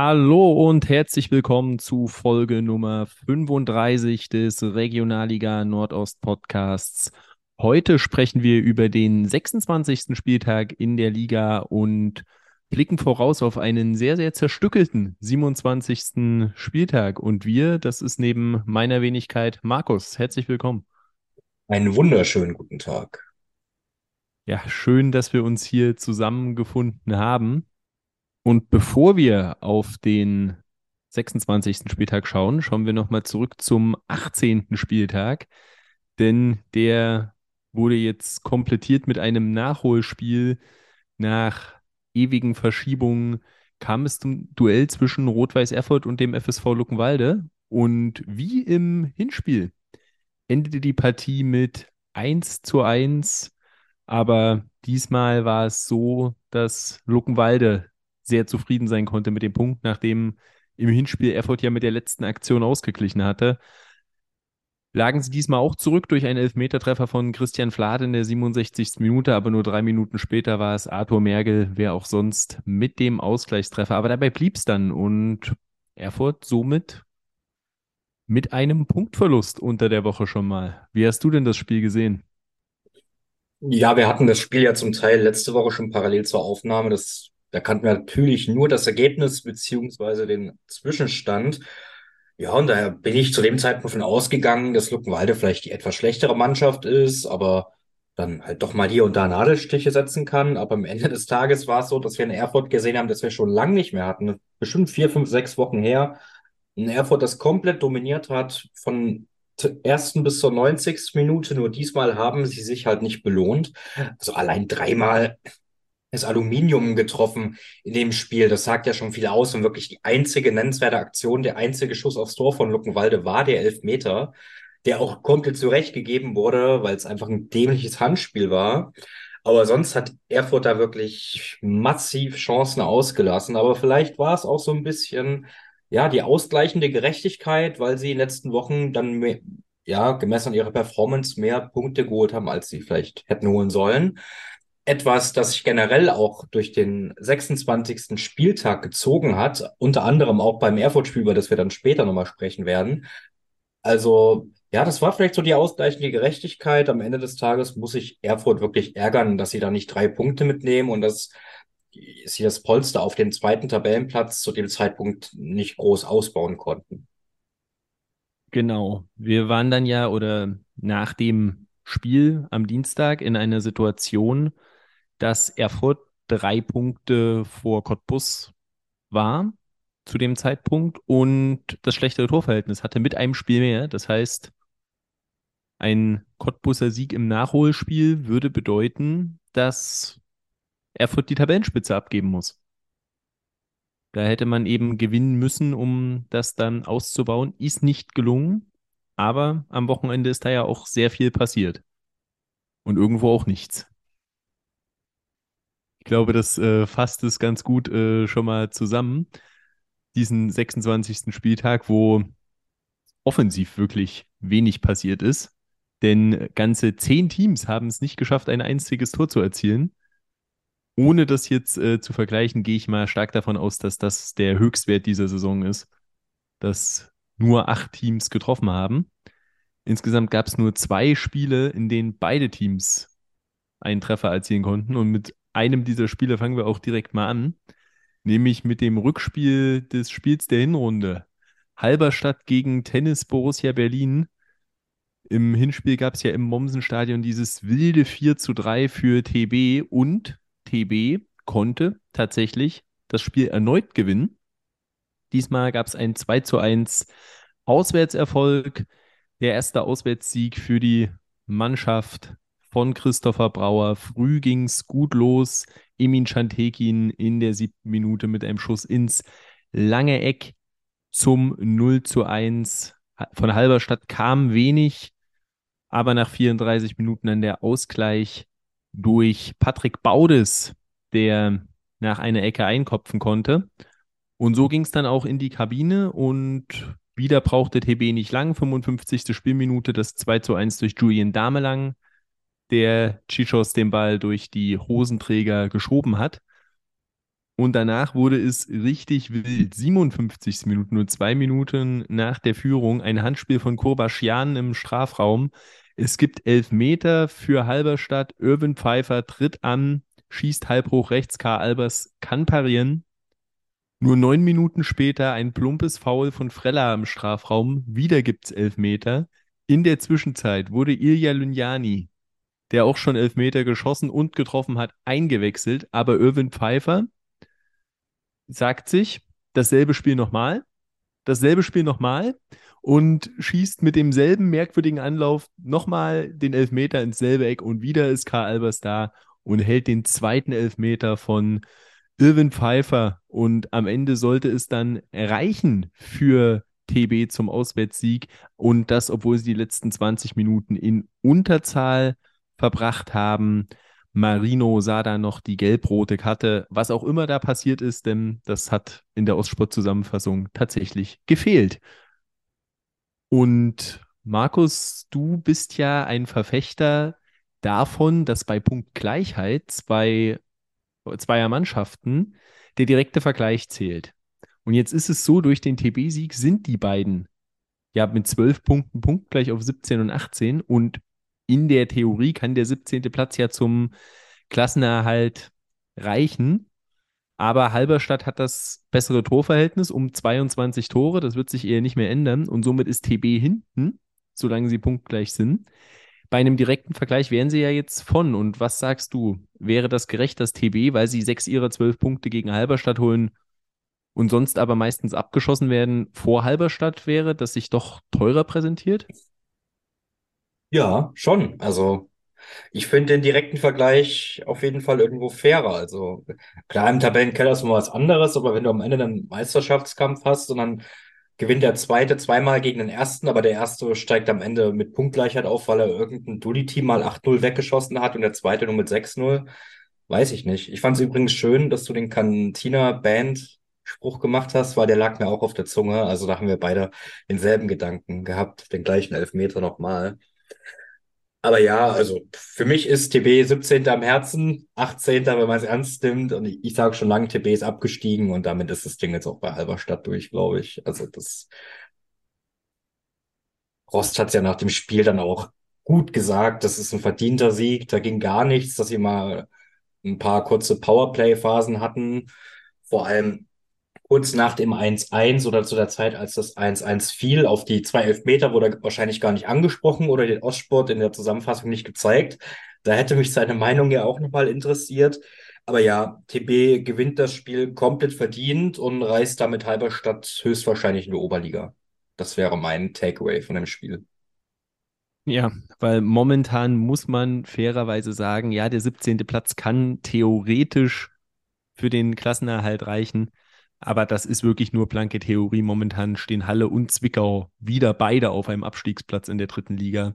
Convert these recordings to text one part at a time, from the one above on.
Hallo und herzlich willkommen zu Folge Nummer 35 des Regionalliga Nordost Podcasts. Heute sprechen wir über den 26. Spieltag in der Liga und blicken voraus auf einen sehr, sehr zerstückelten 27. Spieltag. Und wir, das ist neben meiner Wenigkeit Markus. Herzlich willkommen. Einen wunderschönen guten Tag. Ja, schön, dass wir uns hier zusammengefunden haben. Und bevor wir auf den 26. Spieltag schauen, schauen wir nochmal zurück zum 18. Spieltag, denn der wurde jetzt komplettiert mit einem Nachholspiel. Nach ewigen Verschiebungen kam es zum Duell zwischen Rot-Weiß Erfurt und dem FSV Luckenwalde. Und wie im Hinspiel endete die Partie mit 1 zu 1. Aber diesmal war es so, dass Luckenwalde sehr zufrieden sein konnte mit dem Punkt, nachdem im Hinspiel Erfurt ja mit der letzten Aktion ausgeglichen hatte. Lagen sie diesmal auch zurück durch einen Elfmetertreffer von Christian Flade in der 67. Minute, aber nur drei Minuten später war es Arthur Mergel, wer auch sonst, mit dem Ausgleichstreffer. Aber dabei blieb es dann und Erfurt somit mit einem Punktverlust unter der Woche schon mal. Wie hast du denn das Spiel gesehen? Ja, wir hatten das Spiel ja zum Teil letzte Woche schon parallel zur Aufnahme. Das da kannten wir natürlich nur das Ergebnis beziehungsweise den Zwischenstand. Ja, und daher bin ich zu dem Zeitpunkt von ausgegangen, dass Luckenwalde vielleicht die etwas schlechtere Mannschaft ist, aber dann halt doch mal hier und da Nadelstiche setzen kann. Aber am Ende des Tages war es so, dass wir in Erfurt gesehen haben, dass wir schon lange nicht mehr hatten. Bestimmt vier, fünf, sechs Wochen her. In Erfurt das komplett dominiert hat, von ersten bis zur 90. Minute. Nur diesmal haben sie sich halt nicht belohnt. Also allein dreimal ist Aluminium getroffen in dem Spiel. Das sagt ja schon viel aus und wirklich die einzige nennenswerte Aktion, der einzige Schuss aufs Tor von Luckenwalde war der Elfmeter, der auch komplett zurechtgegeben wurde, weil es einfach ein dämliches Handspiel war. Aber sonst hat Erfurt da wirklich massiv Chancen ausgelassen. Aber vielleicht war es auch so ein bisschen, ja, die ausgleichende Gerechtigkeit, weil sie in den letzten Wochen dann ja, gemessen an ihrer Performance mehr Punkte geholt haben, als sie vielleicht hätten holen sollen etwas, das sich generell auch durch den 26. Spieltag gezogen hat, unter anderem auch beim Erfurt-Spiel, über das wir dann später nochmal sprechen werden. Also, ja, das war vielleicht so die ausgleichende Gerechtigkeit. Am Ende des Tages muss sich Erfurt wirklich ärgern, dass sie da nicht drei Punkte mitnehmen und dass sie das Polster auf den zweiten Tabellenplatz zu dem Zeitpunkt nicht groß ausbauen konnten. Genau. Wir waren dann ja oder nach dem Spiel am Dienstag in einer Situation, dass Erfurt drei Punkte vor Cottbus war zu dem Zeitpunkt und das schlechtere Torverhältnis hatte mit einem Spiel mehr. Das heißt, ein Cottbuser Sieg im Nachholspiel würde bedeuten, dass Erfurt die Tabellenspitze abgeben muss. Da hätte man eben gewinnen müssen, um das dann auszubauen. Ist nicht gelungen, aber am Wochenende ist da ja auch sehr viel passiert. Und irgendwo auch nichts glaube, das äh, fasst es ganz gut äh, schon mal zusammen. Diesen 26. Spieltag, wo offensiv wirklich wenig passiert ist. Denn ganze zehn Teams haben es nicht geschafft, ein einziges Tor zu erzielen. Ohne das jetzt äh, zu vergleichen, gehe ich mal stark davon aus, dass das der Höchstwert dieser Saison ist, dass nur acht Teams getroffen haben. Insgesamt gab es nur zwei Spiele, in denen beide Teams einen Treffer erzielen konnten. Und mit einem dieser Spiele fangen wir auch direkt mal an, nämlich mit dem Rückspiel des Spiels der Hinrunde. Halberstadt gegen Tennis Borussia Berlin. Im Hinspiel gab es ja im Mommsenstadion dieses wilde 4 zu 3 für TB und TB konnte tatsächlich das Spiel erneut gewinnen. Diesmal gab es einen 2 zu 1 Auswärtserfolg. Der erste Auswärtssieg für die Mannschaft von Christopher Brauer. Früh ging es gut los. Emin Schantekin in der siebten Minute mit einem Schuss ins lange Eck zum 0 zu 1. Von Halberstadt kam wenig, aber nach 34 Minuten dann der Ausgleich durch Patrick Baudes, der nach einer Ecke einkopfen konnte. Und so ging es dann auch in die Kabine und wieder brauchte TB nicht lang. 55. Spielminute, das 2 zu 1 durch Julian Damelang der Chichos den Ball durch die Hosenträger geschoben hat. Und danach wurde es richtig wild. 57. Minuten, nur zwei Minuten nach der Führung, ein Handspiel von Kurbaschian im Strafraum. Es gibt Elfmeter für Halberstadt. Irvin Pfeiffer tritt an, schießt halb hoch rechts. Karl Albers kann parieren. Nur neun Minuten später ein plumpes Foul von Frella im Strafraum. Wieder gibt's Elfmeter. In der Zwischenzeit wurde Ilja Lugnani, der auch schon Elfmeter geschossen und getroffen hat, eingewechselt. Aber Irvin Pfeiffer sagt sich, dasselbe Spiel nochmal, dasselbe Spiel nochmal und schießt mit demselben merkwürdigen Anlauf nochmal den Elfmeter ins selbe Eck und wieder ist Karl Albers da und hält den zweiten Elfmeter von Irvin Pfeiffer und am Ende sollte es dann reichen für TB zum Auswärtssieg und das, obwohl sie die letzten 20 Minuten in Unterzahl verbracht haben. Marino sah da noch die gelb-rote Karte, was auch immer da passiert ist, denn das hat in der Ostsport-Zusammenfassung tatsächlich gefehlt. Und Markus, du bist ja ein Verfechter davon, dass bei Punktgleichheit zwei, zweier Mannschaften der direkte Vergleich zählt. Und jetzt ist es so, durch den TB-Sieg sind die beiden ja mit zwölf Punkten punktgleich auf 17 und 18 und in der Theorie kann der 17. Platz ja zum Klassenerhalt reichen. Aber Halberstadt hat das bessere Torverhältnis um 22 Tore. Das wird sich eher nicht mehr ändern. Und somit ist TB hinten, solange sie punktgleich sind. Bei einem direkten Vergleich wären sie ja jetzt von. Und was sagst du? Wäre das gerecht, dass TB, weil sie sechs ihrer zwölf Punkte gegen Halberstadt holen und sonst aber meistens abgeschossen werden, vor Halberstadt wäre, dass sich doch teurer präsentiert? Ja, schon. Also ich finde den direkten Vergleich auf jeden Fall irgendwo fairer. Also klar, im Tabellenkeller ist mal was anderes, aber wenn du am Ende einen Meisterschaftskampf hast und dann gewinnt der Zweite zweimal gegen den Ersten, aber der Erste steigt am Ende mit Punktgleichheit auf, weil er irgendein Dulli-Team mal 8-0 weggeschossen hat und der Zweite nur mit 6-0, weiß ich nicht. Ich fand es übrigens schön, dass du den Cantina-Band-Spruch gemacht hast, weil der lag mir auch auf der Zunge. Also da haben wir beide denselben Gedanken gehabt, den gleichen Elfmeter nochmal. Aber ja, also für mich ist TB 17. am Herzen, 18. wenn man es ernst nimmt. Und ich, ich sage schon lange, TB ist abgestiegen und damit ist das Ding jetzt auch bei Halberstadt durch, glaube ich. Also das Rost hat es ja nach dem Spiel dann auch gut gesagt, das ist ein verdienter Sieg, da ging gar nichts, dass sie mal ein paar kurze Powerplay-Phasen hatten. Vor allem kurz nach dem 1-1 oder zu der Zeit, als das 1-1 fiel, auf die zwei Elfmeter wurde wahrscheinlich gar nicht angesprochen oder den Ostsport in der Zusammenfassung nicht gezeigt. Da hätte mich seine Meinung ja auch nochmal interessiert. Aber ja, TB gewinnt das Spiel komplett verdient und reist damit Halberstadt höchstwahrscheinlich in die Oberliga. Das wäre mein Takeaway von dem Spiel. Ja, weil momentan muss man fairerweise sagen, ja, der 17. Platz kann theoretisch für den Klassenerhalt reichen. Aber das ist wirklich nur blanke Theorie. Momentan stehen Halle und Zwickau wieder beide auf einem Abstiegsplatz in der dritten Liga.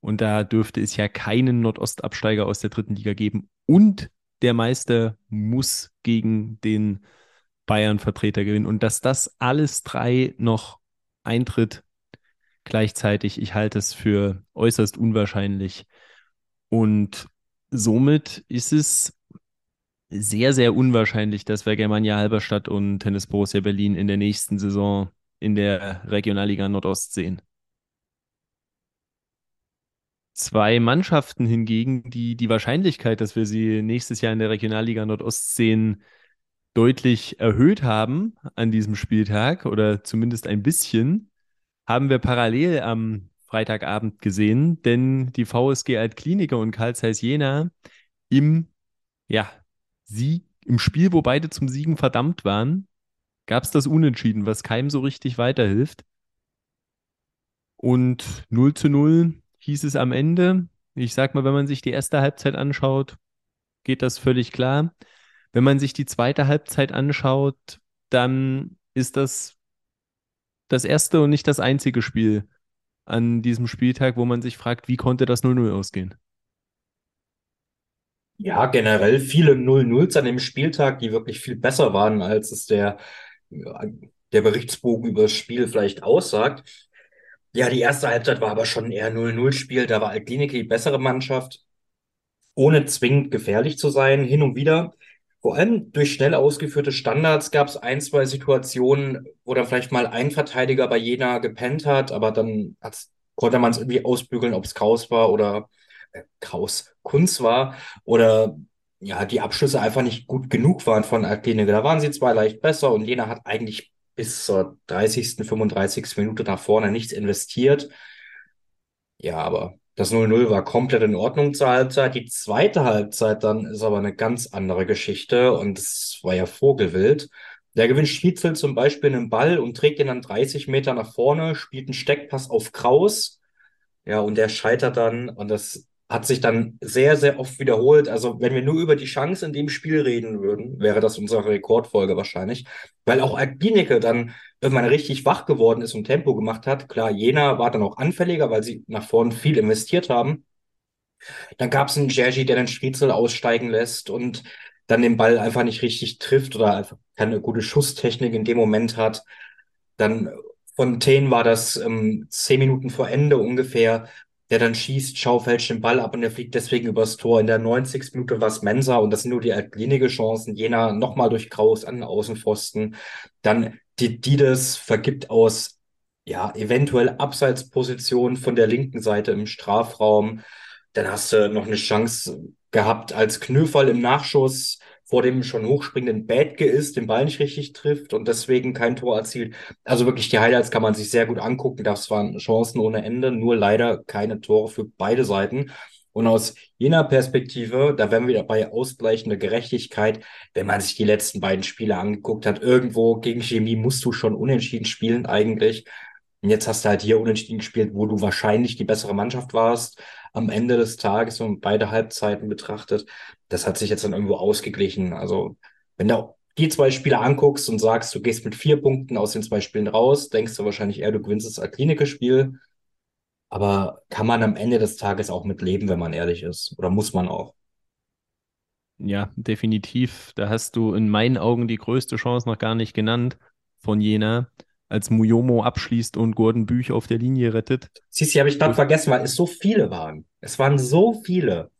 Und da dürfte es ja keinen Nordostabsteiger aus der dritten Liga geben. Und der Meister muss gegen den Bayern-Vertreter gewinnen. Und dass das alles drei noch eintritt gleichzeitig, ich halte es für äußerst unwahrscheinlich. Und somit ist es sehr, sehr unwahrscheinlich, dass wir Germania Halberstadt und Tennis Borussia Berlin in der nächsten Saison in der Regionalliga Nordost sehen. Zwei Mannschaften hingegen, die die Wahrscheinlichkeit, dass wir sie nächstes Jahr in der Regionalliga Nordost sehen, deutlich erhöht haben an diesem Spieltag oder zumindest ein bisschen, haben wir parallel am Freitagabend gesehen, denn die VSG Altkliniker und Karl Zeiss Jena im ja, Sieg, im Spiel, wo beide zum Siegen verdammt waren, gab es das Unentschieden, was keinem so richtig weiterhilft. Und 0 zu 0 hieß es am Ende. Ich sag mal, wenn man sich die erste Halbzeit anschaut, geht das völlig klar. Wenn man sich die zweite Halbzeit anschaut, dann ist das das erste und nicht das einzige Spiel an diesem Spieltag, wo man sich fragt, wie konnte das 0-0 ausgehen? Ja, generell viele 0-0s an dem Spieltag, die wirklich viel besser waren, als es der, der Berichtsbogen über das Spiel vielleicht aussagt. Ja, die erste Halbzeit war aber schon eher 0-0-Spiel. Da war Altklinike die bessere Mannschaft, ohne zwingend gefährlich zu sein, hin und wieder. Vor allem durch schnell ausgeführte Standards gab es ein, zwei Situationen, wo dann vielleicht mal ein Verteidiger bei Jena gepennt hat, aber dann konnte man es irgendwie ausbügeln, ob es Kraus war oder äh, Kraus Kunz war oder ja, die Abschlüsse einfach nicht gut genug waren von Altklinike. Da waren sie zwar leicht besser und Jena hat eigentlich bis zur 30., 35. Minute nach vorne nichts investiert. Ja, aber das 0-0 war komplett in Ordnung zur Halbzeit. Die zweite Halbzeit dann ist aber eine ganz andere Geschichte und es war ja Vogelwild. Der gewinnt Schwietzel zum Beispiel einen Ball und trägt ihn dann 30 Meter nach vorne, spielt einen Steckpass auf Kraus. Ja, und der scheitert dann und das hat sich dann sehr, sehr oft wiederholt. Also wenn wir nur über die Chance in dem Spiel reden würden, wäre das unsere Rekordfolge wahrscheinlich. Weil auch Albinike dann irgendwann richtig wach geworden ist und Tempo gemacht hat. Klar, Jena war dann auch anfälliger, weil sie nach vorn viel investiert haben. Dann gab es einen Jerzy, der den Spitzel aussteigen lässt und dann den Ball einfach nicht richtig trifft oder einfach keine gute Schusstechnik in dem Moment hat. Dann Fontaine war das ähm, zehn Minuten vor Ende ungefähr, der dann schießt, Schau fälscht den Ball ab und der fliegt deswegen übers Tor. In der 90. Minute war es Mensa und das sind nur die wenige Chancen. Jena nochmal durch Kraus an den Außenpfosten. Dann die Dides vergibt aus, ja, eventuell Abseitsposition von der linken Seite im Strafraum. Dann hast du noch eine Chance gehabt als Knöferl im Nachschuss vor dem schon hochspringenden Bädke ist, den Ball nicht richtig trifft und deswegen kein Tor erzielt. Also wirklich, die Highlights kann man sich sehr gut angucken. Das waren Chancen ohne Ende, nur leider keine Tore für beide Seiten. Und aus jener Perspektive, da wären wir wieder bei ausgleichender Gerechtigkeit, wenn man sich die letzten beiden Spiele angeguckt hat, irgendwo gegen Chemie musst du schon unentschieden spielen eigentlich. Und jetzt hast du halt hier unentschieden gespielt, wo du wahrscheinlich die bessere Mannschaft warst am Ende des Tages und beide Halbzeiten betrachtet, das hat sich jetzt dann irgendwo ausgeglichen. Also, wenn du die zwei Spiele anguckst und sagst, du gehst mit vier Punkten aus den zwei Spielen raus, denkst du wahrscheinlich eher, du gewinnst das Alklinike-Spiel. Aber kann man am Ende des Tages auch mit leben, wenn man ehrlich ist? Oder muss man auch? Ja, definitiv. Da hast du in meinen Augen die größte Chance noch gar nicht genannt von Jena als Muyomo abschließt und Gordon Büch auf der Linie rettet. Siehst du, habe ich gerade vergessen, weil es so viele waren. Es waren so viele.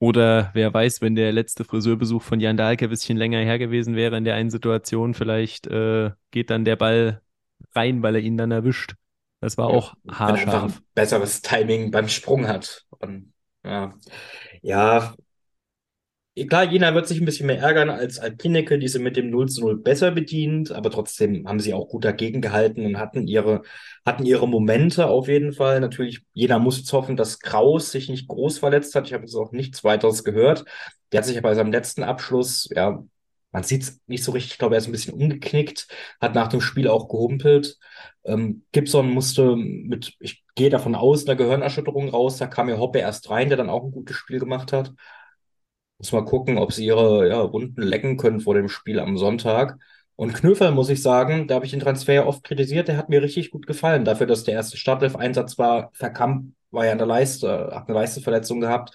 Oder wer weiß, wenn der letzte Friseurbesuch von Jan Dahlke ein bisschen länger her gewesen wäre in der einen Situation, vielleicht äh, geht dann der Ball rein, weil er ihn dann erwischt. Das war ja, auch haarscharf. besseres Timing beim Sprung hat. Und, ja. ja, Klar, Jena wird sich ein bisschen mehr ärgern als Alpinecke, die sie mit dem 0 zu 0 besser bedient, aber trotzdem haben sie auch gut dagegen gehalten und hatten ihre, hatten ihre Momente auf jeden Fall. Natürlich, Jena muss jetzt hoffen, dass Kraus sich nicht groß verletzt hat. Ich habe jetzt auch nichts weiteres gehört. Der hat sich aber bei seinem letzten Abschluss, ja, man sieht es nicht so richtig, ich glaube, er ist ein bisschen umgeknickt, hat nach dem Spiel auch gehumpelt. Ähm, Gibson musste mit, ich gehe davon aus, einer Gehirnerschütterung raus. Da kam ja Hoppe erst rein, der dann auch ein gutes Spiel gemacht hat. Muss mal gucken, ob sie ihre ja, Wunden lecken können vor dem Spiel am Sonntag. Und Knöferl, muss ich sagen, da habe ich den Transfer ja oft kritisiert, der hat mir richtig gut gefallen. Dafür, dass der erste Startelf-Einsatz war, Verkamp war ja an der Leiste, hat eine Leisteverletzung gehabt.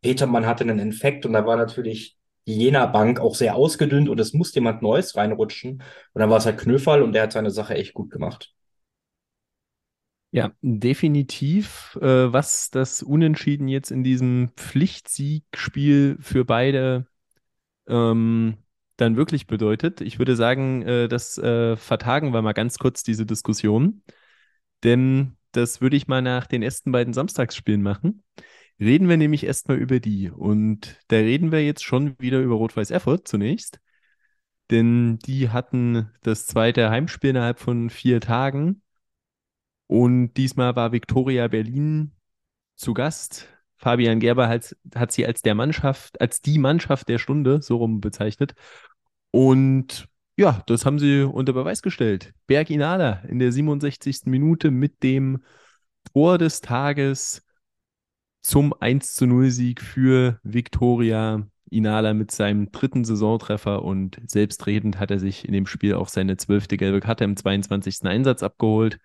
Petermann hatte einen Infekt und da war natürlich die Jena-Bank auch sehr ausgedünnt und es musste jemand Neues reinrutschen. Und dann war es halt Knöferl und der hat seine Sache echt gut gemacht. Ja, definitiv. Äh, was das Unentschieden jetzt in diesem Pflichtsiegspiel für beide ähm, dann wirklich bedeutet. Ich würde sagen, äh, das äh, vertagen wir mal ganz kurz diese Diskussion. Denn das würde ich mal nach den ersten beiden Samstagsspielen machen. Reden wir nämlich erstmal über die. Und da reden wir jetzt schon wieder über Rot-Weiß Erfurt zunächst. Denn die hatten das zweite Heimspiel innerhalb von vier Tagen und diesmal war Viktoria Berlin zu Gast. Fabian Gerber hat, hat sie als der Mannschaft, als die Mannschaft der Stunde so rum bezeichnet. Und ja, das haben sie unter Beweis gestellt. Berg Inala in der 67. Minute mit dem Tor des Tages zum 1 zu 0 Sieg für Viktoria. Inala mit seinem dritten Saisontreffer und selbstredend hat er sich in dem Spiel auch seine zwölfte gelbe Karte im 22. Einsatz abgeholt.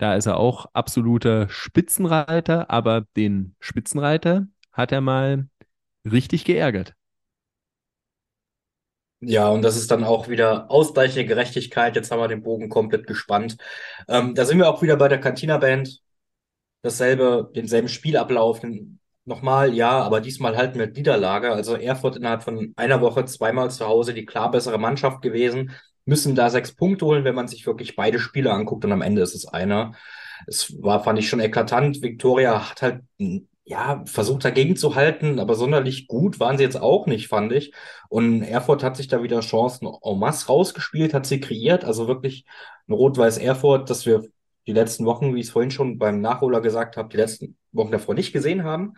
Da ist er auch absoluter Spitzenreiter, aber den Spitzenreiter hat er mal richtig geärgert. Ja, und das ist dann auch wieder ausgleichende Gerechtigkeit. Jetzt haben wir den Bogen komplett gespannt. Ähm, da sind wir auch wieder bei der Cantina Band. Dasselbe, denselben Spielablauf, nochmal, ja, aber diesmal halt mit Niederlage. Also Erfurt innerhalb von einer Woche zweimal zu Hause die klar bessere Mannschaft gewesen, müssen da sechs Punkte holen, wenn man sich wirklich beide Spiele anguckt und am Ende ist es einer. Es war, fand ich schon eklatant. Viktoria hat halt ja, versucht dagegen zu halten, aber sonderlich gut waren sie jetzt auch nicht, fand ich. Und Erfurt hat sich da wieder Chancen en masse rausgespielt, hat sie kreiert. Also wirklich ein Rot-Weiß Erfurt, das wir die letzten Wochen, wie ich es vorhin schon beim Nachholer gesagt habe, die letzten Wochen davor nicht gesehen haben.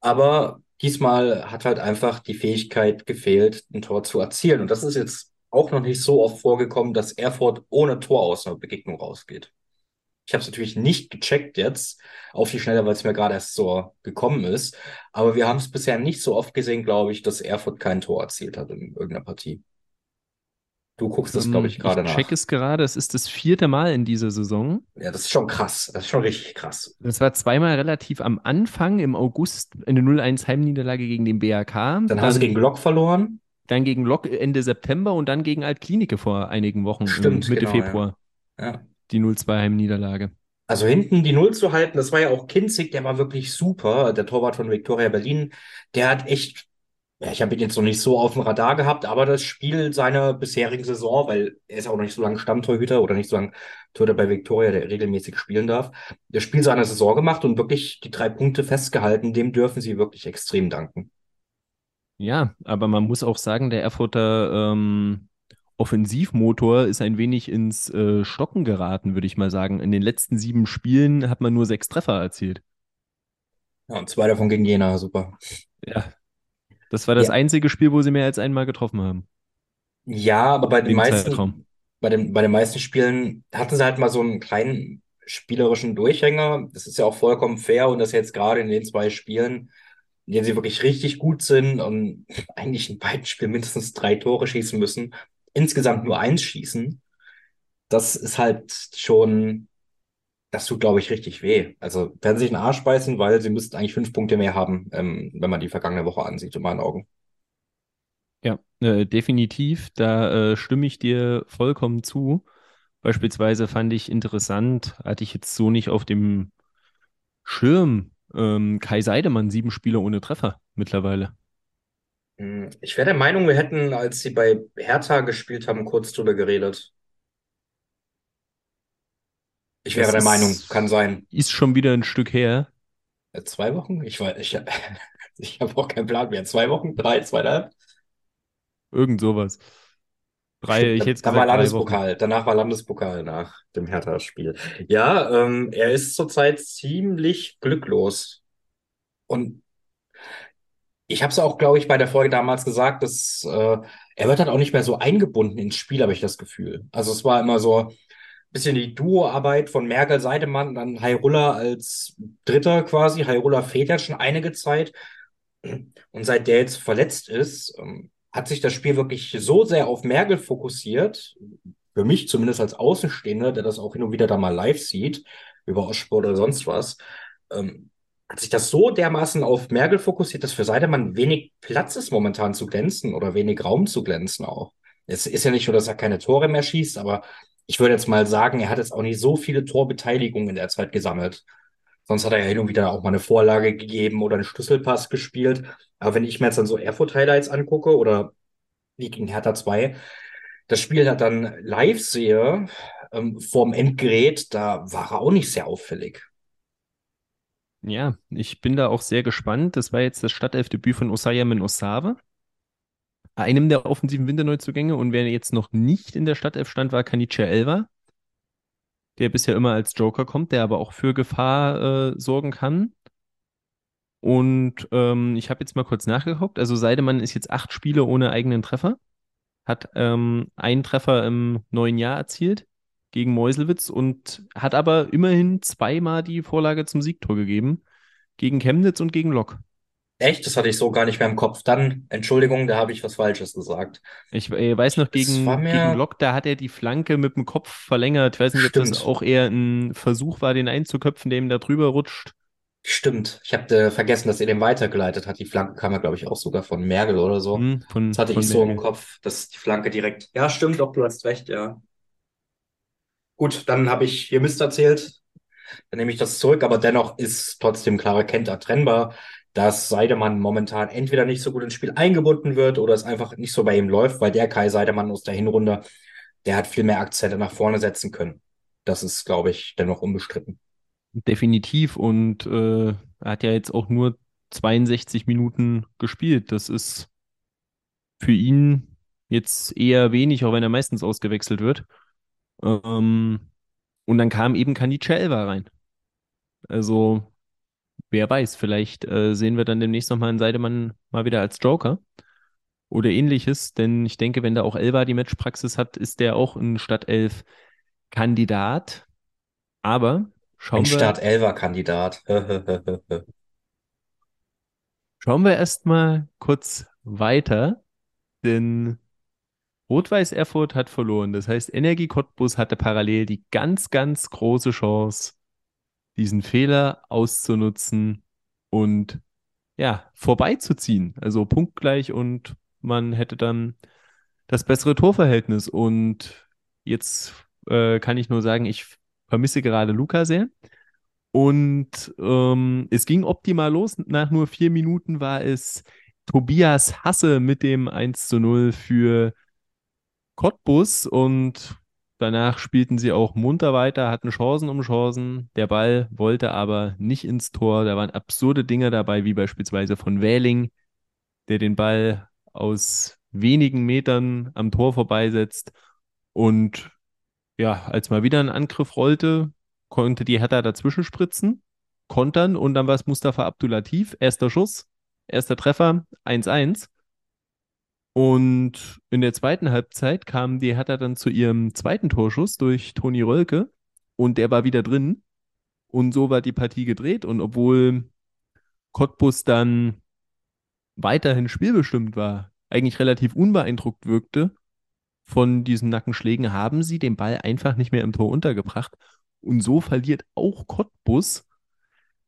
Aber diesmal hat halt einfach die Fähigkeit gefehlt, ein Tor zu erzielen. Und das ist jetzt auch noch nicht so oft vorgekommen, dass Erfurt ohne Tor aus einer Begegnung rausgeht. Ich habe es natürlich nicht gecheckt jetzt auf die Schnelle, weil es mir gerade erst so gekommen ist. Aber wir haben es bisher nicht so oft gesehen, glaube ich, dass Erfurt kein Tor erzielt hat in irgendeiner Partie. Du guckst das, glaube ich, gerade nach. Ich check es gerade. Es ist das vierte Mal in dieser Saison. Ja, das ist schon krass. Das ist schon richtig krass. Das war zweimal relativ am Anfang im August eine 0-1 Heimniederlage gegen den BRK. Dann, dann haben sie gegen Lok verloren. Dann gegen Lok Ende September und dann gegen Altklinike vor einigen Wochen Stimmt, Mitte genau, Februar. Ja. ja die 0-2 Heimniederlage. Also hinten die Null zu halten, das war ja auch Kinzig, der war wirklich super, der Torwart von Viktoria Berlin. Der hat echt, ja, ich habe ihn jetzt noch nicht so auf dem Radar gehabt, aber das Spiel seiner bisherigen Saison, weil er ist auch noch nicht so lange Stammtorhüter oder nicht so lange Torhüter bei Viktoria, der regelmäßig spielen darf. Der Spiel seiner Saison gemacht und wirklich die drei Punkte festgehalten, dem dürfen sie wirklich extrem danken. Ja, aber man muss auch sagen, der Erfurter ähm, Offensivmotor ist ein wenig ins äh, Stocken geraten, würde ich mal sagen. In den letzten sieben Spielen hat man nur sechs Treffer erzielt. Ja, und zwei davon gegen Jena, super. Ja. Das war das Ja. einzige Spiel, wo sie mehr als einmal getroffen haben. Ja, aber bei den meisten, Zeitraum. bei den, bei den meisten Spielen hatten sie halt mal so einen kleinen spielerischen Durchhänger. Das ist ja auch vollkommen fair und das jetzt gerade in den zwei Spielen, in denen sie wirklich richtig gut sind und eigentlich in beiden Spielen mindestens drei Tore schießen müssen, insgesamt nur eins schießen, das ist halt schon, das tut, glaube ich, richtig weh. Also werden sich den Arsch beißen, weil sie müssten eigentlich fünf Punkte mehr haben, ähm, wenn man die vergangene Woche ansieht, in meinen Augen. Ja, äh, definitiv. Da äh, stimme ich dir vollkommen zu. Beispielsweise fand ich interessant, hatte ich jetzt so nicht auf dem Schirm, ähm, Kai Seidemann, sieben Spiele ohne Treffer mittlerweile. Hm, Ich wäre der Meinung, wir hätten, als sie bei Hertha gespielt haben, kurz drüber geredet. Ich wäre Das der Meinung, kann sein. ist schon wieder ein Stück her. Äh, Zwei Wochen? Ich weiß, ich, ich habe auch keinen Plan mehr. Zwei Wochen? Drei, zweieinhalb? Irgend sowas. Drei, ich hätte da war. Landespokal. Danach war Landespokal nach dem Hertha-Spiel. Ja, ähm, er ist zurzeit ziemlich glücklos. Und ich habe es auch, glaube ich, bei der Folge damals gesagt, dass äh, er wird halt auch nicht mehr so eingebunden ins Spiel, habe ich das Gefühl. Also es war immer so ein bisschen die Duoarbeit von Merkel Seidemann, dann Hairulla als Dritter quasi. Hairulla fehlt ja schon einige Zeit. Und seit der jetzt verletzt ist, ähm, hat sich das Spiel wirklich so sehr auf Merkel fokussiert, für mich zumindest als Außenstehender, der das auch hin und wieder da mal live sieht, über Ostsport oder sonst was, ähm, hat sich das so dermaßen auf Merkel fokussiert, dass für Seidemann wenig Platz ist, momentan zu glänzen oder wenig Raum zu glänzen auch. Es ist ja nicht nur, dass er keine Tore mehr schießt, aber ich würde jetzt mal sagen, er hat jetzt auch nicht so viele Torbeteiligungen in der Zeit gesammelt. Sonst hat er ja hin und wieder auch mal eine Vorlage gegeben oder einen Schlüsselpass gespielt. Aber wenn ich mir jetzt dann so Erfurt-Highlights angucke oder wie gegen Hertha 2, das Spiel hat dann live sehe, ähm, vorm Endgerät, da war er auch nicht sehr auffällig. Ja, ich bin da auch sehr gespannt. Das war jetzt das Startelfdebüt von Osayamin Osawe, einem der offensiven Winterneuzugänge. Und wer jetzt noch nicht in der Startelf stand, war Kanicha Elva, der bisher immer als Joker kommt, der aber auch für Gefahr äh, sorgen kann. Und ähm, ich habe jetzt mal kurz nachgeguckt. Also Seidemann ist jetzt acht Spiele ohne eigenen Treffer, hat ähm, einen Treffer im neuen Jahr erzielt gegen Meuselwitz und hat aber immerhin zweimal die Vorlage zum Siegtor gegeben, gegen Chemnitz und gegen Lok. Echt? Das hatte ich so gar nicht mehr im Kopf. Dann, Entschuldigung, da habe ich was Falsches gesagt. Ich äh, weiß noch, gegen, mir- gegen Lok, da hat er die Flanke mit dem Kopf verlängert. Ich weiß nicht, ob das Stimmt. auch eher ein Versuch war, den einzuköpfen, der ihm da drüber rutscht. Stimmt. Ich habe äh, vergessen, dass er den weitergeleitet hat. Die Flanke kam ja, glaube ich, auch sogar von Merkel oder so. Hm, von, Das hatte ich so im Merkel. Kopf, dass die Flanke direkt. Ja, stimmt, doch, du hast recht, ja. Gut, dann habe ich hier Mist erzählt. dann nehme ich das zurück. Aber dennoch ist trotzdem klarer Kenter trennbar, dass Seidemann momentan entweder nicht so gut ins Spiel eingebunden wird oder es einfach nicht so bei ihm läuft, weil der Kai Seidemann aus der Hinrunde, der hat viel mehr Akzente nach vorne setzen können. Das ist, glaube ich, dennoch unbestritten. Definitiv. Und äh, er hat ja jetzt auch nur 62 Minuten gespielt. Das ist für ihn jetzt eher wenig, auch wenn er meistens ausgewechselt wird. Ähm, und dann kam eben Kanice Elva rein. Also, wer weiß, vielleicht äh, sehen wir dann demnächst nochmal einen Seidemann mal wieder als Joker oder ähnliches, denn ich denke, wenn da auch Elva die Matchpraxis hat, ist der auch ein Startelf-Kandidat. Aber schauen ein wir. Startelver-Kandidat. schauen wir erstmal kurz weiter, denn Rot-Weiß Erfurt hat verloren. Das heißt, Energie Cottbus hatte parallel die ganz, ganz große Chance, diesen Fehler auszunutzen und ja, vorbeizuziehen. Also punktgleich und man hätte dann das bessere Torverhältnis. Und jetzt äh, kann ich nur sagen, ich vermisse gerade Luca sehr. Und ähm, es ging optimal los. Nach nur vier Minuten war es Tobias Hasse mit dem 1 zu 0 für Cottbus und danach spielten sie auch munter weiter, hatten Chancen um Chancen. Der Ball wollte aber nicht ins Tor. Da waren absurde Dinge dabei, wie beispielsweise von Wähling, der den Ball aus wenigen Metern am Tor vorbeisetzt. Und ja, als mal wieder ein Angriff rollte, konnte die Hertha dazwischen spritzen, kontern und dann war es Mustafa Abdulatif. Erster Schuss, erster Treffer, 1-1. Und in der zweiten Halbzeit kam die Hertha dann zu ihrem zweiten Torschuss durch Toni Rölke und der war wieder drin. Und so war die Partie gedreht. Und obwohl Cottbus dann weiterhin spielbestimmt war, eigentlich relativ unbeeindruckt wirkte von diesen Nackenschlägen, haben sie den Ball einfach nicht mehr im Tor untergebracht. Und so verliert auch Cottbus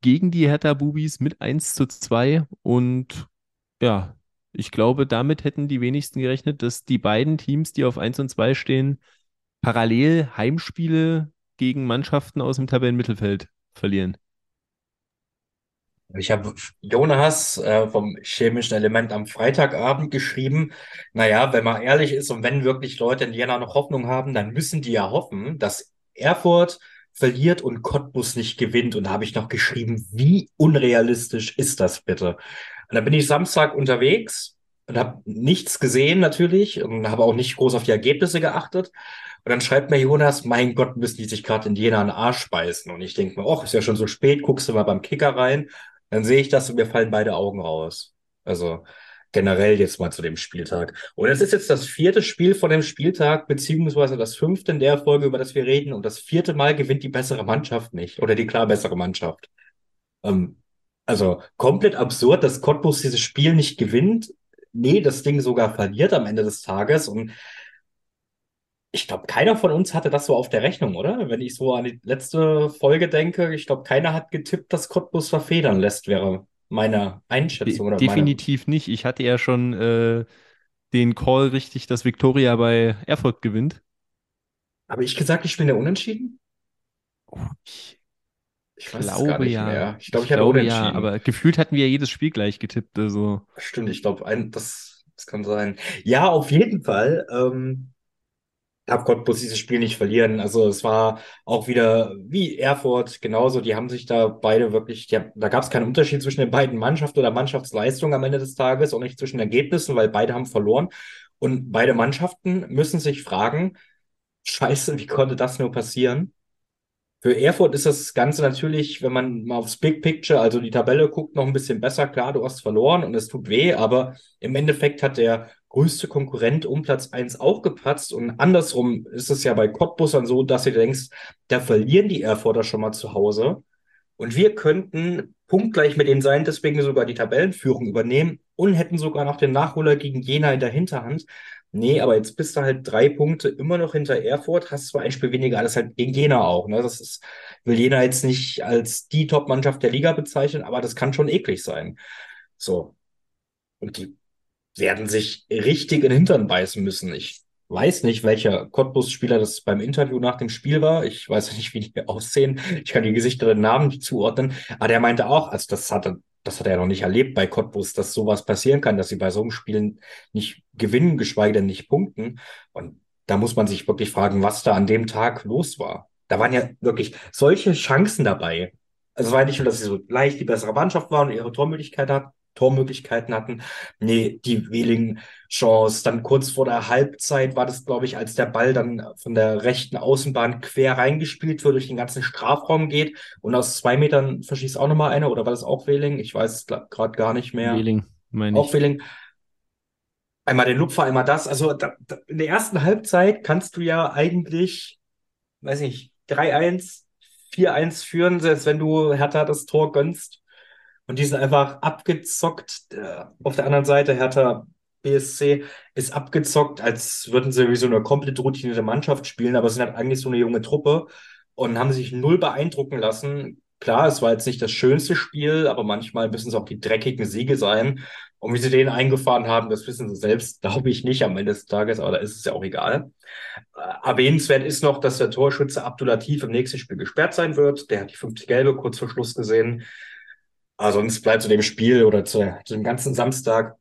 gegen die Hertha Bubis mit 1 zu 2. Und ja, ich glaube, damit hätten die wenigsten gerechnet, dass die beiden Teams, die auf 1 und 2 stehen, parallel Heimspiele gegen Mannschaften aus dem Tabellenmittelfeld verlieren. Ich habe Jonas äh, vom chemischen Element am Freitagabend geschrieben. Naja, wenn man ehrlich ist und wenn wirklich Leute in Jena noch Hoffnung haben, dann müssen die ja hoffen, dass Erfurt verliert und Cottbus nicht gewinnt. Und da habe ich noch geschrieben, wie unrealistisch ist das bitte? Und dann bin ich Samstag unterwegs und habe nichts gesehen natürlich und habe auch nicht groß auf die Ergebnisse geachtet. Und dann schreibt mir Jonas, mein Gott, müssen die sich gerade in Jena einen Arsch beißen. Und ich denke mir, ach, ist ja schon so spät, guckst du mal beim Kicker rein. Dann sehe ich das und mir fallen beide Augen raus. Also generell jetzt mal zu dem Spieltag. Und es ist jetzt das vierte Spiel von dem Spieltag, beziehungsweise das fünfte in der Folge, über das wir reden. Und das vierte Mal gewinnt die bessere Mannschaft nicht oder die klar bessere Mannschaft. Ähm, also komplett absurd, dass Cottbus dieses Spiel nicht gewinnt. Nee, das Ding sogar verliert am Ende des Tages. Und ich glaube, keiner von uns hatte das so auf der Rechnung, oder? Wenn ich so an die letzte Folge denke, ich glaube, keiner hat getippt, dass Cottbus verfedern lässt, wäre meine Einschätzung. Oder Definitiv meine... nicht. Ich hatte ja schon äh, den Call richtig, dass Victoria bei Erfurt gewinnt. Habe ich gesagt, ich bin ja unentschieden? Oh, ich ich glaube ja. Mehr. Ich glaube, ich, ich glaube ja, aber gefühlt hatten wir ja jedes Spiel gleich getippt. Also. Stimmt, ich glaube, das, das kann sein. Ja, auf jeden Fall. Ähm, darf Cottbus dieses Spiel nicht verlieren. Also es war auch wieder wie Erfurt genauso. Die haben sich da beide wirklich, die, da gab es keinen Unterschied zwischen den beiden Mannschaften oder Mannschaftsleistung am Ende des Tages und nicht zwischen Ergebnissen, weil beide haben verloren. Und beide Mannschaften müssen sich fragen, scheiße, wie konnte das nur passieren? Für Erfurt ist das Ganze natürlich, wenn man mal aufs Big Picture, also die Tabelle guckt, noch ein bisschen besser. Klar, du hast verloren und es tut weh, aber im Endeffekt hat der größte Konkurrent um Platz 1 auch gepatzt. Und andersrum ist es ja bei Cottbusern so, dass du denkst, da verlieren die Erfurter schon mal zu Hause. Und wir könnten punktgleich mit denen sein, deswegen sogar die Tabellenführung übernehmen und hätten sogar noch den Nachholer gegen Jena in der Hinterhand. Nee, aber jetzt bist du halt drei Punkte immer noch hinter Erfurt, hast zwar ein Spiel weniger, alles halt gegen Jena auch. Ne? Das ist, will Jena jetzt nicht als die Top-Mannschaft der Liga bezeichnen, aber das kann schon eklig sein. So. Und die werden sich richtig in den Hintern beißen müssen. Ich weiß nicht, welcher Cottbus-Spieler das beim Interview nach dem Spiel war. Ich weiß nicht, wie die aussehen. Ich kann die Gesichter und Namen nicht zuordnen. Aber der meinte auch, also das hat, das hat er noch nicht erlebt bei Cottbus, dass sowas passieren kann, dass sie bei so einem Spiel nicht gewinnen, geschweige denn nicht punkten. Und da muss man sich wirklich fragen, was da an dem Tag los war. Da waren ja wirklich solche Chancen dabei. Also es war nicht nur, dass sie so leicht die bessere Mannschaft waren und ihre Tormöglichkeit hat, Tormöglichkeiten hatten. Nee, die Wheeling-Chance. Dann kurz vor der Halbzeit war das, glaube ich, als der Ball dann von der rechten Außenbahn quer reingespielt wird, durch den ganzen Strafraum geht und aus zwei Metern verschießt auch nochmal einer. Oder war das auch Wheeling? Ich weiß es gerade gar nicht mehr. Wheeling, meine ich. Auch Wheeling. Einmal den Lupfer, einmal das. Also da, da, in der ersten Halbzeit kannst du ja eigentlich, weiß nicht, 3-1, 4-1 führen, selbst wenn du Hertha das Tor gönnst. Und die sind einfach abgezockt. Äh, auf der anderen Seite, Hertha BSC ist abgezockt, als würden sie wie so eine komplett routinierte Mannschaft spielen, aber sind halt eigentlich so eine junge Truppe und haben sich null beeindrucken lassen. Klar, es war jetzt nicht das schönste Spiel, aber manchmal müssen es auch die dreckigen Siege sein. Und wie sie den eingefahren haben, das wissen sie selbst, glaube ich nicht am Ende des Tages, aber da ist es ja auch egal. Äh, erwähnenswert ist noch, dass der Torschütze Abdulatif im nächsten Spiel gesperrt sein wird. Der hat die fünfte Gelbe kurz vor Schluss gesehen. Aber sonst bleibt zu dem Spiel oder zu, zu dem ganzen Samstag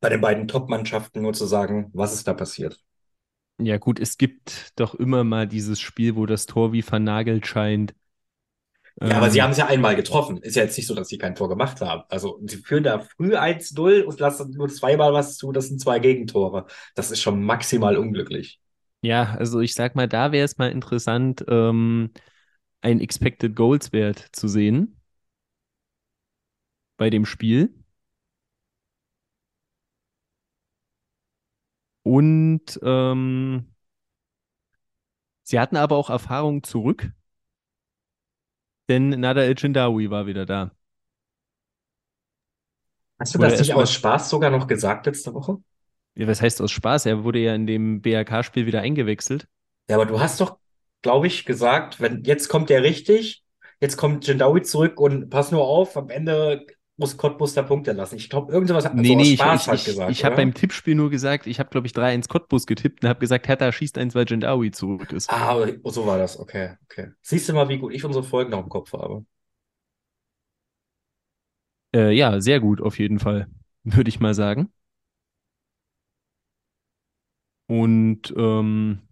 bei den beiden Top-Mannschaften nur zu sagen, was ist da passiert. Ja, gut, es gibt doch immer mal dieses Spiel, wo das Tor wie vernagelt scheint. Ja, aber sie ähm, haben es ja einmal getroffen. Ist ja jetzt nicht so, dass sie kein Tor gemacht haben. Also sie führen da früh 1-0 und lassen nur zweimal was zu. Das sind zwei Gegentore. Das ist schon maximal unglücklich. Ja, also ich sag mal, da wäre es mal interessant, ähm, einen Expected Goals Wert zu sehen bei dem Spiel. Und ähm, sie hatten aber auch Erfahrung zurück, denn Nada El Jindawi war wieder da. Hast du das nicht aus Spaß sogar noch gesagt letzte Woche? Ja, was heißt aus Spaß? Er wurde ja in dem BRK-Spiel wieder eingewechselt. Ja, aber du hast doch, glaube ich, gesagt, wenn jetzt kommt der richtig, jetzt kommt Jindawi zurück und pass nur auf, am Ende muss Cottbus da Punkte lassen. Ich glaube, irgendwas hat nee, so nee, Spaß ich, halt ich, gesagt. Ich habe beim Tippspiel nur gesagt, ich habe, glaube ich, 3-1 Cottbus getippt und habe gesagt, Hertha schießt eins, weil Gendawi zurück ist. Ah, so war das. Okay, okay. Siehst du mal, wie gut ich unsere Folgen noch im Kopf habe. Äh, ja, sehr gut, auf jeden Fall, würde ich mal sagen. Und ähm,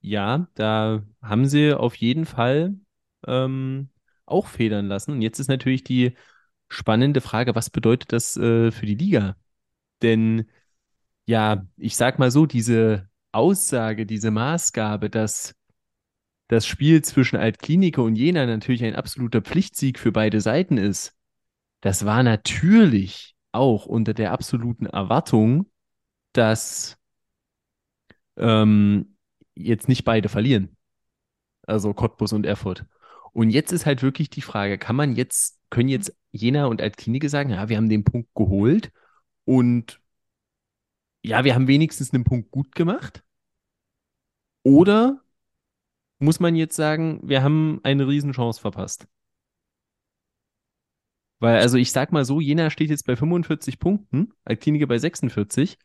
ja, da haben sie auf jeden Fall ähm, auch federn lassen. Und jetzt ist natürlich die spannende Frage, was bedeutet das äh, für die Liga? Denn ja, ich sag mal so, diese Aussage, diese Maßgabe, dass das Spiel zwischen Altklinike und Jena natürlich ein absoluter Pflichtsieg für beide Seiten ist, das war natürlich auch unter der absoluten Erwartung, dass ähm, jetzt nicht beide verlieren. Also Cottbus und Erfurt. Und jetzt ist halt wirklich die Frage, kann man jetzt, können jetzt Jena und Altklinike sagen, ja, wir haben den Punkt geholt und ja, wir haben wenigstens einen Punkt gut gemacht? Oder muss man jetzt sagen, wir haben eine Riesenchance verpasst? Weil, also ich sag mal so, Jena steht jetzt bei 45 Punkten, Altklinike bei 46.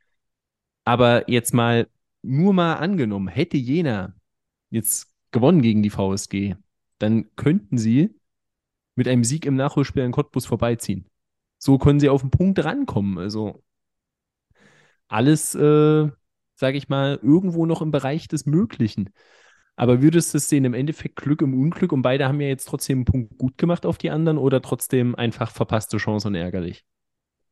Aber jetzt mal, nur mal angenommen, hätte Jena jetzt gewonnen gegen die VSG, dann könnten sie mit einem Sieg im Nachholspiel an Cottbus vorbeiziehen. So können sie auf den Punkt rankommen. Also alles, äh, sage ich mal, irgendwo noch im Bereich des Möglichen. Aber würdest du es sehen, im Endeffekt Glück im Unglück und beide haben ja jetzt trotzdem einen Punkt gut gemacht auf die anderen oder trotzdem einfach verpasste Chance und ärgerlich?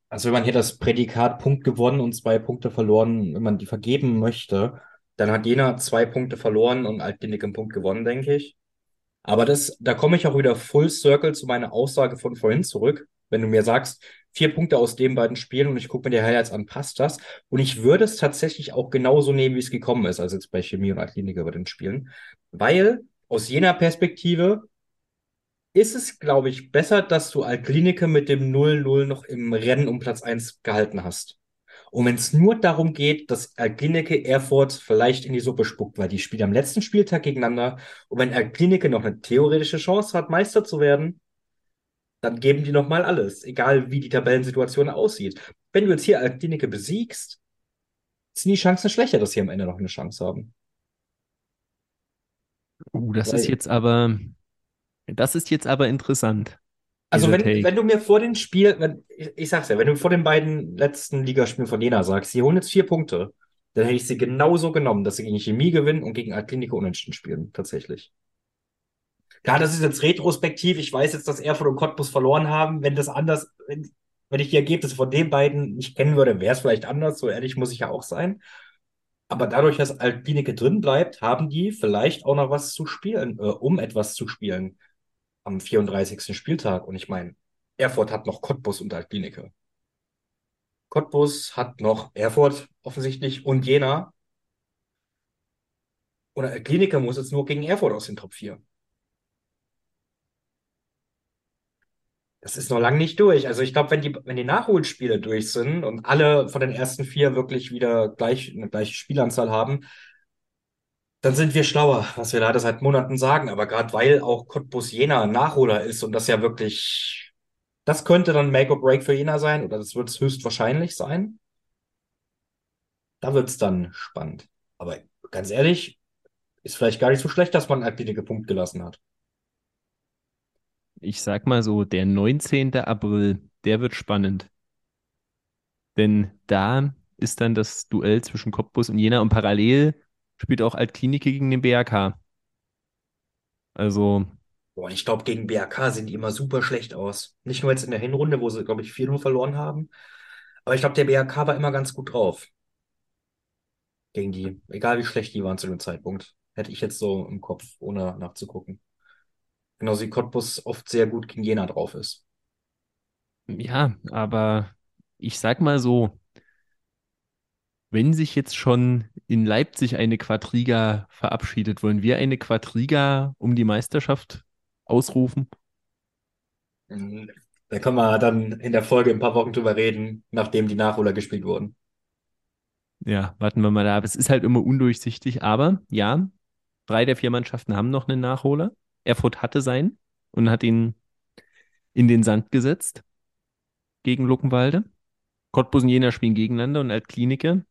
Also wenn man hier das Prädikat Punkt gewonnen und zwei Punkte verloren, wenn man die vergeben möchte, dann hat jener zwei Punkte verloren und einen Punkt gewonnen, denke ich. Aber das, da komme ich auch wieder full circle zu meiner Aussage von vorhin zurück. Wenn du mir sagst, vier Punkte aus den beiden Spielen und ich gucke mir die Highlights an, passt das? Und ich würde es tatsächlich auch genauso nehmen, wie es gekommen ist, also jetzt bei Chemie und Athletik bei den Spielen. Weil aus jener Perspektive ist es, glaube ich, besser, dass du Altklinike mit dem 0-0 noch im Rennen um Platz 1 gehalten hast. Und wenn es nur darum geht, dass Erklinike Erfurt vielleicht in die Suppe spuckt, weil die spielen am letzten Spieltag gegeneinander und wenn Erklinike noch eine theoretische Chance hat, Meister zu werden, dann geben die nochmal alles, egal wie die Tabellensituation aussieht. Wenn du jetzt hier Erklinike besiegst, sind die Chancen schlechter, dass sie am Ende noch eine Chance haben. Uh, das ist Weil, jetzt aber, das ist jetzt aber interessant, also wenn, wenn du mir vor den Spiel, wenn, ich, ich sag's ja, wenn du vor den beiden letzten Ligaspielen von Jena sagst, sie holen jetzt vier Punkte, dann hätte ich sie genauso genommen, dass sie gegen Chemie gewinnen und gegen Altkliniker unentschieden spielen, tatsächlich. Klar, das ist jetzt retrospektiv. Ich weiß jetzt, dass Erfurt und Cottbus verloren haben. Wenn das anders, wenn, wenn ich die Ergebnisse von den beiden nicht kennen würde, wäre es vielleicht anders. So ehrlich muss ich ja auch sein. Aber dadurch, dass Altklinike drin bleibt, haben die vielleicht auch noch was zu spielen, äh, um etwas zu spielen am 34. Spieltag. Und ich meine, Erfurt hat noch Cottbus und Altklinike. Cottbus hat noch Erfurt offensichtlich und Jena. Und Altklinike muss jetzt nur gegen Erfurt aus den Top 4. Das ist noch lange nicht durch. Also ich glaube, wenn die, wenn die Nachholspiele durch sind und alle von den ersten vier wirklich wieder gleich, eine gleiche Spielanzahl haben, dann sind wir schlauer, was wir leider seit Monaten sagen. Aber gerade weil auch Cottbus Jena Nachholer ist und das ja wirklich, das könnte dann Make or Break für Jena sein oder das wird es höchstwahrscheinlich sein. Da wird es dann spannend. Aber ganz ehrlich, ist vielleicht gar nicht so schlecht, dass man Punkt Punkt gelassen hat. Ich sag mal so, der 19. April, der wird spannend. Denn da ist dann das Duell zwischen Cottbus und Jena und parallel spielt auch Altklinike gegen den BRK. Also, Boah, ich glaube, gegen BRK sehen die immer super schlecht aus. Nicht nur jetzt in der Hinrunde, wo sie, glaube ich, 4-0 verloren haben. Aber ich glaube, der BRK war immer ganz gut drauf. Gegen die. Egal wie schlecht die waren zu dem Zeitpunkt. Hätte ich jetzt so im Kopf, ohne nachzugucken. Genauso wie Cottbus oft sehr gut gegen Jena drauf ist. ja, aber ich sag mal so, wenn sich jetzt schon in Leipzig eine Quadriga verabschiedet, wollen wir eine Quadriga um die Meisterschaft ausrufen? Mhm. Da können wir dann in der Folge in ein paar Wochen drüber reden, nachdem die Nachholer gespielt wurden. Ja, warten wir mal da. Es ist halt immer undurchsichtig, aber ja, drei der vier Mannschaften haben noch einen Nachholer. Erfurt hatte seinen und hat ihn in den Sand gesetzt gegen Luckenwalde. Cottbus und Jena spielen gegeneinander und Altklinike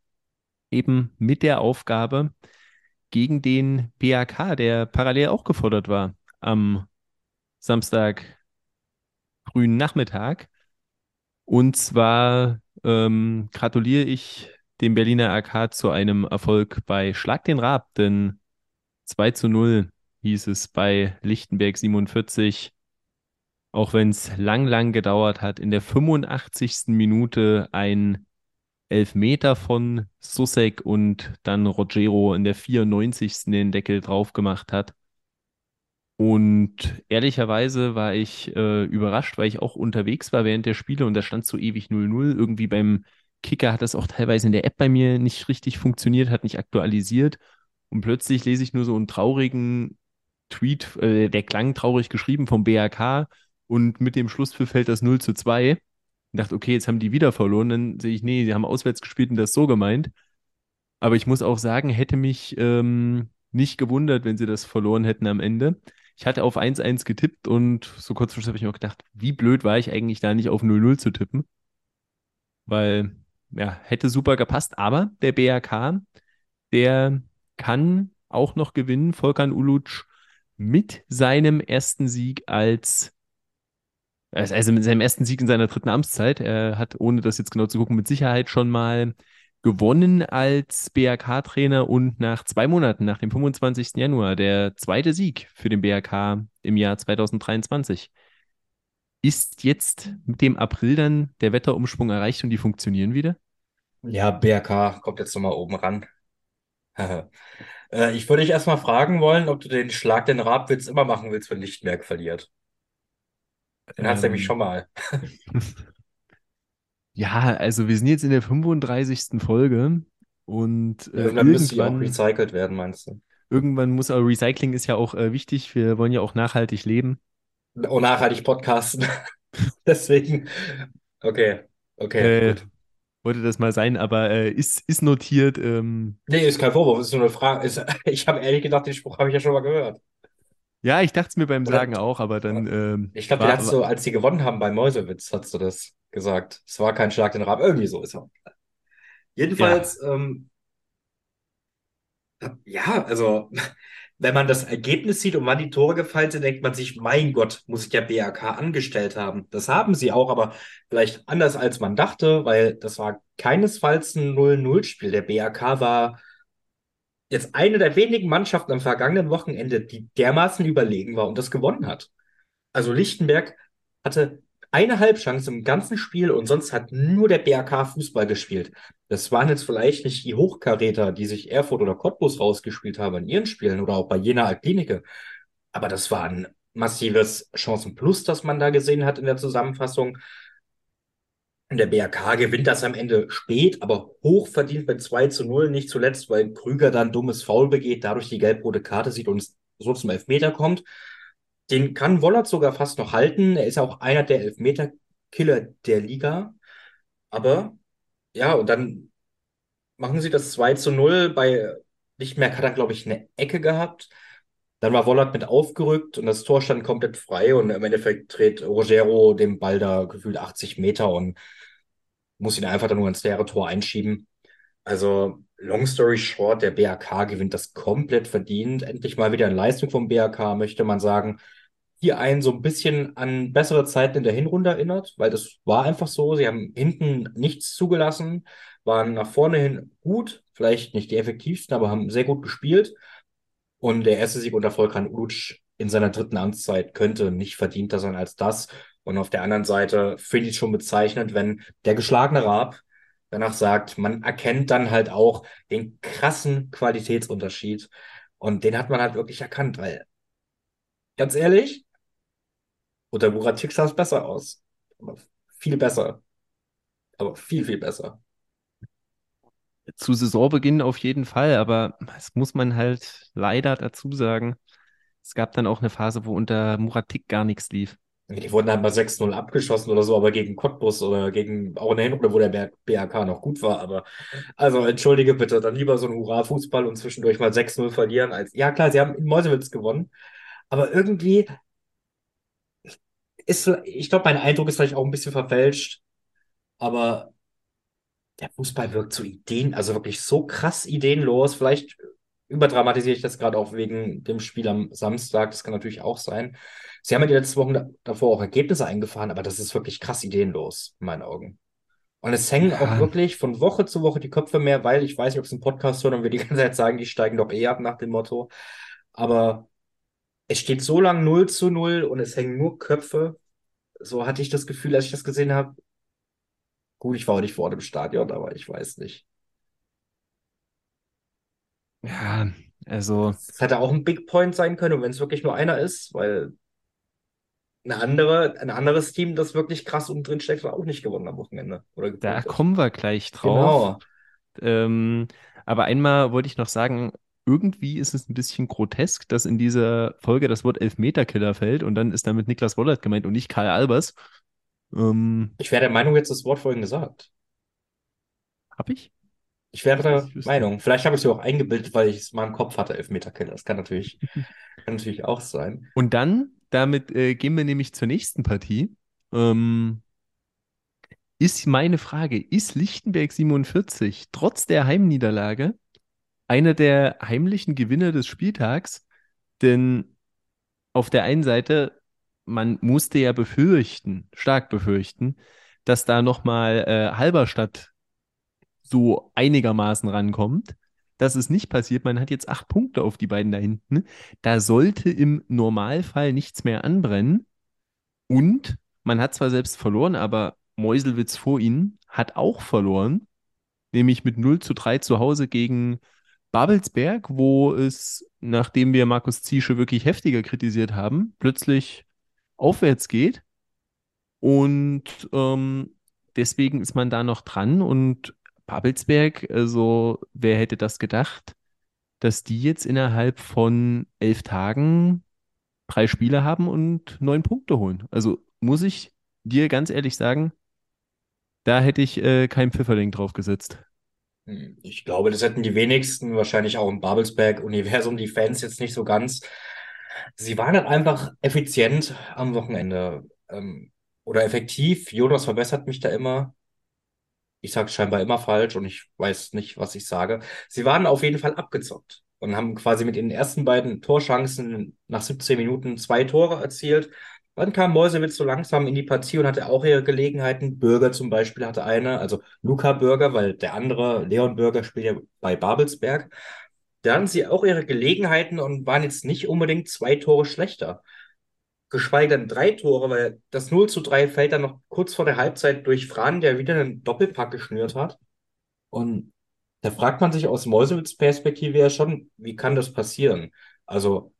eben mit der Aufgabe gegen den BAK, der parallel auch gefordert war am Samstag frühen Nachmittag. Und zwar ähm, gratuliere ich dem Berliner AK zu einem Erfolg bei Schlag den Raab, denn 2 zu 0 hieß es bei Lichtenberg 47. Auch wenn es lang, lang gedauert hat, in der 85. Minute ein Elfmeter von Susek und dann Rogero in der 94. den Deckel drauf gemacht hat. Und ehrlicherweise war ich äh, überrascht, weil ich auch unterwegs war während der Spiele und da stand so ewig 0-0. Irgendwie beim Kicker hat das auch teilweise in der App bei mir nicht richtig funktioniert, hat nicht aktualisiert. Und plötzlich lese ich nur so einen traurigen Tweet, äh, der klang traurig geschrieben vom BAK und mit dem Schlusspfiff fällt das 0 zu 2. Und dachte, okay, jetzt haben die wieder verloren. Dann sehe ich, nee, sie haben auswärts gespielt und das so gemeint. Aber ich muss auch sagen, hätte mich ähm, nicht gewundert, wenn sie das verloren hätten am Ende. Ich hatte auf 1-1 getippt und so kurz habe ich mir gedacht, wie blöd war ich eigentlich da nicht auf 0-0 zu tippen. Weil, ja, hätte super gepasst. Aber der BRK, der kann auch noch gewinnen. Volkan Uluc mit seinem ersten Sieg als, also mit seinem ersten Sieg in seiner dritten Amtszeit. Er hat, ohne das jetzt genau zu gucken, mit Sicherheit schon mal gewonnen als BRK-Trainer und nach zwei Monaten, nach dem 25. Januar, der zweite Sieg für den BRK im Jahr 2023. Ist jetzt mit dem April dann der Wetterumschwung erreicht und die funktionieren wieder? Ja, BRK kommt jetzt nochmal oben ran. Äh, ich würde dich erstmal fragen wollen, ob du den Schlag den Rabwitz immer machen willst, wenn Lichtenberg verliert. Den hat's nämlich Ähm, schon mal. ja, also wir sind jetzt in der 35. Folge und äh, Und dann müsste die auch irgendwann, recycelt werden, meinst du? irgendwann muss auch Recycling ist ja auch äh, wichtig. Wir wollen ja auch nachhaltig leben. Oh, nachhaltig podcasten. Deswegen. Okay, okay, Äh, gut. wollte das mal sein, aber äh, ist, ist notiert. Ähm, Nee, ist kein Vorwurf, ist nur eine Frage. Ist, ich habe ehrlich gedacht, den Spruch habe ich ja schon mal gehört. Ja, ich dachte es mir beim Oder Sagen auch, aber dann ähm, ich glaube, du, als die gewonnen haben bei Mäusewitz, hast du das gesagt. Es war kein Schlag den Rab, irgendwie so ist er. ja, Jedenfalls, ähm, Ja, also wenn man das Ergebnis sieht und wann die Tore gefallen sind, denkt man sich, mein Gott, muss sich der BAK angestellt haben. Das haben sie auch, aber vielleicht anders als man dachte, weil das war keinesfalls ein 0-0-Spiel. Der BAK war jetzt eine der wenigen Mannschaften am vergangenen Wochenende, die dermaßen überlegen war und das gewonnen hat. Also Lichtenberg hatte eine Halbchance im ganzen Spiel und sonst hat nur der BRK Fußball gespielt. Das waren jetzt vielleicht nicht die Hochkaräter, die sich Erfurt oder Cottbus rausgespielt haben in ihren Spielen oder auch bei Jena Altklinike. Aber das war ein massives Chancenplus, das man da gesehen hat in der Zusammenfassung. Und der BRK gewinnt das am Ende spät, aber hoch verdient mit 2 zu 0. Nicht zuletzt, weil Krüger dann dummes Foul begeht, dadurch die gelb-rote Karte sieht und so zum Elfmeter kommt. Den kann Wollert sogar fast noch halten. Er ist auch einer der Elfmeter-Killer der Liga. Aber ja, und dann machen sie das 2 zu 0. Bei Lichtmerk hat er, glaube ich, eine Ecke gehabt. Dann war Wollert mit aufgerückt und das Tor stand komplett frei. Und im Endeffekt dreht Rogero den Ball da gefühlt 80 Meter und muss ihn einfach dann nur ins leere Tor einschieben. Also, long story short, der BAK gewinnt das komplett verdient. Endlich mal wieder eine Leistung vom BAK, möchte man sagen die einen so ein bisschen an bessere Zeiten in der Hinrunde erinnert, weil das war einfach so. Sie haben hinten nichts zugelassen, waren nach vorne hin gut, vielleicht nicht die effektivsten, aber haben sehr gut gespielt. Und der erste Sieg unter Volkan Uluc in seiner dritten Amtszeit könnte nicht verdienter sein als das. Und auf der anderen Seite finde ich es schon bezeichnend, wenn der geschlagene Raab danach sagt, man erkennt dann halt auch den krassen Qualitätsunterschied. Und den hat man halt wirklich erkannt, weil ganz ehrlich, unter Muratix sah es besser aus. Aber viel besser. Aber viel, viel besser. Zu Saisonbeginn auf jeden Fall, aber das muss man halt leider dazu sagen. Es gab dann auch eine Phase, wo unter Muratik gar nichts lief. Die wurden halt mal 6-0 abgeschossen oder so, aber gegen Cottbus oder gegen auch in der Hinrunde, wo der BRK noch gut war. Aber also entschuldige bitte, dann lieber so ein Hurra-Fußball und zwischendurch mal 6-0 verlieren als. Ja, klar, sie haben in Meuselwitz gewonnen. Aber irgendwie ist, ich glaube, mein Eindruck ist vielleicht auch ein bisschen verfälscht, aber der Fußball wirkt so ideen, also wirklich so krass ideenlos. Vielleicht überdramatisiere ich das gerade auch wegen dem Spiel am Samstag. Das kann natürlich auch sein. Sie haben ja die letzten Wochen davor auch Ergebnisse eingefahren, aber das ist wirklich krass ideenlos, in meinen Augen. Und es hängen ja. auch wirklich von Woche zu Woche die Köpfe mehr, weil ich weiß nicht, ob es ein Podcast hören und wir die ganze Zeit sagen, die steigen doch eh ab nach dem Motto. Aber es steht so lang 0 zu 0 und es hängen nur Köpfe. So hatte ich das Gefühl, als ich das gesehen habe. Gut, ich war auch nicht vor dem Stadion, aber ich weiß nicht. Ja, also. Es hätte auch ein Big Point sein können, wenn es wirklich nur einer ist, weil eine andere, ein anderes Team, das wirklich krass unten drin steckt, war auch nicht gewonnen am Wochenende. Oder da kommen wir gleich drauf. Genau. Ähm, aber einmal wollte ich noch sagen, irgendwie ist es ein bisschen grotesk, dass in dieser Folge das Wort Elfmeterkiller fällt und dann ist damit Niklas Wollert gemeint und nicht Karl Albers. Ähm, ich wäre der Meinung, jetzt das Wort vorhin gesagt. Hab ich? Ich wäre der Meinung. Vielleicht habe ich es auch eingebildet, weil ich es mal im Kopf hatte, Elfmeterkiller. Das kann natürlich, kann natürlich auch sein. Und dann, damit äh, gehen wir nämlich zur nächsten Partie. Ähm, ist meine Frage, ist Lichtenberg 47 trotz der Heimniederlage einer der heimlichen Gewinner des Spieltags, denn auf der einen Seite, man musste ja befürchten, stark befürchten, dass da nochmal äh, Halberstadt so einigermaßen rankommt. Das ist nicht passiert. Man hat jetzt acht Punkte auf die beiden da hinten. Da sollte im Normalfall nichts mehr anbrennen. Und man hat zwar selbst verloren, aber Meuselwitz vor ihnen hat auch verloren. Nämlich mit 0 zu 3 zu Hause gegen Babelsberg, wo es, nachdem wir Markus Ziesche wirklich heftiger kritisiert haben, plötzlich aufwärts geht. Und ähm, deswegen ist man da noch dran. Und Babelsberg, also wer hätte das gedacht, dass die jetzt innerhalb von elf Tagen drei Spiele haben und neun Punkte holen. Also muss ich dir ganz ehrlich sagen, da hätte ich äh, kein Pfifferling drauf gesetzt. Hm, ich glaube, das hätten die wenigsten, wahrscheinlich auch im Babelsberg-Universum, die Fans jetzt nicht so ganz. Sie waren halt einfach effizient am Wochenende ähm, oder effektiv. Jonas verbessert mich da immer. Ich sage scheinbar immer falsch und ich weiß nicht, was ich sage. Sie waren auf jeden Fall abgezockt. und haben quasi mit den ersten beiden Torchancen nach 17 Minuten zwei Tore erzielt. Dann kam Mäusewitz so langsam in die Partie und hatte auch ihre Gelegenheiten. Bürger zum Beispiel hatte eine, also Luca Bürger, weil der andere, Leon Bürger, spielt ja bei Babelsberg. Da hatten sie auch ihre Gelegenheiten und waren jetzt nicht unbedingt zwei Tore schlechter. Geschweige denn drei Tore, weil das 0 zu 3 fällt dann noch kurz vor der Halbzeit durch Fran, der wieder einen Doppelpack geschnürt hat. Und da fragt man sich aus Mäusewitz Perspektive ja schon, wie kann das passieren? Also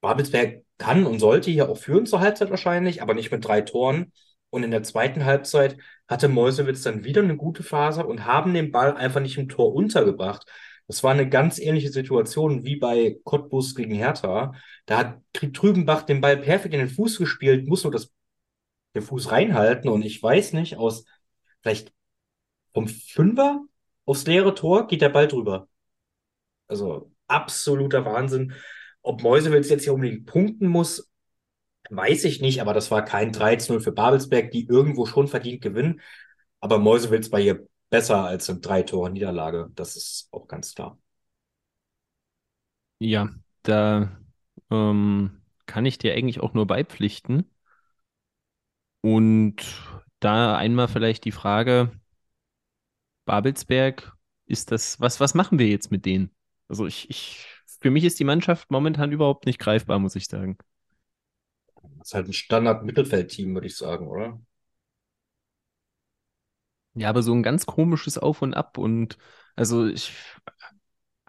Babelsberg kann und sollte hier auch führen zur Halbzeit wahrscheinlich, aber nicht mit drei Toren. Und in der zweiten Halbzeit hatte Mäusewitz dann wieder eine gute Phase und haben den Ball einfach nicht im Tor untergebracht. Das war eine ganz ähnliche Situation wie bei Cottbus gegen Hertha. Da hat Trübenbach den Ball perfekt in den Fuß gespielt, muss nur das, den Fuß reinhalten und ich weiß nicht, aus vielleicht vom Fünfer aufs leere Tor geht der Ball drüber. Also absoluter Wahnsinn. Ob Mäusewitz jetzt hier unbedingt punkten muss, weiß ich nicht, aber das war kein 3-0 für Babelsberg, die irgendwo schon verdient gewinnen. Aber Mäusewitz war hier besser als eine drei Tore Niederlage. Das ist auch ganz klar. Ja, da ähm, kann ich dir eigentlich auch nur beipflichten. Und da einmal vielleicht die Frage, Babelsberg, ist das, was, was machen wir jetzt mit denen? Also ich, ich, für mich ist die Mannschaft momentan überhaupt nicht greifbar, muss ich sagen. Das ist halt ein Standard-Mittelfeldteam, würde ich sagen, oder? Ja, aber so ein ganz komisches Auf und Ab und also ich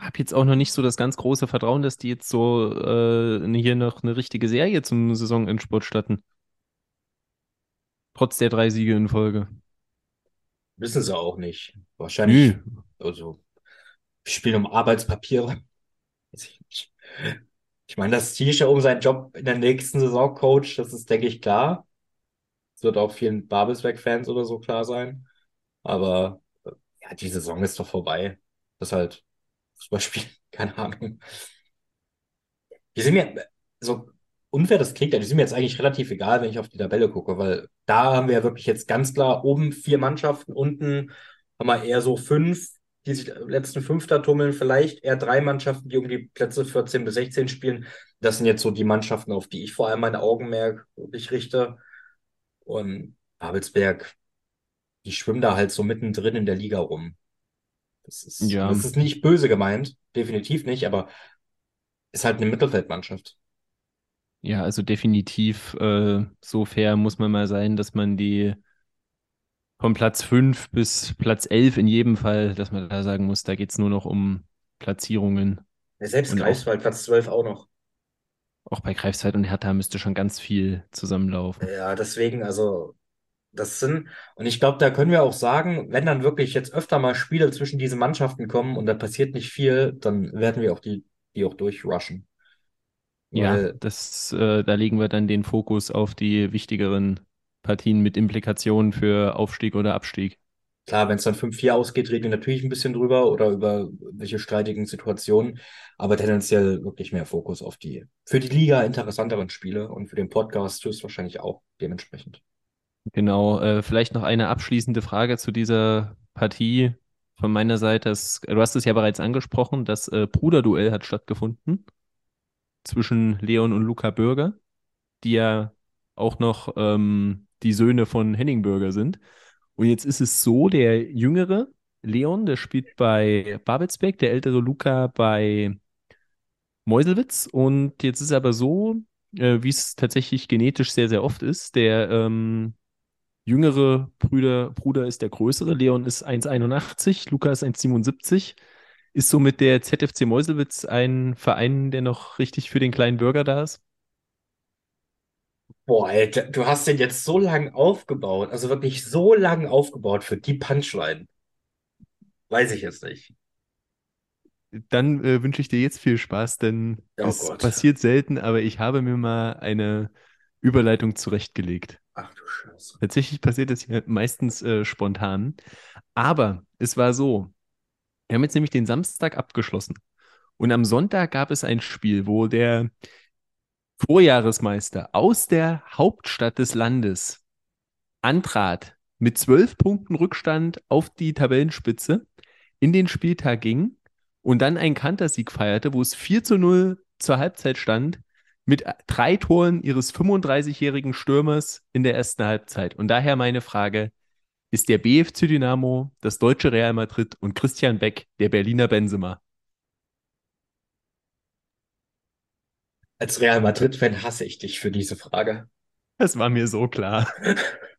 habe jetzt auch noch nicht so das ganz große Vertrauen, dass die jetzt so äh, hier noch eine richtige Serie zum Saisonendspurt statten. Trotz der drei Siege in Folge. Wissen sie auch nicht. Wahrscheinlich, Nö. also, spielen um Arbeitspapiere. Ich meine, dass Tisha um seinen Job in der nächsten Saison coacht, das ist, denke ich, klar. Das wird auch vielen Babelsberg-Fans oder so klar sein. Aber ja, die Saison ist doch vorbei. Das ist halt Fußballspiel, keine Ahnung. Die sind mir so unfair das klingt, die sind mir jetzt eigentlich relativ egal, wenn ich auf die Tabelle gucke, weil da haben wir ja wirklich jetzt ganz klar oben vier Mannschaften, unten haben wir eher so fünf, die sich letzten Fünfter tummeln, vielleicht eher drei Mannschaften, die um die Plätze 14 bis 16 spielen. Das sind jetzt so die Mannschaften, auf die ich vor allem mein Augenmerk wirklich richte. Und Babelsberg, die schwimmen da halt so mittendrin in der Liga rum. Das ist, Ja, das ist nicht böse gemeint, definitiv nicht, aber ist halt eine Mittelfeldmannschaft. ja, also definitiv äh, so fair muss man mal sein, dass man die von Platz 5 bis Platz 11 in jedem Fall, dass man da sagen muss, da geht es nur noch um Platzierungen. Ja, selbst Und auch, Greifswald, Platz 12 auch noch. auch bei Greifswald und Hertha müsste schon ganz viel zusammenlaufen. Ja, deswegen, also, das sind, und ich glaube, da können wir auch sagen, wenn dann wirklich jetzt öfter mal Spiele zwischen diesen Mannschaften kommen und da passiert nicht viel, dann werden wir auch die, die auch durchrushen. Ja, Weil, das, äh, da legen wir dann den Fokus auf die wichtigeren Partien mit Implikationen für Aufstieg oder Abstieg. klar, wenn es dann 5-4 ausgeht, reden wir natürlich ein bisschen drüber oder über welche streitigen Situationen, aber tendenziell wirklich mehr Fokus auf die für die Liga interessanteren Spiele und für den Podcast höchstwahrscheinlich auch dementsprechend. Genau, äh, vielleicht noch eine abschließende Frage zu dieser Partie von meiner Seite. Das, du hast es ja bereits angesprochen, das äh, Bruderduell hat stattgefunden zwischen Leon und Luca Bürger, die ja auch noch ähm, die Söhne von Henning Bürger sind. Und jetzt ist es so, der jüngere Leon, der spielt bei Babelsberg, der ältere Luca bei Meuselwitz. Und jetzt ist es aber so, äh, wie es tatsächlich genetisch sehr, sehr oft ist, der ähm, jüngere Bruder, Bruder ist der größere. Leon ist 1,81, Luca ist 1,77. Ist somit der ZFC Meuselwitz ein Verein, der noch richtig für den kleinen Bürger da ist? Boah, Alter, du hast den jetzt so lang aufgebaut, also wirklich so lang aufgebaut für die Punchline. Weiß ich jetzt nicht. Dann äh, wünsche ich dir jetzt viel Spaß, denn Oh es Gott. passiert selten, aber ich habe mir mal eine Überleitung zurechtgelegt. Ach du Scheiße. Tatsächlich passiert das hier meistens äh, spontan. Aber es war so, wir haben jetzt nämlich den Samstag abgeschlossen. Und am Sonntag gab es ein Spiel, wo der Vorjahresmeister aus der Hauptstadt des Landes antrat, mit zwölf Punkten Rückstand auf die Tabellenspitze in den Spieltag ging und dann einen Kantersieg feierte, wo es 4 zu 0 zur Halbzeit stand, mit drei Toren ihres 35-jährigen Stürmers in der ersten Halbzeit. Und daher meine Frage, ist der BFC Dynamo das deutsche Real Madrid und Christian Beck der Berliner Benzema? Als Real Madrid-Fan hasse ich dich für diese Frage. Das war mir so klar.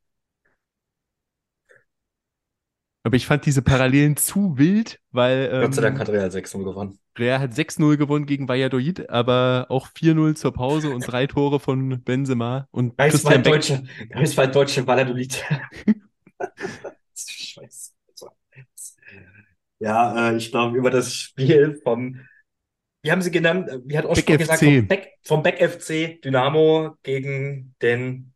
Aber ich fand diese Parallelen zu wild, weil. Ähm, Gott sei Dank hat Real 6-0 gewonnen. Real hat 6-0 gewonnen gegen Valladolid, aber auch 4-0 zur Pause und drei Tore von Benzema und Christian Beck. Deutsche, Greifswald Deutsche Valladolid. Scheiße. Ja, äh, ich glaube, über das Spiel vom, wie haben sie genannt, wie hat Ospor gesagt, vom Beck, vom Beck FC Dynamo gegen den,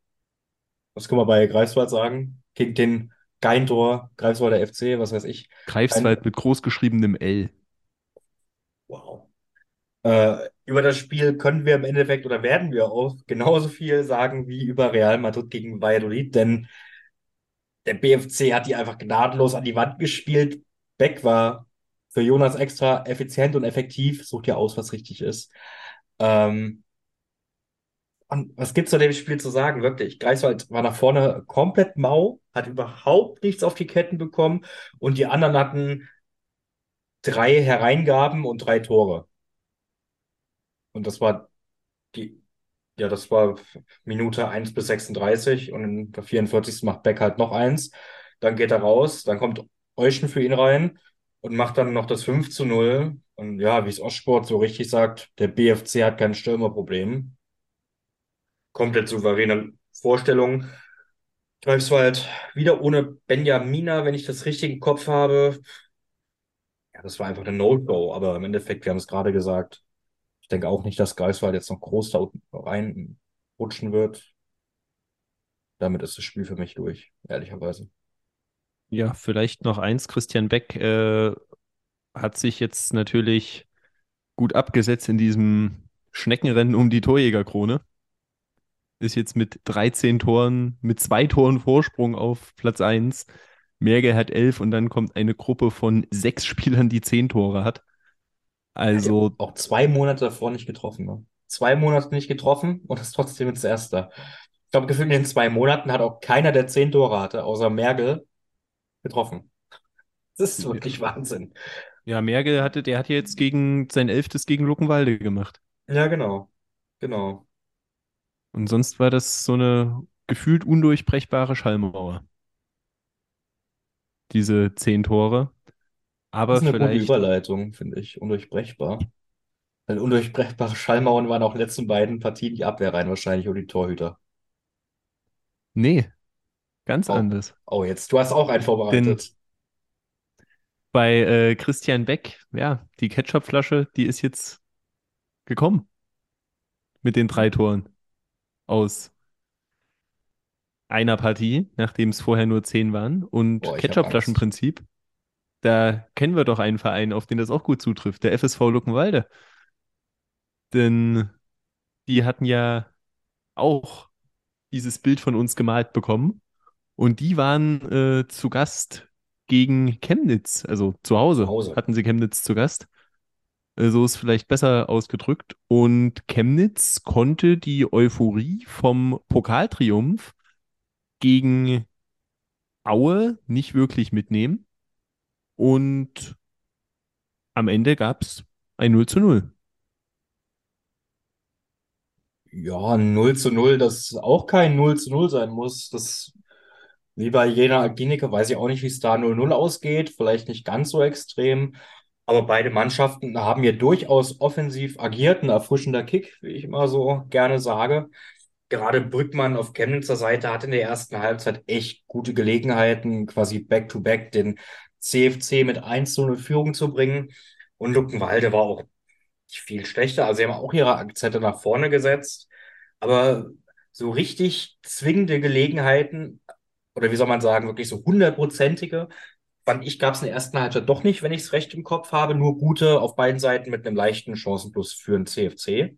was können wir bei Greifswald sagen? Gegen den Geintor, Greifswalder FC, was weiß ich. Greifswald Ein, mit großgeschriebenem L. Wow. Äh, über das Spiel können wir im Endeffekt oder werden wir auch genauso viel sagen wie über Real Madrid gegen Valladolid, denn der BFC hat die einfach gnadenlos an die Wand gespielt. Beck war für Jonas extra effizient und effektiv. Sucht ja aus, was richtig ist. Ähm, und was gibt's zu dem Spiel zu sagen? Wirklich. Greifswald war nach vorne komplett mau, hat überhaupt nichts auf die Ketten bekommen und die anderen hatten drei Hereingaben und drei Tore. Und das war die, ja, das war Minute 1 bis 36 und in der 44. macht Beck halt noch eins. Dann geht er raus, dann kommt Euschen für ihn rein und macht dann noch das 5 zu 0. Und ja, wie es Ostsport so richtig sagt, der BFC hat kein Stürmerproblem komplett souveräne Vorstellung. Greifswald wieder ohne Benjamina, wenn ich das richtig im Kopf habe. Das war einfach eine No-Go, aber im Endeffekt, wir haben es gerade gesagt, ich denke auch nicht, dass Greifswald jetzt noch groß da reinrutschen wird. Damit ist das Spiel für mich durch, ehrlicherweise. Ja, vielleicht noch eins. Christian Beck äh, hat sich jetzt natürlich gut abgesetzt in diesem Schneckenrennen um die Torjägerkrone ist jetzt mit 13 Toren, mit zwei Toren Vorsprung auf Platz 1. Merge hat 11 und dann kommt eine Gruppe von sechs Spielern, die zehn Tore hat. Also. auch zwei Monate davor nicht getroffen. Ne? Zwei Monate nicht getroffen und ist trotzdem jetzt Erster. Ich glaube, gefühlt in den zwei Monaten hat auch keiner, der zehn Tore hatte, außer Mergel, getroffen. Das ist wirklich Wahnsinn. Ja, Mergel hatte, der hat jetzt gegen sein elftes gegen Luckenwalde gemacht. Ja, genau. Genau. Und sonst war das so eine gefühlt undurchbrechbare Schallmauer. Diese zehn Tore. Aber das ist eine vielleicht... gute Überleitung, finde ich. Undurchbrechbar. Weil undurchbrechbare Schallmauern waren auch in den letzten beiden Partien die Abwehrreihen wahrscheinlich und die Torhüter. Nee, ganz oh. anders. Oh, jetzt, du hast auch einen vorbereitet. Denn bei äh, Christian Beck, ja, die Ketchupflasche, die ist jetzt gekommen. Mit den drei Toren aus einer Partie, nachdem es vorher nur zehn waren. Und Ketchupflaschenprinzip, da kennen wir doch einen Verein, auf den das auch gut zutrifft, der FSV Luckenwalde. Denn die hatten ja auch dieses Bild von uns gemalt bekommen. Und die waren äh, zu Gast gegen Chemnitz, also zu Hause, zu Hause hatten sie Chemnitz zu Gast. Äh, so ist vielleicht besser ausgedrückt. Und Chemnitz konnte die Euphorie vom Pokaltriumph gegen Aue nicht wirklich mitnehmen. Und am Ende gab es ein 0 zu 0. Ja, 0 zu 0, das auch kein 0 zu 0 sein muss. Das, wie bei Jena Aginica, weiß ich auch nicht, wie es da 0-0 ausgeht. Vielleicht nicht ganz so extrem. Aber beide Mannschaften haben ja durchaus offensiv agiert, ein erfrischender Kick, wie ich immer so gerne sage. Gerade Brückmann auf Chemnitzer Seite hat in der ersten Halbzeit echt gute Gelegenheiten, quasi back-to-back -back den CFC mit 1 zu 0 Führung zu bringen. Und Luckenwalde war auch viel schlechter. Also sie haben auch ihre Akzente nach vorne gesetzt. Aber so richtig zwingende Gelegenheiten, oder wie soll man sagen, wirklich so hundertprozentige, fand ich, gab es in der ersten Halbzeit doch nicht, wenn ich es recht im Kopf habe. Nur gute auf beiden Seiten mit einem leichten Chancenplus für den CFC.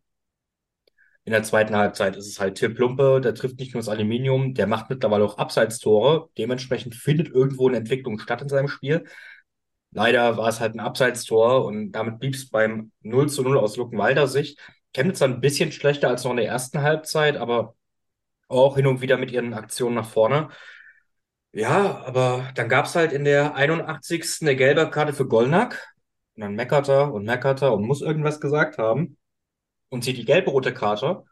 In der zweiten Halbzeit ist es halt Till Plumpe, der trifft nicht nur das Aluminium, der macht mittlerweile auch Abseitstore. Dementsprechend findet irgendwo eine Entwicklung statt in seinem Spiel. Leider war es halt ein Abseitstor und damit blieb es beim 0 zu 0 aus Luckenwalder Sicht. Chemnitz ein bisschen schlechter als noch in der ersten Halbzeit, aber auch hin und wieder mit ihren Aktionen nach vorne. Ja, aber dann gab es halt in der 81. eine gelbe Karte für Gollnack. Und dann meckert er und meckert er und muss irgendwas gesagt haben und zieht die gelbe-rote Karte.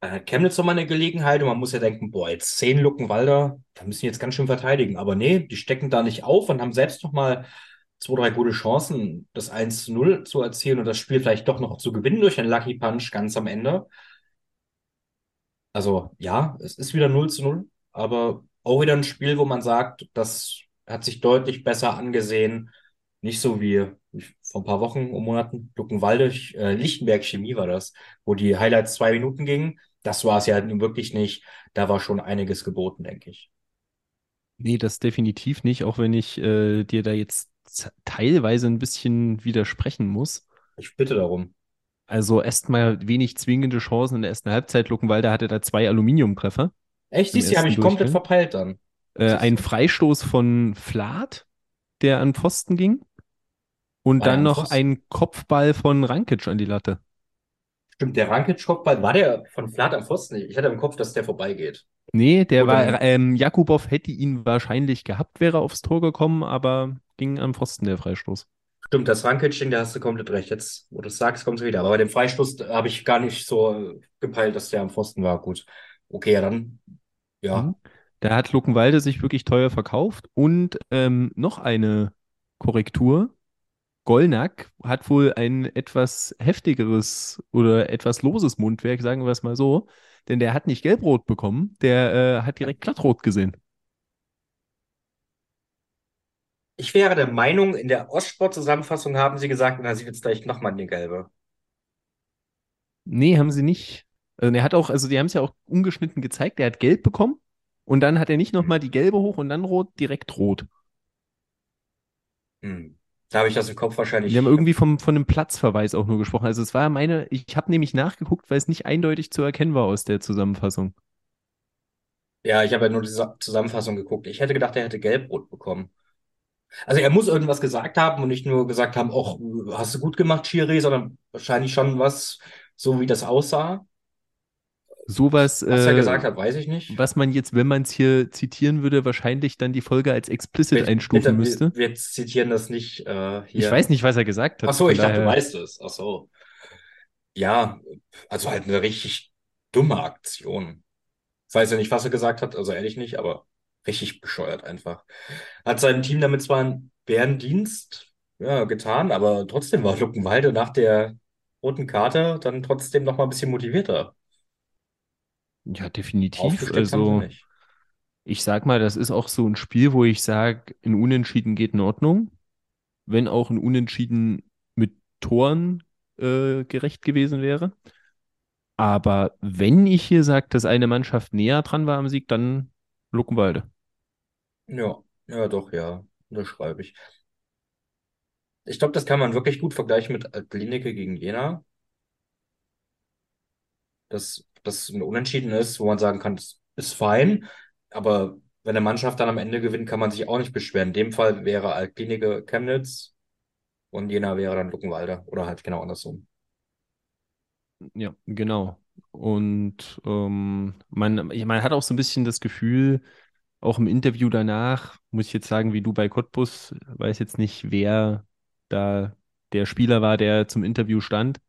Dann hat Chemnitz nochmal eine Gelegenheit und man muss ja denken, boah, jetzt zehn Luckenwalder, da müssen die jetzt ganz schön verteidigen. Aber nee, die stecken da nicht auf und haben selbst nochmal zwei, drei gute Chancen, das 1 zu 0 zu erzielen und das Spiel vielleicht doch noch zu gewinnen durch einen Lucky Punch ganz am Ende. Also ja, es ist wieder 0 zu 0, aber auch wieder ein Spiel, wo man sagt, das hat sich deutlich besser angesehen. Nicht so wie vor ein paar Wochen und Monaten, Luckenwalde, äh, Lichtenberg Chemie war das, wo die Highlights zwei Minuten gingen. Das war es ja nun wirklich nicht. Da war schon einiges geboten, denke ich. Nee, das definitiv nicht, auch wenn ich äh, dir da jetzt teilweise ein bisschen widersprechen muss. Ich bitte darum. Also erstmal wenig zwingende Chancen in der ersten Halbzeit. Luckenwalder hatte da zwei Aluminiumtreffer. Echt? Siehst du, habe ich komplett verpeilt dann. Äh, ein Freistoß von Flath, der an Pfosten ging. Und war dann noch Pfosten? ein Kopfball von Rankic an die Latte. Stimmt, der Rankic-Kopfball, war der von Flath am Pfosten? Ich hatte im Kopf, dass der vorbeigeht. Nee, der Oder war, ähm, Jakubow hätte ihn wahrscheinlich gehabt, wäre aufs Tor gekommen, aber ging am Pfosten der Freistoß. Stimmt, das Rankic-Ding, da hast du komplett recht. Jetzt, wo du es sagst, kommt es wieder. Aber bei dem Freistoß habe ich gar nicht so gepeilt, dass der am Pfosten war. Gut. Okay, ja, dann, ja. Mhm. Da hat Luckenwalde sich wirklich teuer verkauft. Und ähm, noch eine Korrektur. Gollnack hat wohl ein etwas heftigeres oder etwas loses Mundwerk, sagen wir es mal so. Denn der hat nicht gelbrot bekommen, der äh, hat direkt glattrot gesehen. Ich wäre der Meinung, in der Ostsport-Zusammenfassung haben sie gesagt, na, sie wird es gleich nochmal in die gelbe. Nee, haben sie nicht. Also, er hat auch, also die haben es ja auch ungeschnitten gezeigt, er hat gelb bekommen und dann hat er nicht nochmal die gelbe hoch und dann rot, direkt rot. Hm. Da habe ich das im Kopf wahrscheinlich. Wir haben irgendwie vom, von einem Platzverweis auch nur gesprochen. Also es war meine, ich habe nämlich nachgeguckt, weil es nicht eindeutig zu erkennen war aus der Zusammenfassung. Ja, ich habe ja nur die Zusammenfassung geguckt. Ich hätte gedacht, er hätte gelb-rot bekommen. Also er muss irgendwas gesagt haben und nicht nur gesagt haben, ach, hast du gut gemacht, Chiri, sondern wahrscheinlich schon was, so wie das aussah. Sowas, was er äh, gesagt hat, weiß ich nicht. Was man jetzt, wenn man es hier zitieren würde, wahrscheinlich dann die Folge als explicit bitte, einstufen bitte, müsste. Wir, wir, zitieren das nicht äh, hier. Ich weiß nicht, was er gesagt hat. Ach so, ich dachte, du weißt es. Ach so. Ja, also halt eine richtig dumme Aktion. Ich weiß ja nicht, was er gesagt hat, also ehrlich nicht, aber richtig bescheuert einfach. Hat seinem Team damit zwar einen Bärendienst ja, getan, aber trotzdem war Luckenwalde nach der roten Karte dann trotzdem noch mal ein bisschen motivierter. Ja, definitiv. Also, ich sag mal, das ist auch so ein Spiel, wo ich sage, ein Unentschieden geht in Ordnung. Wenn auch ein Unentschieden mit Toren äh, gerecht gewesen wäre. Aber wenn ich hier sage, dass eine Mannschaft näher dran war am Sieg, dann Luckenwalde. Ja, ja, doch, ja. Das schreibe ich. Ich glaube, das kann man wirklich gut vergleichen mit Klinike gegen Jena. Dass das ein Unentschieden ist, wo man sagen kann, das ist fein, aber wenn eine Mannschaft dann am Ende gewinnt, kann man sich auch nicht beschweren. In dem Fall wäre Altklinike Chemnitz und Jena wäre dann Luckenwalde oder halt genau andersrum. Ja, genau. Und ähm, man, man hat auch so ein bisschen das Gefühl, auch im Interview danach, muss ich jetzt sagen, wie du bei Cottbus, weiß jetzt nicht, wer da der Spieler war, der zum Interview stand.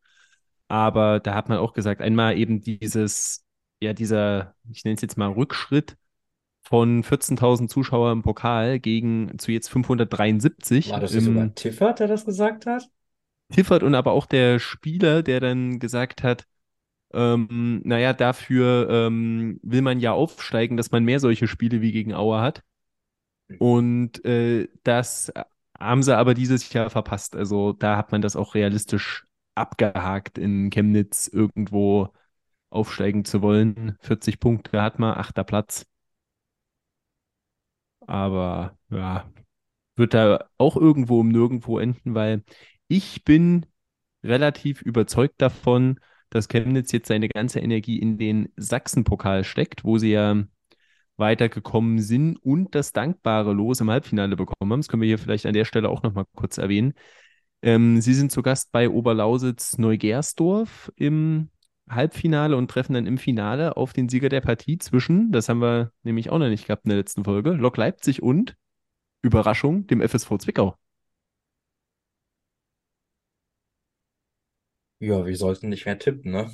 Aber da hat man auch gesagt, einmal eben dieses, ja, dieser, ich nenne es jetzt mal Rückschritt von 14.000 Zuschauer im Pokal gegen zu jetzt 573. War das sogar Tiffert, der das gesagt hat? Tiffert und aber auch der Spieler, der dann gesagt hat, ähm, naja, dafür ähm, will man ja aufsteigen, dass man mehr solche Spiele wie gegen Auer hat. Mhm. Und äh, das haben sie aber dieses Jahr verpasst. Also da hat man das auch realistisch abgehakt, in Chemnitz irgendwo aufsteigen zu wollen. 40 Punkte hat man, achter Platz. Aber ja, wird da auch irgendwo um nirgendwo enden, weil ich bin relativ überzeugt davon, dass Chemnitz jetzt seine ganze Energie in den Sachsenpokal steckt, wo sie ja weitergekommen sind und das dankbare Los im Halbfinale bekommen haben. Das können wir hier vielleicht an der Stelle auch nochmal kurz erwähnen. Ähm, sie sind zu Gast bei Oberlausitz Neugersdorf im Halbfinale und treffen dann im Finale auf den Sieger der Partie zwischen, das haben wir nämlich auch noch nicht gehabt in der letzten Folge, Lok Leipzig und Überraschung, dem FSV Zwickau. Ja, wir sollten nicht mehr tippen, ne?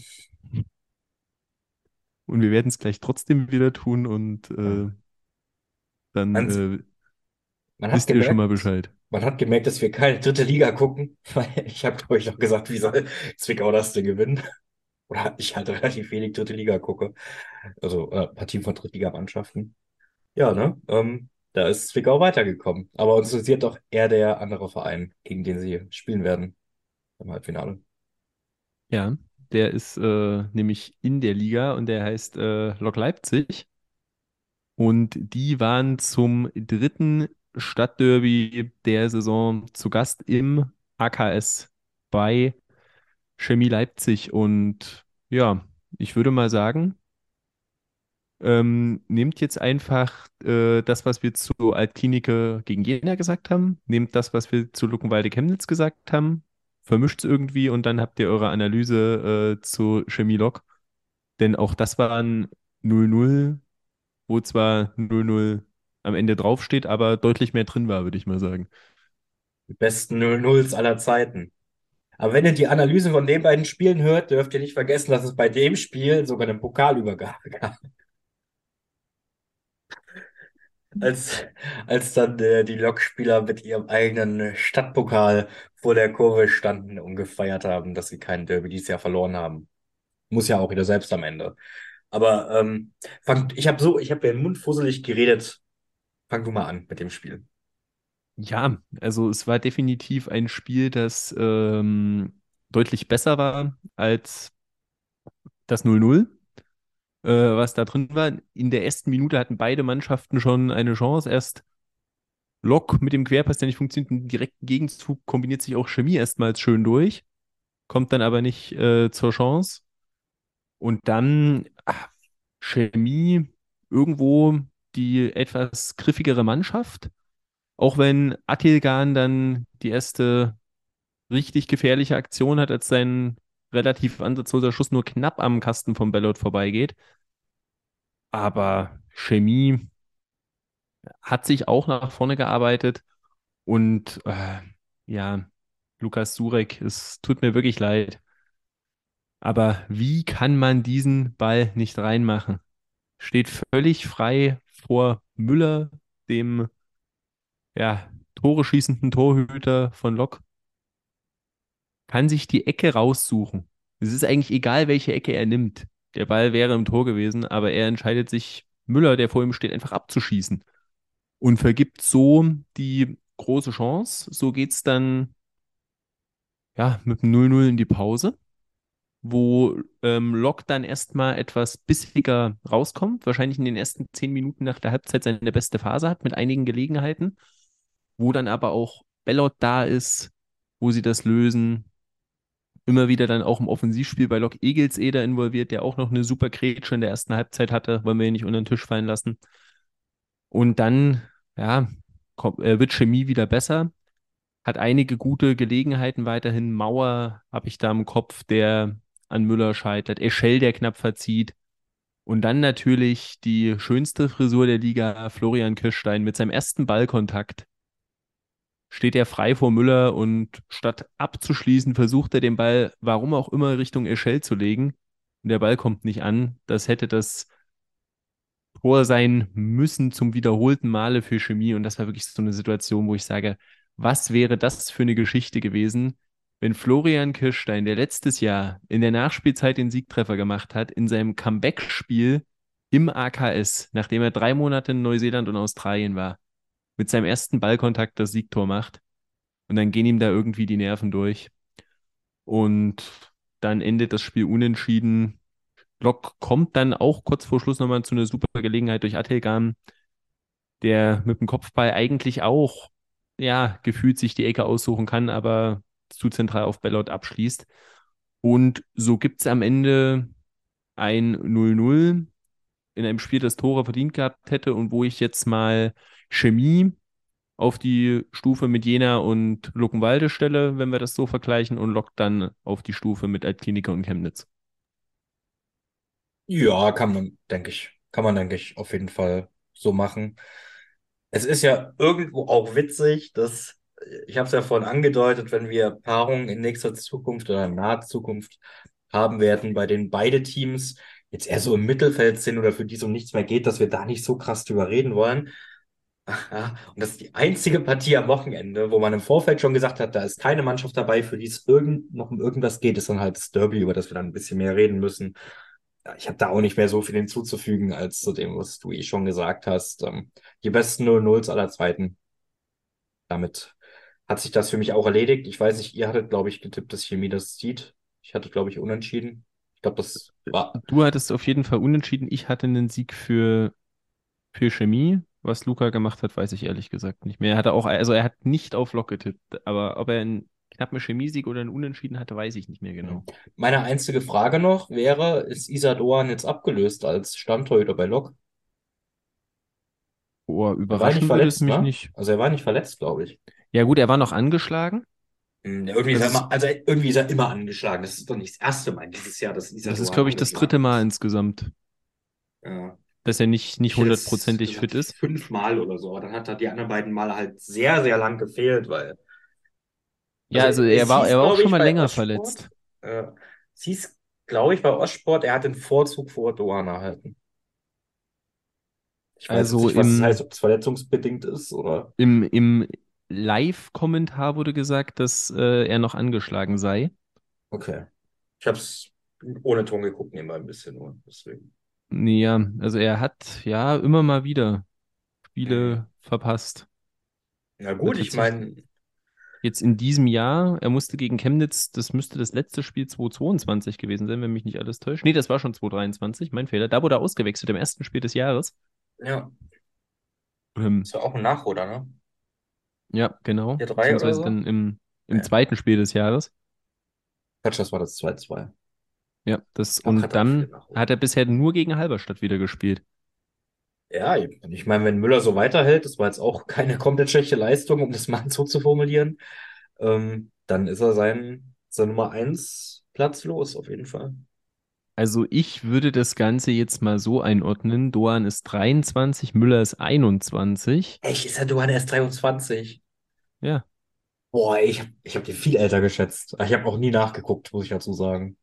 Und wir werden es gleich trotzdem wieder tun und äh, dann äh, man hat wisst ihr schon mal gemerkt, Bescheid. man hat gemerkt, dass wir keine dritte Liga gucken, weil ich habe euch noch gesagt, wie soll Zwickau das denn gewinnen? Oder ich halt relativ wenig dritte Liga gucke. Also äh, Partien von Drittligamannschaften. Ja, ne? Ähm, da ist Zwickau weitergekommen. Aber uns interessiert doch eher der andere Verein, gegen den sie spielen werden im Halbfinale. Ja, der ist äh, nämlich in der Liga und der heißt äh, Lok Leipzig. Und die waren zum dritten Stadtderby der Saison zu Gast im AKS bei Chemie Leipzig. Und ja, ich würde mal sagen, ähm, nehmt jetzt einfach äh, das, was wir zu Altklinike gegen Jena gesagt haben, nehmt das, was wir zu Luckenwalde Chemnitz gesagt haben, vermischt es irgendwie und dann habt ihr eure Analyse äh, zu Chemie Lok. Denn auch das war ein 0-0, wo zwar 0-0 am Ende draufsteht, aber deutlich mehr drin war, würde ich mal sagen. Die besten 0-0s aller Zeiten. Aber wenn ihr die Analyse von den beiden Spielen hört, dürft ihr nicht vergessen, dass es bei dem Spiel sogar eine Pokalübergabe gab. Als, als dann äh, die Lokspieler mit ihrem eigenen Stadtpokal vor der Kurve standen und gefeiert haben, dass sie kein Derby dieses Jahr verloren haben. Muss ja auch wieder selbst am Ende. Aber ähm, fang, ich habe so, ich habe mir den Mund fusselig geredet. Fang du mal an mit dem Spiel. Ja, also es war definitiv ein Spiel, das ähm, deutlich besser war als das 0-0, äh, was da drin war. In der ersten Minute hatten beide Mannschaften schon eine Chance. Erst Lok mit dem Querpass, der nicht funktioniert, im direkten Gegenzug kombiniert sich auch Chemie erstmals schön durch, kommt dann aber nicht äh, zur Chance. Und dann ach, Chemie irgendwo die etwas griffigere Mannschaft. Auch wenn Attilgan dann die erste richtig gefährliche Aktion hat, als sein relativ ansatzloser Schuss nur knapp am Kasten von Bellot vorbeigeht. Aber Chemie hat sich auch nach vorne gearbeitet und äh, ja, Lukas Surek, es tut mir wirklich leid. Aber wie kann man diesen Ball nicht reinmachen? Steht völlig frei vor Müller, dem ja, Tore schießenden Torhüter von Lok, kann sich die Ecke raussuchen. Es ist eigentlich egal, welche Ecke er nimmt. Der Ball wäre im Tor gewesen, aber er entscheidet sich, Müller, der vor ihm steht, einfach abzuschießen und vergibt so die große Chance. So geht es dann ja, mit dem 0-0 in die Pause, wo ähm, Lok dann erstmal etwas bissiger rauskommt, wahrscheinlich in den ersten zehn Minuten nach der Halbzeit seine beste Phase hat mit einigen Gelegenheiten, wo dann aber auch Bellot da ist, wo sie das lösen. Immer wieder dann auch im Offensivspiel bei Lok Egelseder involviert, der auch noch eine super Grätsche in der ersten Halbzeit hatte, wollen wir ihn nicht unter den Tisch fallen lassen. Und dann, ja, kommt, äh, wird Chemie wieder besser, hat einige gute Gelegenheiten weiterhin. Mauer habe ich da im Kopf, der an Müller scheitert. Eschel, der knapp verzieht. Und dann natürlich die schönste Frisur der Liga, Florian Kirstein mit seinem ersten Ballkontakt. Steht er frei vor Müller und statt abzuschließen, versucht er den Ball, warum auch immer, Richtung Eschel zu legen. Und der Ball kommt nicht an. Das hätte das Tor sein müssen zum wiederholten Male für Chemie. Und das war wirklich so eine Situation, wo ich sage, was wäre das für eine Geschichte gewesen, wenn Florian Kirstein, der letztes Jahr in der Nachspielzeit den Siegtreffer gemacht hat, in seinem Comeback-Spiel im AKS, nachdem er drei Monate in Neuseeland und Australien war, mit seinem ersten Ballkontakt das Siegtor macht. Und dann gehen ihm da irgendwie die Nerven durch. Und dann endet das Spiel unentschieden. Lok kommt dann auch kurz vor Schluss nochmal zu einer super Gelegenheit durch Atelgan, der mit dem Kopfball eigentlich auch, ja, gefühlt sich die Ecke aussuchen kann, aber zu zentral auf Bellot abschließt. Und so gibt es am Ende ein 0-0. in einem Spiel das Tore verdient gehabt hätte und wo ich jetzt mal Chemie auf die Stufe mit Jena und Luckenwalde stelle, wenn wir das so vergleichen, und Lok dann auf die Stufe mit Altkliniker und Chemnitz. Ja, kann man, denke ich, kann man, denke ich, auf jeden Fall so machen. Es ist ja irgendwo auch witzig, dass, ich habe es ja vorhin angedeutet, wenn wir Paarungen in nächster Zukunft oder in naher Zukunft haben werden, bei denen beide Teams jetzt eher so im Mittelfeld sind oder für die so nichts mehr geht, dass wir da nicht so krass drüber reden wollen. Und das ist die einzige Partie am Wochenende, wo man im Vorfeld schon gesagt hat, da ist keine Mannschaft dabei, für die es irgend, noch um irgendwas geht, ist dann halt das Derby, über das wir dann ein bisschen mehr reden müssen. Ich habe da auch nicht mehr so viel hinzuzufügen, als zu dem, was du eh schon gesagt hast. Ähm, die besten 0-0s aller Zweiten. Damit hat sich das für mich auch erledigt. Ich weiß nicht, ihr hattet, glaube ich, getippt, dass Chemie das zieht. Ich hatte, glaube ich, unentschieden. Ich glaube, das war. Du hattest auf jeden Fall unentschieden. Ich hatte einen Sieg für, für Chemie. Was Luca gemacht hat, weiß ich ehrlich gesagt nicht mehr. Er hatte auch, also er hat nicht auf Lock getippt, aber ob er einen knappen Chemiesieg oder einen Unentschieden hatte, weiß ich nicht mehr genau. Meine einzige Frage noch wäre, ist Isador jetzt abgelöst als Stammtorhüter bei Lok? Oh, Er war nicht überraschen würde es verletzt, mich ne? nicht. Also er war nicht verletzt, glaube ich. Ja gut, er war noch angeschlagen. Hm, ja, irgendwie ist Das er immer, also irgendwie ist er immer angeschlagen. Das ist doch nicht das erste Mal dieses Jahr, Isador Das ist, glaube ich, das dritte Mal insgesamt. Ja. dass er nicht, nicht hundertprozentig fit ist. Fünfmal oder so, aber dann hat er die anderen beiden Male halt sehr, sehr lang gefehlt, weil. Ja, also er es war, hieß, er war auch schon mal länger Ostsport, verletzt. Äh, es hieß, glaube ich, bei Ostsport, er hat den Vorzug vor Doan erhalten. Ich weiß Also nicht, was das im- heißt, ob es verletzungsbedingt ist oder. Im, im Live-Kommentar wurde gesagt, dass äh, er noch angeschlagen sei. Okay. Ich habe es ohne Ton geguckt, nebenbei ein bisschen nur. Deswegen. Ja, also er hat ja immer mal wieder Spiele verpasst. Na gut, ich meine, Jetzt in diesem Jahr, er musste gegen Chemnitz, das müsste das letzte Spiel 2022 gewesen sein, wenn mich nicht alles täuscht. Nee, das war schon 2023, mein Fehler. Da wurde er ausgewechselt im ersten Spiel des Jahres. ja, Ähm, ist ja auch ein Nachholer, ne? Ja, genau. Vier, drei oder Beziehungsweise so? dann im, im Ja. zweiten Spiel des Jahres. Quatsch, das war das 2-2. Ja, das, Ach, und hat dann hat er bisher nur gegen Halberstadt wieder gespielt. Ja, ich meine, wenn Müller so weiterhält, das war jetzt auch keine komplett schlechte Leistung, um das mal so zu formulieren, ähm, dann ist er sein, sein Nummer 1 Platz los, auf jeden Fall. Also ich würde das Ganze jetzt mal so einordnen. Doan ist 23, Müller ist 21. Echt, ist der Duan erst 23? Ja, Boah, ich habe ich hab den viel älter geschätzt. Ich habe auch nie nachgeguckt, muss ich dazu sagen.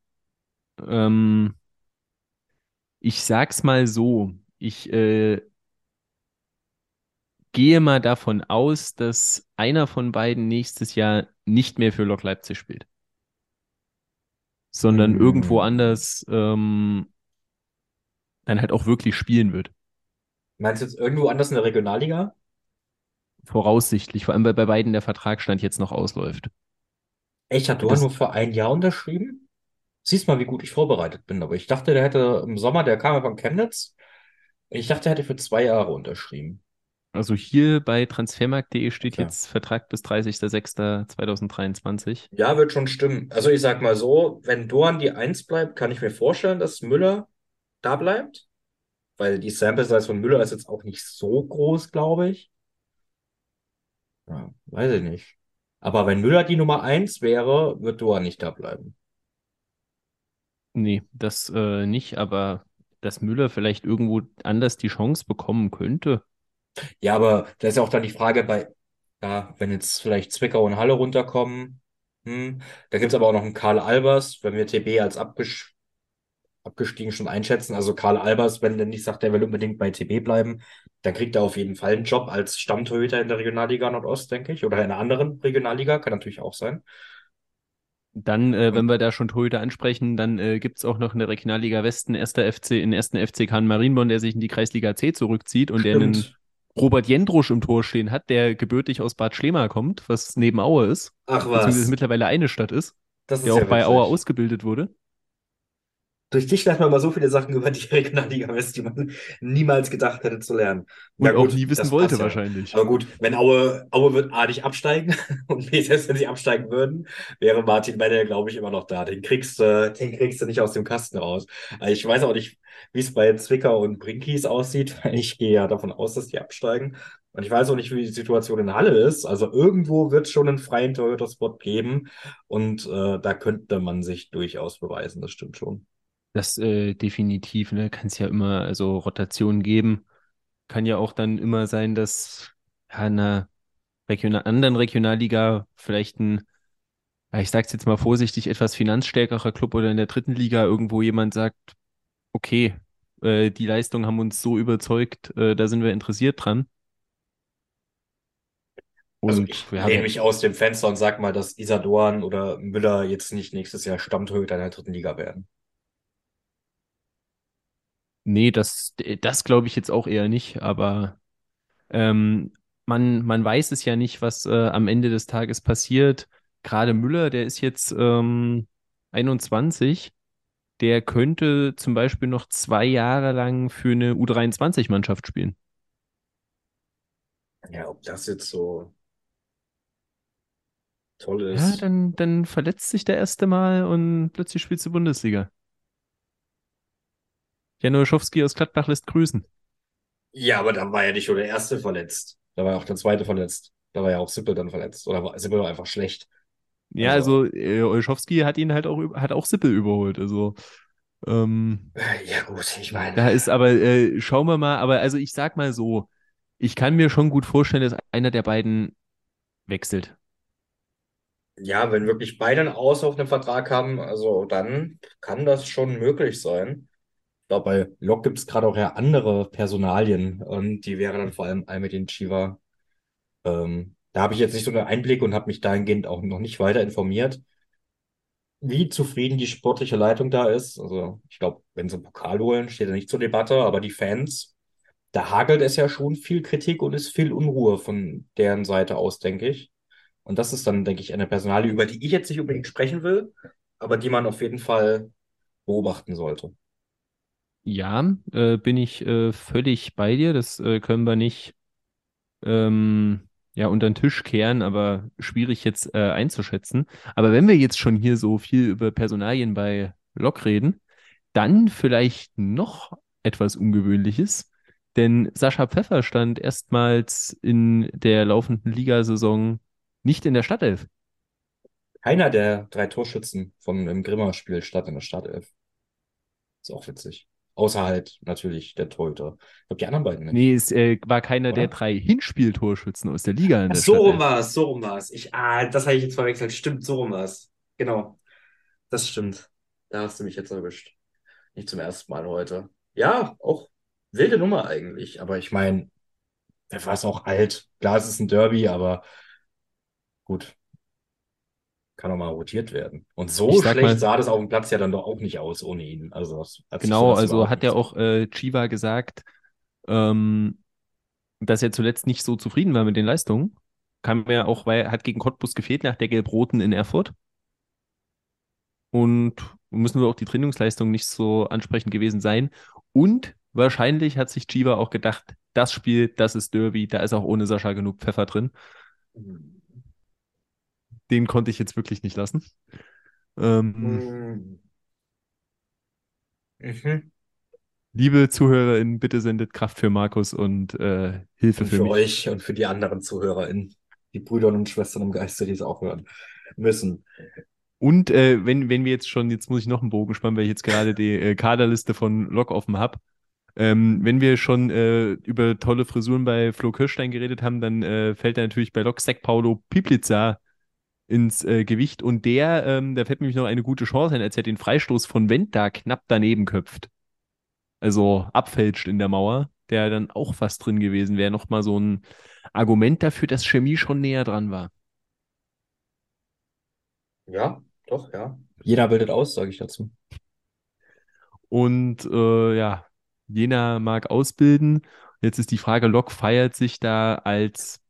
ähm, ich sag's mal so. Ich äh, gehe mal davon aus, dass einer von beiden nächstes Jahr nicht mehr für Lok Leipzig spielt, sondern Hm. irgendwo anders ähm, dann halt auch wirklich spielen wird. Meinst du jetzt irgendwo anders in der Regionalliga? Voraussichtlich, vor allem weil bei beiden der Vertragsstand jetzt noch ausläuft. Echt, hat Das- nur für ein Jahr unterschrieben? Siehst mal, wie gut ich vorbereitet bin, aber ich dachte, der hätte im Sommer, der kam ja von Chemnitz. Ich dachte, er hätte für zwei Jahre unterschrieben. Also hier bei transfermarkt.de steht Okay. jetzt Vertrag bis 30.06.2023. Ja, wird schon stimmen. Also ich sag mal so, wenn Doan die Eins bleibt, kann ich mir vorstellen, dass Müller da bleibt. Weil die Sample Size von Müller ist jetzt auch nicht so groß, glaube ich. Ja, weiß ich nicht. Aber wenn Müller die Nummer eins wäre, wird Doan nicht da bleiben. Nee, das äh, nicht, aber dass Müller vielleicht irgendwo anders die Chance bekommen könnte. Ja, aber da ist ja auch dann die Frage bei, ja, wenn jetzt vielleicht Zwickau und Halle runterkommen, hm, da gibt's aber auch noch einen Karl Albers, wenn wir TB als abgesch abgestiegen schon einschätzen. Also Karl Albers, wenn der nicht sagt, der will unbedingt bei TB bleiben, dann kriegt er auf jeden Fall einen Job als Stammtorhüter in der Regionalliga Nordost, denke ich. Oder in einer anderen Regionalliga, kann natürlich auch sein. Dann, äh, wenn wir da schon Torhüter ansprechen, dann äh, gibt es auch noch eine Regionalliga Westen, erster FC, in ersten FC Kahn Marienborn, der sich in die Kreisliga C zurückzieht und der einen Stimmt. Robert Jendrusch im Tor stehen hat, der gebürtig aus Bad Schlema kommt, was neben Aue ist, Ach beziehungsweise was, mittlerweile eine Stadt ist, das ist der auch ja bei Aue witzig. ausgebildet wurde. Durch dich lernt man mal so viele Sachen über die Regionalliga West, die man niemals gedacht hätte zu lernen. Ja Und auch gut, nie wissen wollte ja. wahrscheinlich. Aber gut, wenn Aue, Aue wird A nicht absteigen und B, selbst wenn sie absteigen würden, wäre Martin Menne, glaube ich, immer noch da. Den kriegst du, den kriegst du nicht aus dem Kasten raus. Also ich weiß auch nicht, wie es bei Zwickau und Brinkies aussieht. Ich gehe ja davon aus, dass die absteigen. Und ich weiß auch nicht, wie die Situation in Halle ist. Also irgendwo wird es schon einen freien Torhüter-Spot geben. Und äh, da könnte man sich durchaus beweisen. Das stimmt schon. Das äh, definitiv, ne? Kann es ja immer, also Rotation geben. Kann ja auch dann immer sein, dass ja, in einer Regional anderen Regionalliga vielleicht ein, ja, ich sag's jetzt mal vorsichtig, etwas finanzstärkerer Club oder in der dritten Liga irgendwo jemand sagt, okay, äh, die Leistungen haben uns so überzeugt, äh, da sind wir interessiert dran. Also Und ich ja, lehne mich aus dem Fenster und sag mal, dass Isadorn oder Müller jetzt nicht nächstes Jahr Stammtorhüter in der dritten Liga werden. Nee, das, das glaube ich jetzt auch eher nicht, aber ähm, man, man weiß es ja nicht, was äh, am Ende des Tages passiert. Gerade Müller, der ist jetzt ähm, 21, der könnte zum Beispiel noch zwei Jahre lang für eine U23-Mannschaft spielen. Ja, ob das jetzt so toll Ja, ist. dann, dann verletzt sich der erste Mal und plötzlich spielst du Bundesliga. Jan Olszewski aus Gladbach lässt grüßen. Ja, aber da war ja nicht nur der erste verletzt. Da war ja auch der zweite verletzt. Da war ja auch Sippel dann verletzt. Oder war Sippel war einfach schlecht. Ja, Also, also äh, Olszewski hat ihn halt auch, hat auch Sippel überholt. Also ähm, äh, ja gut, ich meine, da ist aber, äh, schauen wir mal, aber also ich sag mal so, ich kann mir schon gut vorstellen, dass einer der beiden wechselt. ja, wenn wirklich beide einen Aus auf einem Vertrag haben, also dann kann das schon möglich sein. Glaube, bei Lok gibt es gerade auch ja andere Personalien und die wäre dann vor allem Almedin Chiva. Ähm, da habe ich jetzt nicht so einen Einblick und habe mich dahingehend auch noch nicht weiter informiert, wie zufrieden die sportliche Leitung da ist. Also ich glaube, wenn sie einen Pokal holen, steht er nicht zur Debatte, aber die Fans, da hagelt es ja schon viel Kritik und ist viel Unruhe von deren Seite aus, denke ich. Und das ist dann, denke ich, eine Personalie, über die ich jetzt nicht unbedingt sprechen will, aber die man auf jeden Fall beobachten sollte. Ja, äh, bin ich äh, völlig bei dir. Das äh, können wir nicht ähm, ja, unter den Tisch kehren, aber schwierig jetzt äh, einzuschätzen. Aber wenn wir jetzt schon hier so viel über Personalien bei Lok reden, dann vielleicht noch etwas Ungewöhnliches, denn Sascha Pfeffer stand erstmals in der laufenden Ligasaison nicht in der Startelf. Keiner der drei Torschützen von im Grimmer-Spiel stand in der Startelf. Ist auch witzig. Außer halt natürlich der Torhüter. Ich glaube, die anderen beiden nicht, Nee, es äh, war keiner der oder? drei Hinspieltorschützen aus der Liga in Ach, der so rum war es, so rum war es. Ich, ah, das habe ich jetzt verwechselt. Stimmt, so rum war es. Genau, das stimmt. Da hast du mich jetzt erwischt. Nicht zum ersten Mal heute. Ja, auch wilde Nummer eigentlich. Aber ich meine, der war es auch alt. Klar, es ist ein Derby, aber gut, kann auch mal rotiert werden. Und so schlecht mal, sah das auf dem Platz ja dann doch auch nicht aus ohne ihn. Also, genau, also hat ja auch äh, Chiva gesagt, ähm, dass er zuletzt nicht so zufrieden war mit den Leistungen. Kam ja auch, weil er hat gegen Cottbus gefehlt nach der Gelb-Roten in Erfurt. Und müssen wir auch die Trainingsleistung nicht so ansprechend gewesen sein. Und wahrscheinlich hat sich Chiva auch gedacht, das Spiel, das ist Derby, da ist auch ohne Sascha genug Pfeffer drin. Den konnte ich jetzt wirklich nicht lassen. Ähm, Mhm. Liebe ZuhörerInnen, bitte sendet Kraft für Markus und äh, Hilfe Und für für mich. euch und für die anderen ZuhörerInnen, die Brüder und Schwestern im Geiste, die es auch hören müssen. Und äh, wenn, wenn wir jetzt schon, jetzt muss ich noch einen Bogen spannen, weil ich jetzt gerade die äh, Kaderliste von Lok offen habe. Ähm, wenn wir schon äh, über tolle Frisuren bei Flo Kirstein geredet haben, dann äh, fällt da natürlich bei Lok Sek Paulo Piplica ins äh, Gewicht. Und der, ähm, da fällt mir nämlich noch eine gute Chance ein, als er den Freistoß von Wendt da knapp daneben köpft. Also abfälscht in der Mauer, der dann auch fast drin gewesen wäre. Nochmal so ein Argument dafür, dass Chemie schon näher dran war. Ja, doch, ja. Jeder bildet aus, sage ich dazu. Und äh, ja, Jena mag ausbilden. Jetzt ist die Frage, Lok feiert sich da als,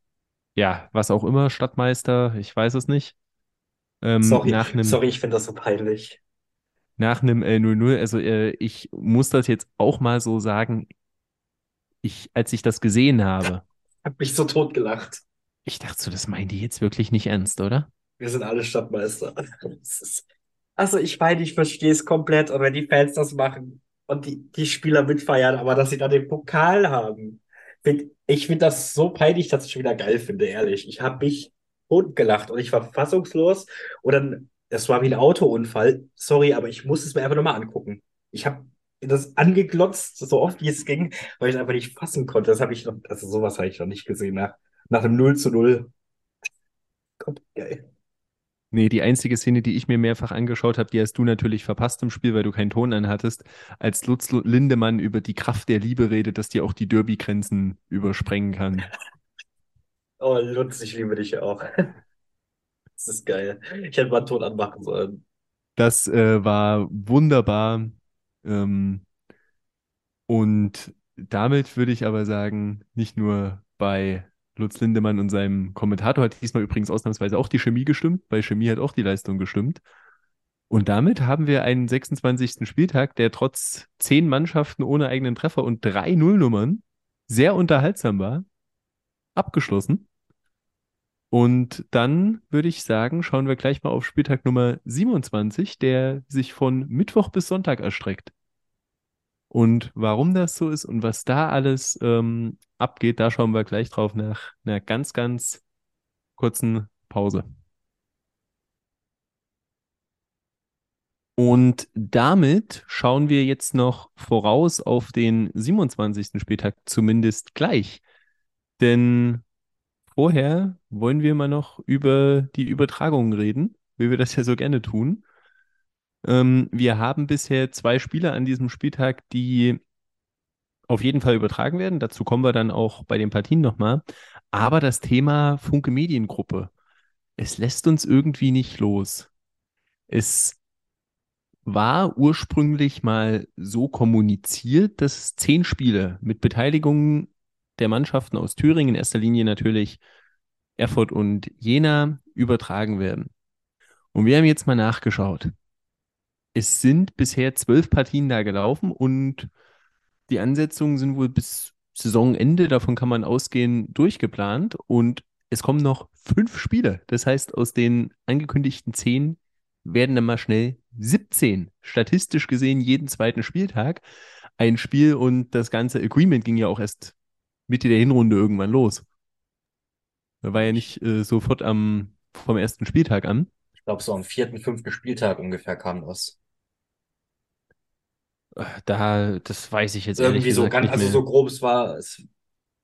ja, was auch immer, Stadtmeister, ich weiß es nicht, ähm, Sorry, einem, sorry, ich finde das so peinlich. nach einem äh, 0-0. Also äh, ich muss das jetzt auch mal so sagen, ich, als ich das gesehen habe, Hab mich so tot gelacht. ich dachte so, das meinen die jetzt wirklich nicht ernst, oder? Wir sind alle Stadtmeister. Ist, also ich meine, ich verstehe es komplett. Und wenn die Fans das machen und die, die Spieler mitfeiern, aber dass sie dann den Pokal haben. Find, ich finde das so peinlich, dass ich schon wieder geil finde, ehrlich. Ich habe mich totgelacht und ich war fassungslos. Und dann, das war wie ein Autounfall. Sorry, aber ich muss es mir einfach nochmal angucken. Ich habe das angeglotzt, so oft wie es ging, weil ich es einfach nicht fassen konnte. Das habe ich noch, also sowas habe ich noch nicht gesehen nach, nach einem 0 zu 0. Gott, geil. Nee, die einzige Szene, die ich mir mehrfach angeschaut habe, die hast du natürlich verpasst im Spiel, weil du keinen Ton anhattest, als Lutz Lindemann über die Kraft der Liebe redet, dass die auch die Derby-Grenzen übersprengen kann. Oh, Lutz, ich liebe dich auch. Das ist geil. Ich hätte mal einen Ton anmachen sollen. Das äh, war wunderbar. Ähm, und damit würde ich aber sagen, nicht nur bei Lutz Lindemann und seinem Kommentator hat diesmal übrigens ausnahmsweise auch die Chemie gestimmt. Bei Chemie hat auch die Leistung gestimmt. Und damit haben wir einen 26. Spieltag, der trotz zehn Mannschaften ohne eigenen Treffer und drei Nullnummern sehr unterhaltsam war, abgeschlossen. Und dann würde ich sagen, schauen wir gleich mal auf Spieltag Nummer 27, der sich von Mittwoch bis Sonntag erstreckt. Und warum das so ist und was da alles ähm, abgeht, da schauen wir gleich drauf nach einer ganz, ganz kurzen Pause. Und damit schauen wir jetzt noch voraus auf den 27. Spieltag, zumindest gleich. Denn vorher wollen wir mal noch über die Übertragungen reden, wie wir das ja so gerne tun. Ähm, wir haben bisher zwei Spiele an diesem Spieltag, die auf jeden Fall übertragen werden. Dazu kommen wir dann auch bei den Partien nochmal. Aber das Thema Funke Mediengruppe, es lässt uns irgendwie nicht los. Es war ursprünglich mal so kommuniziert, dass zehn Spiele mit Beteiligung der Mannschaften aus Thüringen, in erster Linie natürlich Erfurt und Jena, übertragen werden. Und wir haben jetzt mal nachgeschaut. Es sind bisher zwölf Partien da gelaufen und die Ansetzungen sind wohl bis Saisonende, davon kann man ausgehen, durchgeplant. Und es kommen noch fünf Spiele. Das heißt, aus den angekündigten zehn werden dann mal schnell 17, statistisch gesehen jeden zweiten Spieltag ein Spiel und das ganze Agreement ging ja auch erst Mitte der Hinrunde irgendwann los. Da war ja nicht äh, sofort am, vom ersten Spieltag an. Ich glaube, so am vierten, fünften Spieltag ungefähr kam das. Da, das weiß ich jetzt Irgendwie so ganz, nicht also so grob, es war, es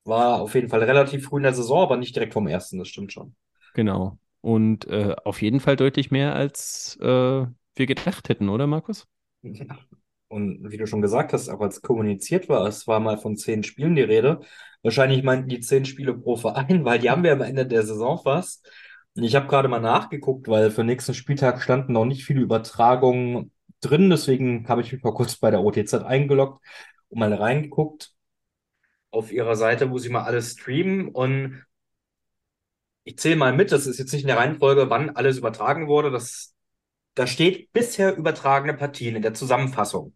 war auf jeden Fall relativ früh in der Saison, aber nicht direkt vom ersten, das stimmt schon. Genau. Und äh, auf jeden Fall deutlich mehr, als äh, wir gedacht hätten, oder Markus? Und wie du schon gesagt hast, auch als kommuniziert war, es war mal von zehn Spielen die Rede. Wahrscheinlich meinten die zehn Spiele pro Verein, weil die haben wir am Ende der Saison fast. Und ich habe gerade mal nachgeguckt, weil für den nächsten Spieltag standen noch nicht viele Übertragungen drin. Deswegen habe ich mich mal kurz bei der OTZ eingeloggt und mal reingeguckt auf ihrer Seite, wo sie mal alles streamen. Und ich zähle mal mit, das ist jetzt nicht in der Reihenfolge, wann alles übertragen wurde. Das, da steht bisher übertragene Partien in der Zusammenfassung.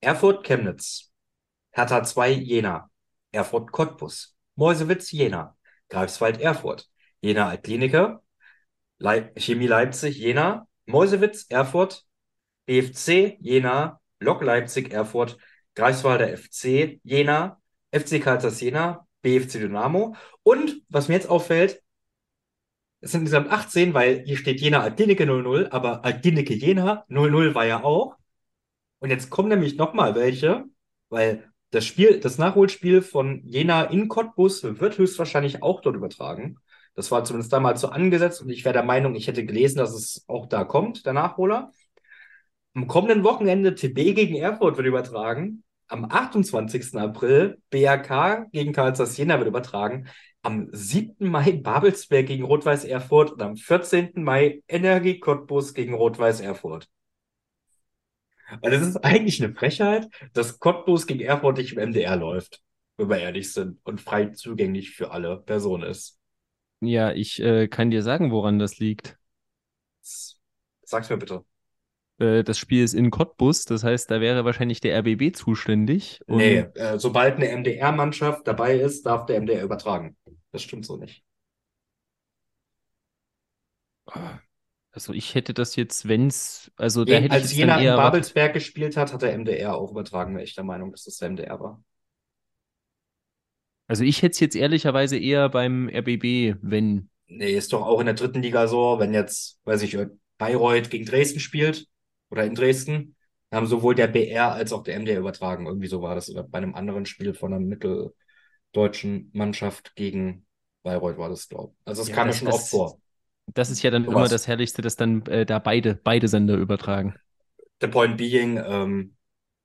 Erfurt Chemnitz, Hertha 2 Jena, Erfurt Cottbus, Meuselwitz Jena, Greifswald Erfurt, Jena Altkliniker, Leip Chemie Leipzig Jena, Meuselwitz Erfurt, BFC Jena, Lok Leipzig Erfurt, Greifswalder FC Jena, FC Karlsruhe Jena, BFC Dynamo und was mir jetzt auffällt, es sind insgesamt 18, weil hier steht Jena Altlinike 00, aber Altlinike Jena 00 war ja auch. Und jetzt kommen nämlich nochmal welche, weil das Spiel, das Nachholspiel von Jena in Cottbus wird höchstwahrscheinlich auch dort übertragen. Das war zumindest damals so angesetzt und ich wäre der Meinung, ich hätte gelesen, dass es auch da kommt, der Nachholer. Am kommenden Wochenende TB gegen Erfurt wird übertragen. Am 28. April BRK gegen Karlsruhe Jena wird übertragen. Am 7. Mai Babelsberg gegen Rot-Weiß Erfurt und am 14. Mai Energie Cottbus gegen Rot-Weiß Erfurt. Weil es ist eigentlich eine Frechheit, dass Cottbus gegen Erfurt nicht im MDR läuft, wenn wir ehrlich sind, und frei zugänglich für alle Personen ist. Ja, ich äh, kann dir sagen, woran das liegt. Sag's mir bitte. Äh, das Spiel ist in Cottbus, das heißt, da wäre wahrscheinlich der RBB zuständig. Nee, Und äh, sobald eine MDR-Mannschaft dabei ist, darf der MDR übertragen. Das stimmt so nicht. also ich hätte das jetzt, wenn's, also da Je, hätte als Jena in. Babelsberg gespielt hat, hat der MDR auch übertragen, bin ich der Meinung, dass das der MDR war. Also ich hätte es jetzt ehrlicherweise eher beim RBB, wenn. Nee, ist doch auch in der dritten Liga so, wenn jetzt, weiß ich, Bayreuth gegen Dresden spielt oder in Dresden, haben sowohl der BR als auch der MDR übertragen. Irgendwie so war das. Oder bei einem anderen Spiel von einer mitteldeutschen Mannschaft gegen Bayreuth war das, glaube ich. Also es Ja, kam mir das, schon oft vor. das ist ja dann immer Sowas. das Herrlichste, dass dann äh, da beide, beide Sender übertragen. The point being, ähm,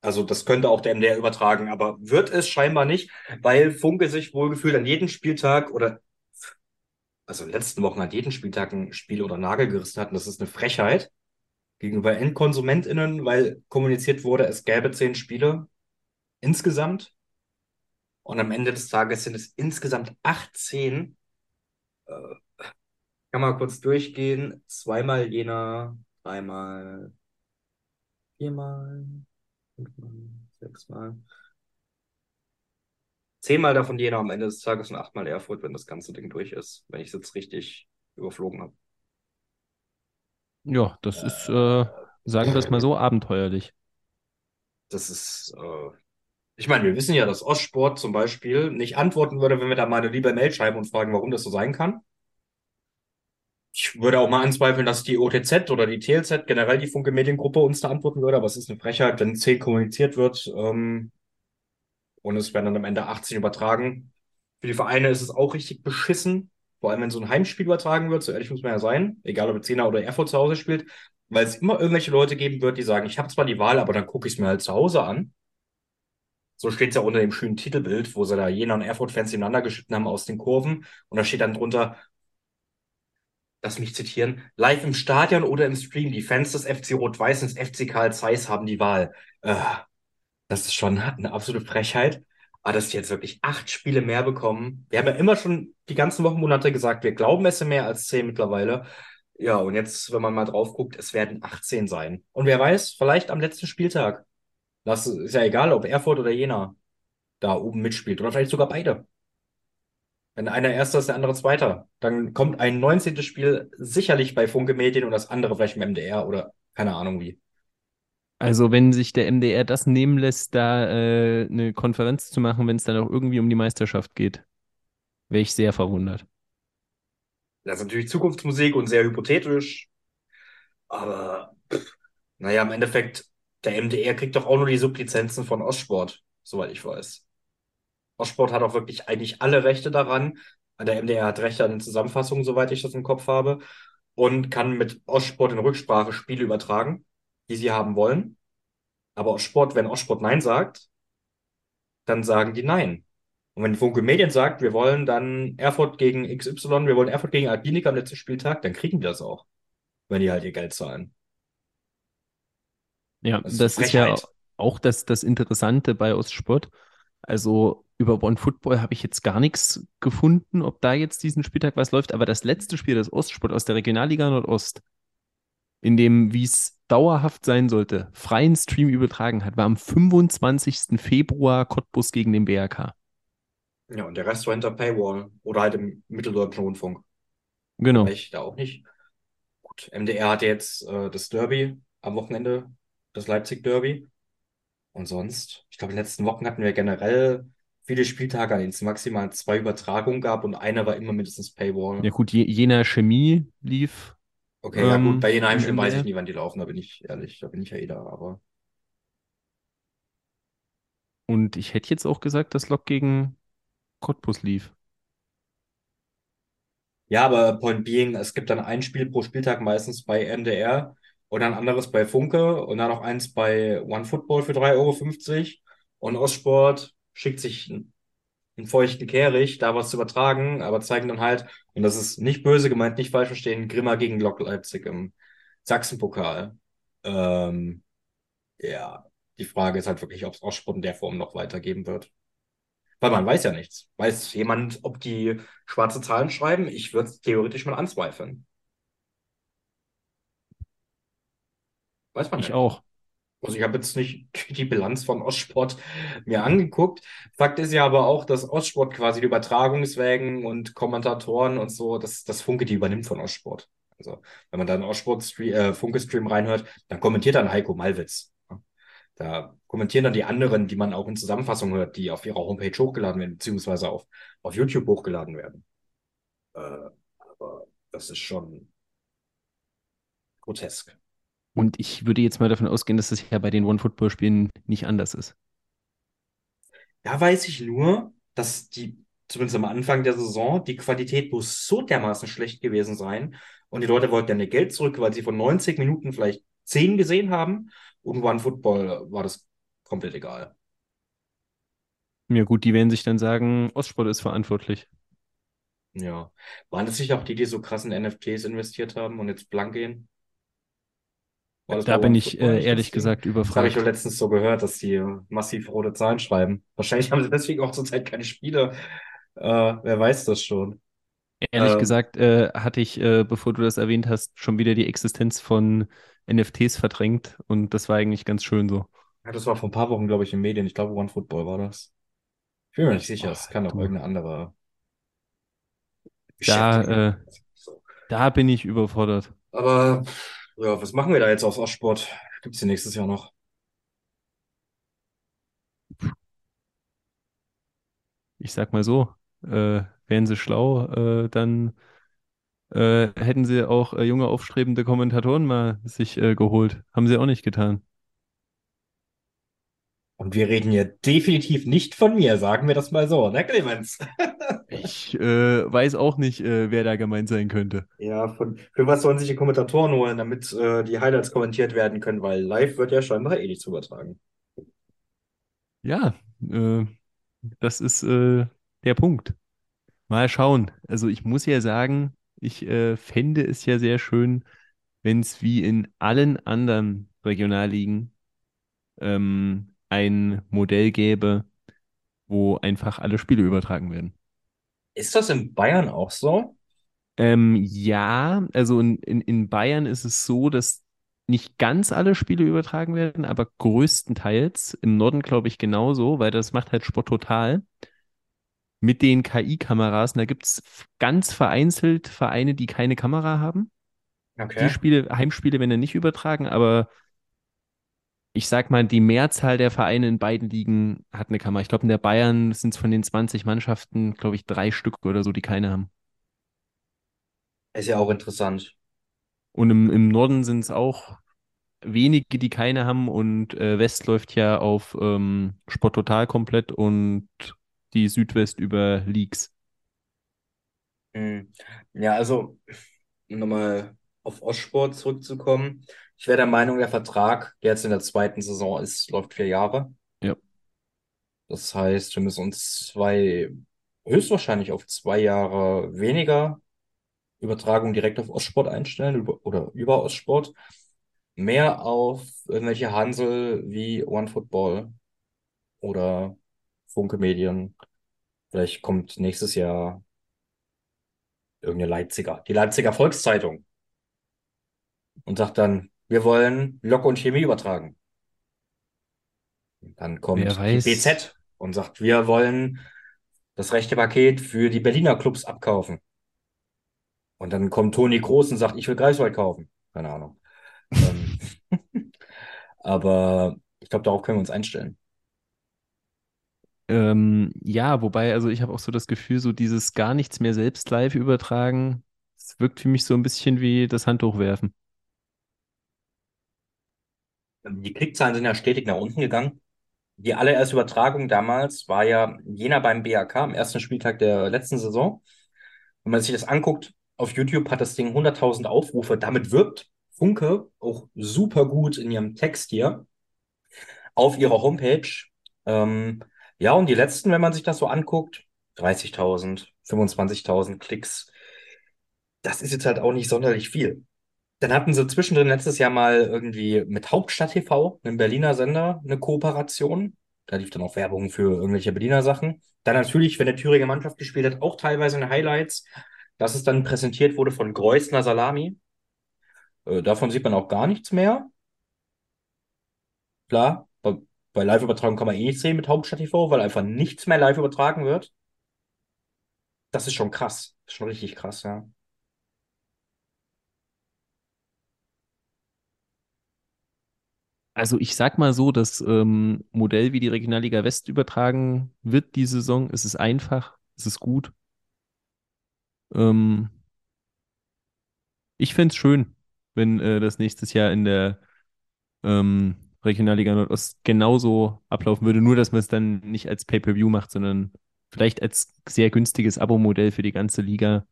also das könnte auch der MDR übertragen, aber wird es scheinbar nicht, weil Funke sich wohlgefühlt an jedem Spieltag oder also in den letzten Wochen an jedem Spieltag ein Spiel oder Nagel gerissen hat. Und das ist eine Frechheit gegenüber EndkonsumentInnen, weil kommuniziert wurde, es gäbe zehn Spiele insgesamt. Und am Ende des Tages sind es insgesamt 18. Äh, kann mal kurz durchgehen. Zweimal Jena, dreimal, viermal, fünfmal, sechsmal. Zehnmal davon Jena am Ende des Tages und achtmal Erfurt, wenn das ganze Ding durch ist, wenn ich es jetzt richtig überflogen habe. Ja, das ist, äh, sagen wir es mal so, abenteuerlich. Das ist, äh, ich meine, wir wissen ja, dass Ostsport zum Beispiel nicht antworten würde, wenn wir da mal eine liebe Mail schreiben und fragen, warum das so sein kann. Ich würde auch mal anzweifeln, dass die OTZ oder die TLZ, generell die Funke Mediengruppe, uns da antworten würde, aber es ist eine Frechheit, wenn 10 kommuniziert wird ähm, und es werden dann am Ende 18 übertragen. Für die Vereine ist es auch richtig beschissen, vor allem wenn so ein Heimspiel übertragen wird, so ehrlich muss man ja sein, egal ob Zehner oder Erfurt zu Hause spielt, weil es immer irgendwelche Leute geben wird, die sagen, ich habe zwar die Wahl, aber dann gucke ich es mir halt zu Hause an. So steht es ja unter dem schönen Titelbild, wo sie da Jena und Erfurt-Fans nebeneinander geschnitten haben aus den Kurven. Und da steht dann drunter, lass mich zitieren, live im Stadion oder im Stream, die Fans des FC Rot-Weiß des FC Karl Zeiss haben die Wahl. Äh, das ist schon eine absolute Frechheit. Aber dass die jetzt wirklich acht Spiele mehr bekommen. Wir haben ja immer schon die ganzen Wochen, Monate gesagt, wir glauben es sind mehr als zehn mittlerweile. Ja, und jetzt, wenn man mal drauf guckt, es werden 18 sein. Und wer weiß, vielleicht am letzten Spieltag. Das ist ja egal, ob Erfurt oder Jena da oben mitspielt. Oder vielleicht sogar beide. Wenn einer Erster ist, der andere Zweiter. Dann kommt ein 19. Spiel sicherlich bei Funke Medien und das andere vielleicht im MDR oder keine Ahnung wie. Also wenn sich der MDR das nehmen lässt, da äh, eine Konferenz zu machen, wenn es dann auch irgendwie um die Meisterschaft geht, wäre ich sehr verwundert. Das ist natürlich Zukunftsmusik und sehr hypothetisch. Aber pff, naja, im Endeffekt, der MDR kriegt doch auch nur die Sublizenzen von Ostsport, soweit ich weiß. Ostsport hat auch wirklich eigentlich alle Rechte daran. Der MDR hat Rechte an den Zusammenfassungen, soweit ich das im Kopf habe. Und kann mit Ostsport in Rücksprache Spiele übertragen, die sie haben wollen. Aber Ostsport, wenn Ostsport Nein sagt, dann sagen die Nein. Und wenn Funke Medien sagt, wir wollen dann Erfurt gegen XY, wir wollen Erfurt gegen Albinik am letzten Spieltag, dann kriegen die das auch. Wenn die halt ihr Geld zahlen. Ja, Das ist das ist ja auch das, das Interessante bei Ostsport. Also über One Football habe ich jetzt gar nichts gefunden, ob da jetzt diesen Spieltag was läuft. Aber das letzte Spiel des Ostsport aus der Regionalliga Nordost, in dem, wie es dauerhaft sein sollte, freien Stream übertragen hat, war am 25. Februar Cottbus gegen den BRK. Ja, und der Rest war hinter Paywall oder halt im Mitteldeutschen Rundfunk. Genau. Ich da auch nicht. Gut, MDR hatte jetzt äh, das Derby am Wochenende, das Leipzig-Derby. Und sonst, ich glaube, in den letzten Wochen hatten wir generell viele Spieltage, an denen es maximal zwei Übertragungen gab und einer war immer mindestens Paywall. Ja gut, Je Jena Chemie lief. Okay, ja gut, ähm, bei den im Heimspielen weiß ich nie, wann die laufen, da bin ich ehrlich, da bin ich ja eh da, aber Und ich hätte jetzt auch gesagt, dass Lok gegen Cottbus lief. ja, aber Point being, es gibt dann ein Spiel pro Spieltag meistens bei MDR und dann anderes bei Funke und dann noch eins bei OneFootball für 3,50 Euro und Ostsport schickt sich einen feuchten Kehricht, da was zu übertragen, aber zeigen dann halt, und das ist nicht böse gemeint, nicht falsch verstehen, Grimma gegen Lok Leipzig im Sachsenpokal. Ähm, ja, die Frage ist halt wirklich, ob es Ostsport in der Form noch weitergeben wird. Weil man weiß ja nichts. Weiß jemand, ob die schwarze Zahlen schreiben? Ich würde es theoretisch mal anzweifeln. Weiß man Ich nicht. auch. Also ich habe jetzt nicht die Bilanz von Ostsport mir angeguckt. Fakt ist ja aber auch, dass Ostsport quasi die Übertragungswägen und Kommentatoren und so, das, das Funke, die übernimmt von Ostsport. Also wenn man da einen Ostsport-Stream, äh, reinhört, dann kommentiert dann Heiko Malwitz. Da kommentieren dann die anderen, die man auch in Zusammenfassung hört, die auf ihrer Homepage hochgeladen werden, beziehungsweise auf, auf YouTube hochgeladen werden. Äh, aber das ist schon grotesk. Und ich würde jetzt mal davon ausgehen, dass das ja bei den One-Football-Spielen nicht anders ist. Da weiß ich nur, dass die, zumindest am Anfang der Saison, die Qualität muss so dermaßen schlecht gewesen sein. Und die Leute wollten dann ihr Geld zurück, weil sie von 90 Minuten vielleicht 10 gesehen haben. Und One Football war das komplett egal. Ja gut, die werden sich dann sagen, Ostsport ist verantwortlich. Ja. Waren das nicht auch die, die so krassen NFTs investiert haben und jetzt blank gehen? Da bin ich äh, ehrlich gesagt Das habe ich doch überfragt. letztens so gehört, dass die massiv rote Zahlen schreiben. Wahrscheinlich haben sie deswegen auch zurzeit keine Spiele. Äh, wer weiß das schon. Ehrlich Ähm, gesagt äh, hatte ich, äh, bevor du das erwähnt hast, schon wieder die Existenz von NFTs verdrängt und das war eigentlich ganz schön so. ja, das war vor ein paar Wochen, glaube ich, in Medien. Ich glaube, One Football war das. Ich bin mir nicht sicher. Es kann auch du, irgendeine andere da, äh, da bin ich überfordert. Aber ja, was machen wir da jetzt aus Ostsport? Gibt's die nächstes Jahr noch? Ich sag mal so, äh, wären sie schlau, äh, dann äh, hätten sie auch äh, junge, aufstrebende Kommentatoren mal sich äh, geholt. Haben sie auch nicht getan. Und wir reden hier definitiv nicht von mir, sagen wir das mal so, ne, Clemens? Ich äh, weiß auch nicht, äh, wer da gemeint sein könnte. Ja, von, für was sollen sich die Kommentatoren holen, damit äh, die Highlights kommentiert werden können, weil live wird ja scheinbar eh nichts übertragen. Ja, äh, das ist äh, der Punkt. Mal schauen. Also ich muss ja sagen, ich äh, fände es ja sehr schön, wenn es wie in allen anderen Regionalligen ähm, ein Modell gäbe, wo einfach alle Spiele übertragen werden. Ist das in Bayern auch so? Ähm, ja, also in, in, in Bayern ist es so, dass nicht ganz alle Spiele übertragen werden, aber größtenteils. Im Norden glaube ich genauso, weil das macht halt Sport total. Mit den KI-Kameras, da gibt es ganz vereinzelt Vereine, die keine Kamera haben. Die Okay. Spiele, Heimspiele werden dann nicht übertragen, aber ich sag mal, die Mehrzahl der Vereine in beiden Ligen hat eine Kamera. Ich glaube, in der Bayern sind es von den 20 Mannschaften, glaube ich, drei Stück oder so, die keine haben. Ist ja auch interessant. Und im, im Norden sind es auch wenige, die keine haben und äh, West läuft ja auf ähm, Sport Total komplett und die Südwest über Leagues. Hm. Ja, also, nochmal auf Ostsport zurückzukommen. Ich wäre der Meinung, der Vertrag, der jetzt in der zweiten Saison ist, läuft vier Jahre. Ja. Das heißt, wir müssen uns zwei, höchstwahrscheinlich auf zwei Jahre weniger Übertragung direkt auf Ostsport einstellen über, oder über Ostsport. Mehr auf irgendwelche Hansel wie OneFootball oder Funke Medien. Vielleicht kommt nächstes Jahr irgendeine Leipziger, die Leipziger Volkszeitung und sagt dann, wir wollen Lok und Chemie übertragen. Dann kommt die BZ und sagt, wir wollen das rechte Paket für die Berliner Clubs abkaufen. Und dann kommt Toni Kroos und sagt, ich will Greifswald kaufen. Keine Ahnung. Ähm, aber ich glaube, darauf können wir uns einstellen. ähm, ja, wobei, also ich habe auch so das Gefühl, so dieses gar nichts mehr selbst live übertragen, es wirkt für mich so ein bisschen wie das Handtuch werfen. Die Klickzahlen sind ja stetig nach unten gegangen. Die allererste Übertragung damals war ja Jena beim BAK am ersten Spieltag der letzten Saison. Wenn man sich das anguckt, auf YouTube hat das Ding 100.000 Aufrufe. Damit wirbt Funke auch super gut in ihrem Text hier auf ihrer Homepage. Ähm, ja, und die letzten, wenn man sich das so anguckt, 30.000, 25.000 Klicks. Das ist jetzt halt auch nicht sonderlich viel. Dann hatten sie zwischendrin letztes Jahr mal irgendwie mit Hauptstadt TV, einem Berliner Sender, eine Kooperation. Da lief dann auch Werbung für irgendwelche Berliner Sachen. Dann natürlich, wenn der Thüringer Mannschaft gespielt hat, auch teilweise in Highlights, dass es dann präsentiert wurde von Greusner Salami. Äh, davon sieht man auch gar nichts mehr. klar. Bei, bei Live-Übertragung kann man eh nicht sehen mit Hauptstadt TV, weil einfach nichts mehr live übertragen wird. Das ist schon krass. Das ist schon richtig krass, ja. Also ich sag mal so, das ähm, Modell, wie die Regionalliga West übertragen wird, die Saison, es ist einfach, es ist gut. Ähm, ich fände es schön, wenn äh, das nächstes Jahr in der ähm, Regionalliga Nordost genauso ablaufen würde, nur dass man es dann nicht als Pay-Per-View macht, sondern vielleicht als sehr günstiges Abo-Modell für die ganze Liga.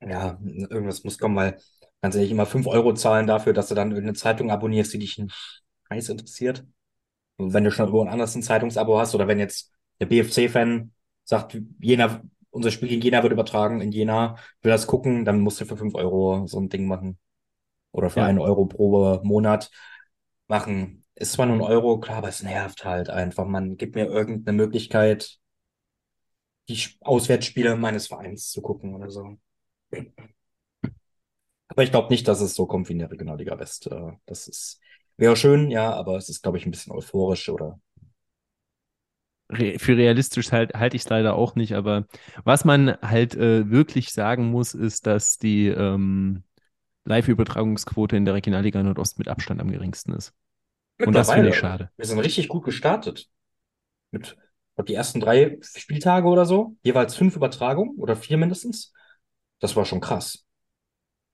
Ja, irgendwas muss kommen, weil ganz ehrlich immer 5 Euro zahlen dafür, dass du dann irgendeine Zeitung abonnierst, die dich scheiß interessiert. Und wenn du schon irgendwo ein anderes ein Zeitungsabo hast oder wenn jetzt der BFC-Fan sagt, Jena, unser Spiel gegen Jena wird übertragen in Jena, will das gucken, dann musst du für 5 Euro so ein Ding machen. Oder für Ja, einen Euro pro Monat machen. Ist zwar nur ein Euro, klar, aber es nervt halt einfach. Man gibt mir irgendeine Möglichkeit, die Auswärtsspiele meines Vereins zu gucken oder so. Aber ich glaube nicht, dass es so kommt wie in der Regionalliga West. Äh, Das ist, wäre schön, ja, aber es ist, glaube ich, ein bisschen euphorisch oder. re für realistisch halt, halte ich es leider auch nicht, aber was man halt äh, wirklich sagen muss, ist, dass die ähm, Live-Übertragungsquote in der Regionalliga Nordost mit Abstand am geringsten ist. Und das finde ich schade. wir sind richtig gut gestartet. Mit, die ersten drei Spieltage oder so, jeweils fünf Übertragungen oder vier mindestens. Das war schon krass.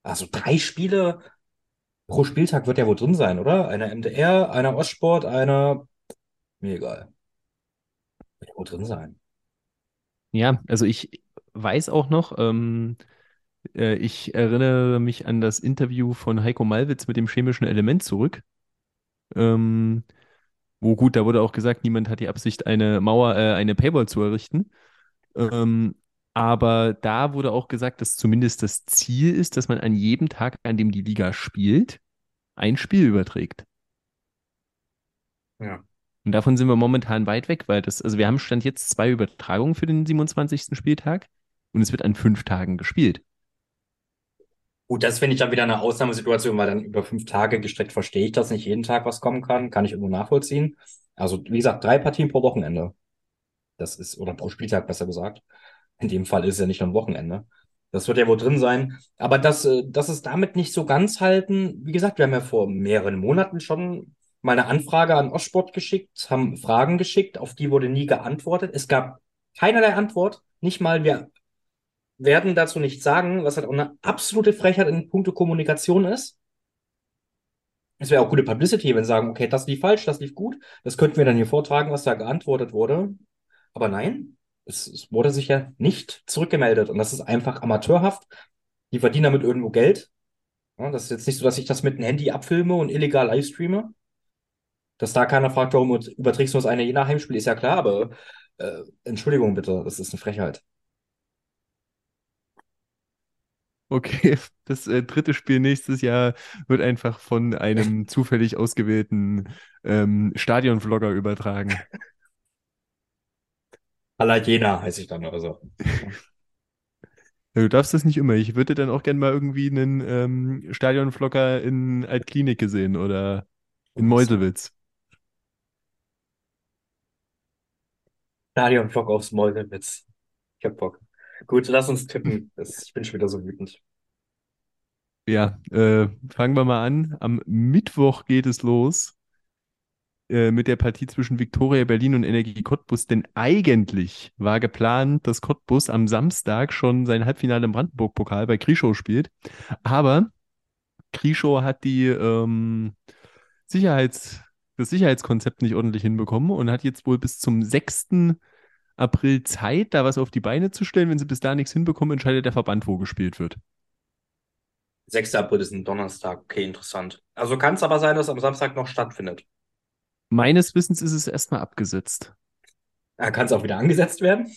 Also drei Spiele pro Spieltag wird ja wohl drin sein, oder? Einer MDR, einer Ostsport, einer. Mir egal. Wird ja wohl drin sein. Ja, also ich weiß auch noch, ähm, äh, ich erinnere mich an das Interview von Heiko Malwitz mit dem chemischen Element zurück. Ähm, wo gut, da wurde auch gesagt, niemand hat die Absicht, eine Mauer, äh, eine Paywall zu errichten. Ähm, aber da wurde auch gesagt, dass zumindest das Ziel ist, dass man an jedem Tag, an dem die Liga spielt, ein Spiel überträgt. Ja. Und davon sind wir momentan weit weg, weil das, also wir haben Stand jetzt zwei Übertragungen für den 27. Spieltag und es wird an fünf Tagen gespielt. Gut, das finde ich dann wieder eine Ausnahmesituation, weil dann über fünf Tage gestreckt verstehe ich, dass nicht jeden Tag was kommen kann. Kann ich irgendwo nachvollziehen. Also, wie gesagt, drei Partien pro Wochenende. Das ist, oder pro Spieltag besser gesagt. In dem Fall ist es ja nicht nur ein Wochenende. Das wird ja wohl drin sein. Aber das, äh, das ist damit nicht so ganz halten. Wie gesagt, wir haben ja vor mehreren Monaten schon mal eine Anfrage an Ostsport geschickt, haben Fragen geschickt, auf die wurde nie geantwortet. Es gab keinerlei Antwort. Nicht mal, wir werden dazu nichts sagen, was halt auch eine absolute Frechheit in puncto Kommunikation ist. Es wäre auch gute Publicity, wenn sie sagen, okay, das lief falsch, das lief gut. Das könnten wir dann hier vortragen, was da geantwortet wurde. Aber nein, es, es wurde sich ja nicht zurückgemeldet. Und das ist einfach amateurhaft. Die verdienen damit irgendwo Geld. Ja, das ist jetzt nicht so, dass ich das mit dem Handy abfilme und illegal livestreame. Dass da keiner fragt, warum überträgst du das eine je nach Heimspiel, ist ja klar, aber äh, Entschuldigung bitte, das ist eine Frechheit. Okay, das äh, dritte Spiel nächstes Jahr wird einfach von einem zufällig ausgewählten ähm, Stadion-Vlogger übertragen. Alla Jena heiße ich dann oder so. Ja, du darfst das nicht immer. Ich würde dann auch gerne mal irgendwie einen ähm, Stadion-Vlogger in Altklinike sehen oder in Meuselwitz. Stadion-Vlog aufs Mäuselwitz. Ich hab Bock. Gut, lass uns tippen. Das, ich bin schon wieder so wütend. Ja, äh, fangen wir mal an. Am Mittwoch geht es los äh, mit der Partie zwischen Viktoria Berlin und Energie Cottbus, denn eigentlich war geplant, dass Cottbus am Samstag schon sein Halbfinale im Brandenburg-Pokal bei Krischow spielt. Aber Krischow hat die ähm, Sicherheits, das Sicherheitskonzept nicht ordentlich hinbekommen und hat jetzt wohl bis zum 6. April Zeit, da was auf die Beine zu stellen. Wenn sie bis da nichts hinbekommen, entscheidet der Verband, wo gespielt wird. 6. April ist ein Donnerstag. Okay, interessant. Also kann es aber sein, dass am Samstag noch stattfindet. Meines Wissens ist es erstmal abgesetzt. Ja, kann es auch wieder angesetzt werden.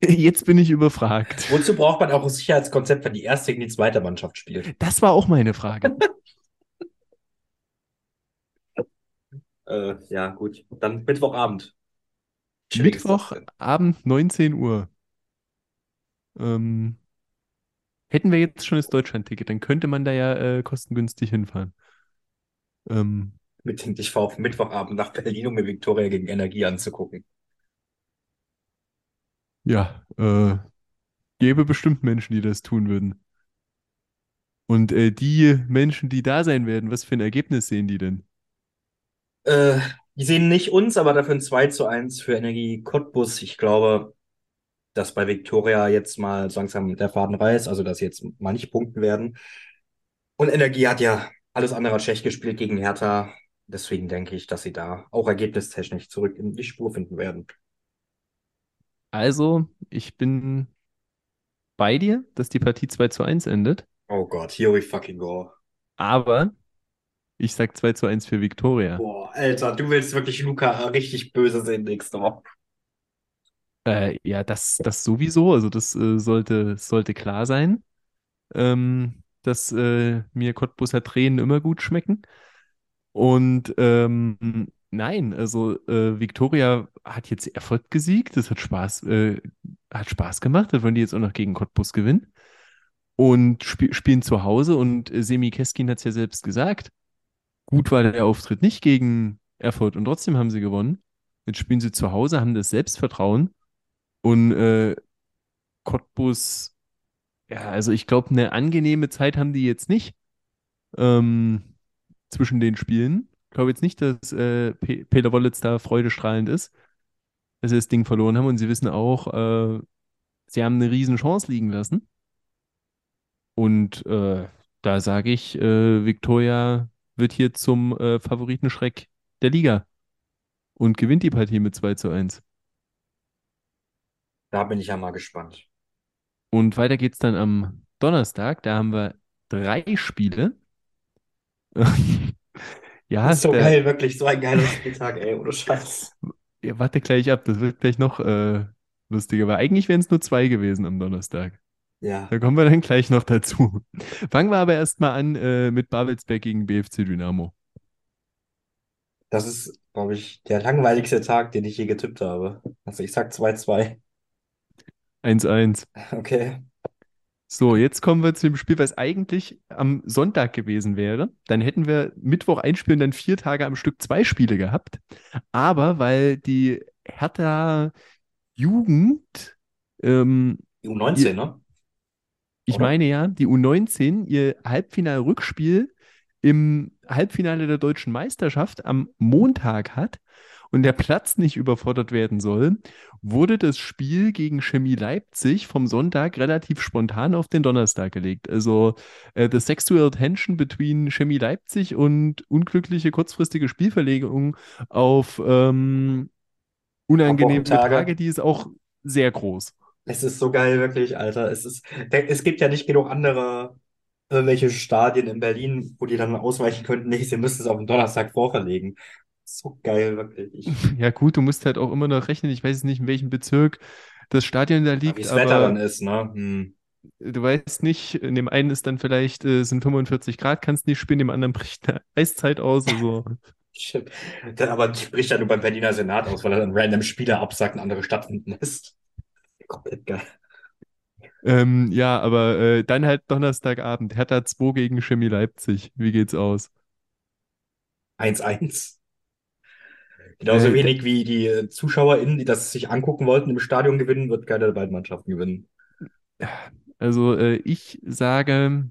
Jetzt bin ich überfragt. Wozu braucht man auch ein Sicherheitskonzept, wenn die erste gegen die zweite Mannschaft spielt? Das war auch meine Frage. Äh, ja, gut. Dann Mittwochabend. Mittwochabend 19 Uhr. Ähm, hätten wir jetzt schon das Deutschland-Ticket, dann könnte man da ja äh, kostengünstig hinfahren. Ähm, Bedingt, ich fahre auf Mittwochabend nach Berlin, um mir Viktoria gegen Energie anzugucken. ja, äh, gäbe bestimmt Menschen, die das tun würden. Und äh, die Menschen, die da sein werden, was für ein Ergebnis sehen die denn? Äh, die sehen nicht uns, aber dafür ein 2 zu 1 für Energie Cottbus. Ich glaube, dass bei Viktoria jetzt mal so langsam der Faden reißt, also dass sie jetzt mal nicht punkten werden. Und Energie hat ja alles andere als schlecht gespielt gegen Hertha. Deswegen denke ich, dass sie da auch ergebnistechnisch zurück in die Spur finden werden. Also, ich bin bei dir, dass die Partie 2 zu 1 endet, Oh Gott, here we fucking go. aber ich sag 2 zu 1 für Viktoria. Boah, Alter, du willst wirklich Luca richtig böse sehen nächste Woche. Äh, ja, das, das sowieso, also das äh, sollte, sollte klar sein, ähm, dass äh, mir Cottbuser Tränen immer gut schmecken. Und ähm, nein, also äh, Viktoria hat jetzt Erfolg gesiegt, das hat Spaß, äh, hat Spaß gemacht, das wollen die jetzt auch noch gegen Cottbus gewinnen. Und sp spielen zu Hause. Und äh, Semi Keskin hat es ja selbst gesagt, gut war der Auftritt nicht gegen Erfurt. Und trotzdem haben sie gewonnen. Jetzt spielen sie zu Hause, haben das Selbstvertrauen. Und äh, Cottbus, ja, also ich glaube, eine angenehme Zeit haben die jetzt nicht. Ähm, zwischen den Spielen. Ich glaube jetzt nicht, dass äh, Pe Peter Wollitz da freudestrahlend ist, dass sie das Ding verloren haben und sie wissen auch, äh, sie haben eine riesen Chance liegen lassen. Und äh, da sage ich, äh, Viktoria wird hier zum äh, Favoritenschreck der Liga und gewinnt die Partie mit 2 zu 1. Da bin ich ja mal gespannt. Und weiter geht's dann am Donnerstag. Da haben wir drei Spiele. Ja, Das ist so der, geil, wirklich, so ein geiler Spieltag, ey, ohne Scheiß. ja, warte gleich ab, das wird gleich noch äh, lustiger, weil eigentlich wären es nur zwei gewesen am Donnerstag. Ja, Da kommen wir dann gleich noch dazu. Fangen wir aber erstmal an äh, mit Babelsberg gegen BFC Dynamo. das ist, glaube ich, der langweiligste Tag, den ich je getippt habe. Also ich sag 2-2. 1-1. Okay. So, jetzt kommen wir zu dem Spiel, was eigentlich am Sonntag gewesen wäre. Dann hätten wir Mittwoch ein Spiel und dann vier Tage am Stück zwei Spiele gehabt. Aber weil die Hertha Jugend, ähm, Die ihr, U19, ne? ich Oder? meine ja, die U19 ihr Halbfinal-Rückspiel im Halbfinale der deutschen Meisterschaft am Montag hat und der Platz nicht überfordert werden soll, wurde das Spiel gegen Chemie Leipzig vom Sonntag relativ spontan auf den Donnerstag gelegt. Also äh, the sexual tension between Chemie Leipzig und unglückliche kurzfristige Spielverlegung auf ähm, unangenehme Wochentage. Tage, die ist auch sehr groß. Es ist so geil, wirklich, Alter. Es ist, es gibt ja nicht genug andere irgendwelche Stadien in Berlin, wo die dann ausweichen könnten. Nee, sie müssen es auf den Donnerstag vorverlegen. So geil, wirklich. Ich, Ja, gut, du musst halt auch immer noch rechnen. Ich weiß nicht, in welchem Bezirk das Stadion da ja, wie liegt, das Wetter dann ist, ne? Hm. du weißt nicht, in dem einen ist dann vielleicht, äh, sind 45 Grad, kannst nicht spielen, dem anderen bricht eine Eiszeit aus. Also. Dann aber die bricht dann nur beim Berliner Senat aus, weil er dann random Spieler absagt und andere stattfinden lässt. Komplett geil. ähm, ja, aber äh, dann halt Donnerstagabend, Hertha 2 gegen Chemie Leipzig. Wie geht's aus? 1-1. Genauso wenig wie die ZuschauerInnen, die das sich angucken wollten, im Stadion gewinnen, wird keine der beiden Mannschaften gewinnen. also, äh, ich sage,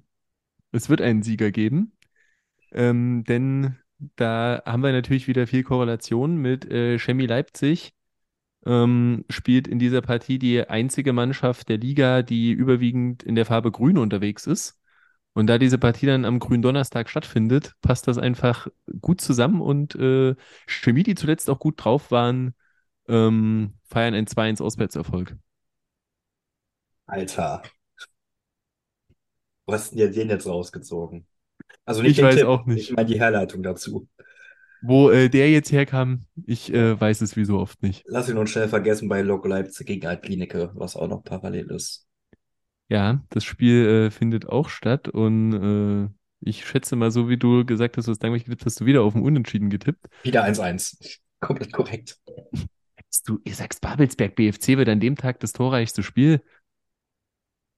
es wird einen Sieger geben, ähm, denn da haben wir natürlich wieder viel Korrelation mit äh, Chemie Leipzig. ähm, spielt in dieser Partie die einzige Mannschaft der Liga, die überwiegend in der Farbe Grün unterwegs ist. Und da diese Partie dann am Gründonnerstag stattfindet, passt das einfach gut zusammen und äh, Chemie, die zuletzt auch gut drauf waren, ähm, feiern einen 2-1 Auswärtserfolg. Alter, wo hast du denn den jetzt rausgezogen? Also nicht Ich weiß Tipp, auch ich nicht. meine die Herleitung dazu. Wo äh, der jetzt herkam, ich äh, weiß es wie so oft nicht. Lass ihn uns schnell vergessen bei Lok Leipzig gegen Altklinike, was auch noch parallel ist. Ja, das Spiel äh, findet auch statt und äh, ich schätze mal, so wie du gesagt hast, was langweilig getippt hast, du wieder auf ein Unentschieden getippt. Wieder 1-1. Komplett korrekt. Du, ihr sagst, Babelsberg BFC wird an dem Tag das torreichste Spiel.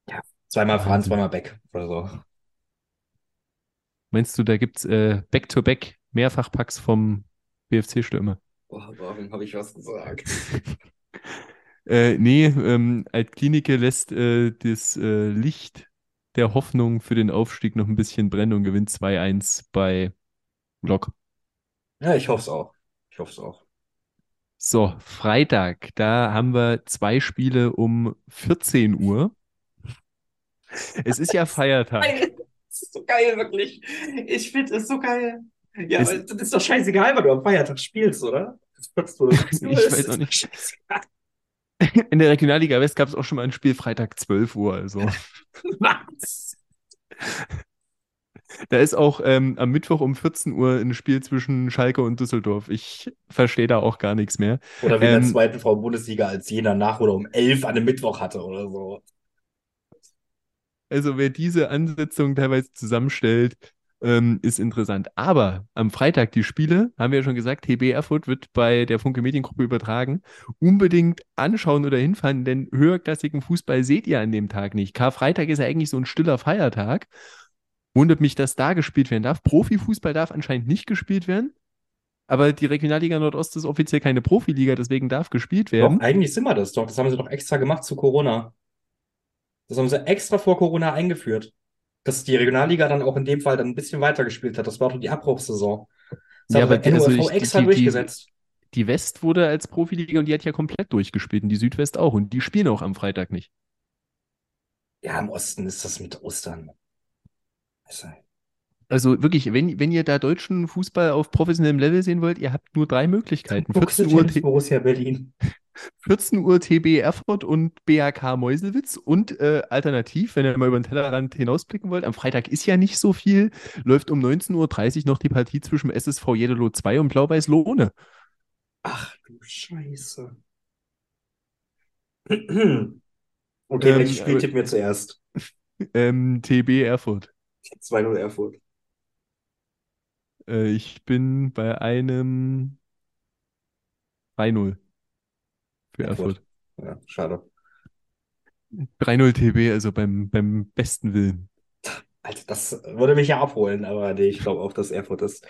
Ja, zweimal fahren, zweimal back oder so. Meinst du, da gibt's äh, Back-to-Back Mehrfachpacks vom BFC-Stürmer. Boah, warum habe ich was gesagt? Äh, nee, ähm, Altklinike lässt äh, das äh, Licht der Hoffnung für den Aufstieg noch ein bisschen brennen und gewinnt 2-1 bei Lok. Ja, ich hoffe es auch. Ich hoffe es auch. So, Freitag, da haben wir zwei Spiele um 14 Uhr. Es ist ja Feiertag. Das ist so geil, wirklich. Ich finde es so geil. Ja, Es- aber das ist doch scheißegal, weil du am Feiertag spielst, oder? Das wird so- Ich weiß auch nicht. Scheißegal. In der Regionalliga West gab es auch schon mal ein Spiel Freitag 12 Uhr. Also Was? da ist auch ähm, am Mittwoch um 14 Uhr ein Spiel zwischen Schalke und Düsseldorf. Ich verstehe da auch gar nichts mehr. Oder wie in der Ähm, zweiten Frau-Bundesliga, als Jena nach oder um elf an einem Mittwoch hatte oder so. Also wer diese Ansetzung teilweise zusammenstellt, ähm, ist interessant. Aber am Freitag die Spiele, haben wir ja schon gesagt, TB Erfurt wird bei der Funke Mediengruppe übertragen. Unbedingt anschauen oder hinfahren, denn höherklassigen Fußball seht ihr an dem Tag nicht. Karfreitag ist ja eigentlich so ein stiller Feiertag. Wundert mich, dass da gespielt werden darf. Profifußball darf anscheinend nicht gespielt werden. Aber die Regionalliga Nordost ist offiziell keine Profiliga, deswegen darf gespielt Doch, werden. eigentlich sind wir das doch. Das haben sie doch extra gemacht zu Corona. Das haben sie extra vor Corona eingeführt. Dass die Regionalliga dann auch in dem Fall dann ein bisschen weiter gespielt hat. Das war doch die Abbruchssaison. Das Ja, hat aber die- also ich- die- extra die- die- durchgesetzt. Die West wurde als Profiliga und die hat ja komplett durchgespielt und die Südwest auch. Und die spielen auch am Freitag nicht. Ja, im Osten ist das mit Ostern. Also, Also wirklich, wenn, wenn ihr da deutschen Fußball auf professionellem Level sehen wollt, ihr habt nur drei Möglichkeiten. 14 Uhr, Borussia Berlin. 14 Uhr TB Erfurt und BHK Meuselwitz. Und äh, alternativ, wenn ihr mal über den Tellerrand hinausblicken wollt, am Freitag ist ja nicht so viel, läuft um 19.30 Uhr noch die Partie zwischen SSV Jedelo 2 und Blau-Weiß Lohne. Ach du Scheiße. Okay, Ähm, welches Spiel tippt mir zuerst? Ähm, TB Erfurt. 2-0 Erfurt. Äh, ich bin bei einem 3-0 für Erfurt. Ja, schade. 3-0 TB, also beim, beim besten Willen. Also das würde mich ja abholen, aber nee, ich glaube auch, dass Erfurt das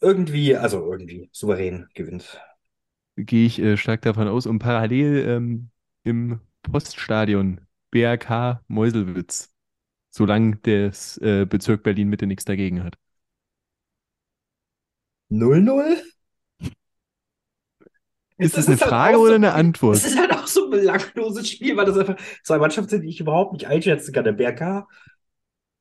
irgendwie, also irgendwie souverän gewinnt. Gehe ich äh, stark davon aus. Und parallel ähm, im Poststadion BRK Meuselwitz, solange das äh, Bezirk Berlin Mitte nichts dagegen hat. 0-0? Ist das Das eine ist halt Frage so- oder eine Antwort? Das ist halt auch so ein belangloses Spiel, weil das einfach zwei Mannschaften sind, die ich überhaupt nicht einschätzen kann. Der BRK,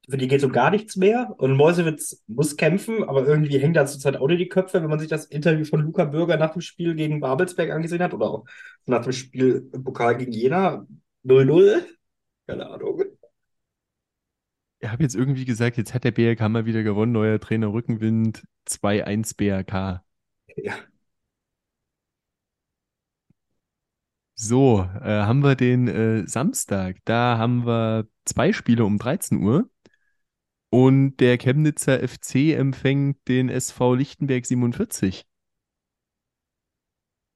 für die geht um gar nichts mehr. Und Meuselwitz muss kämpfen, aber irgendwie hängen da zurzeit auch nur die Köpfe, wenn man sich das Interview von Luca Bürger nach dem Spiel gegen Babelsberg angesehen hat oder auch nach dem Spiel im Pokal gegen Jena. 0-0? Keine Ahnung. Ich habe jetzt irgendwie gesagt, jetzt hat der BRK mal wieder gewonnen, neuer Trainer Rückenwind, 2-1 BRK. Ja. So, äh, haben wir den äh, Samstag. Da haben wir zwei Spiele um 13 Uhr. Und der Chemnitzer FC empfängt den SV Lichtenberg 47.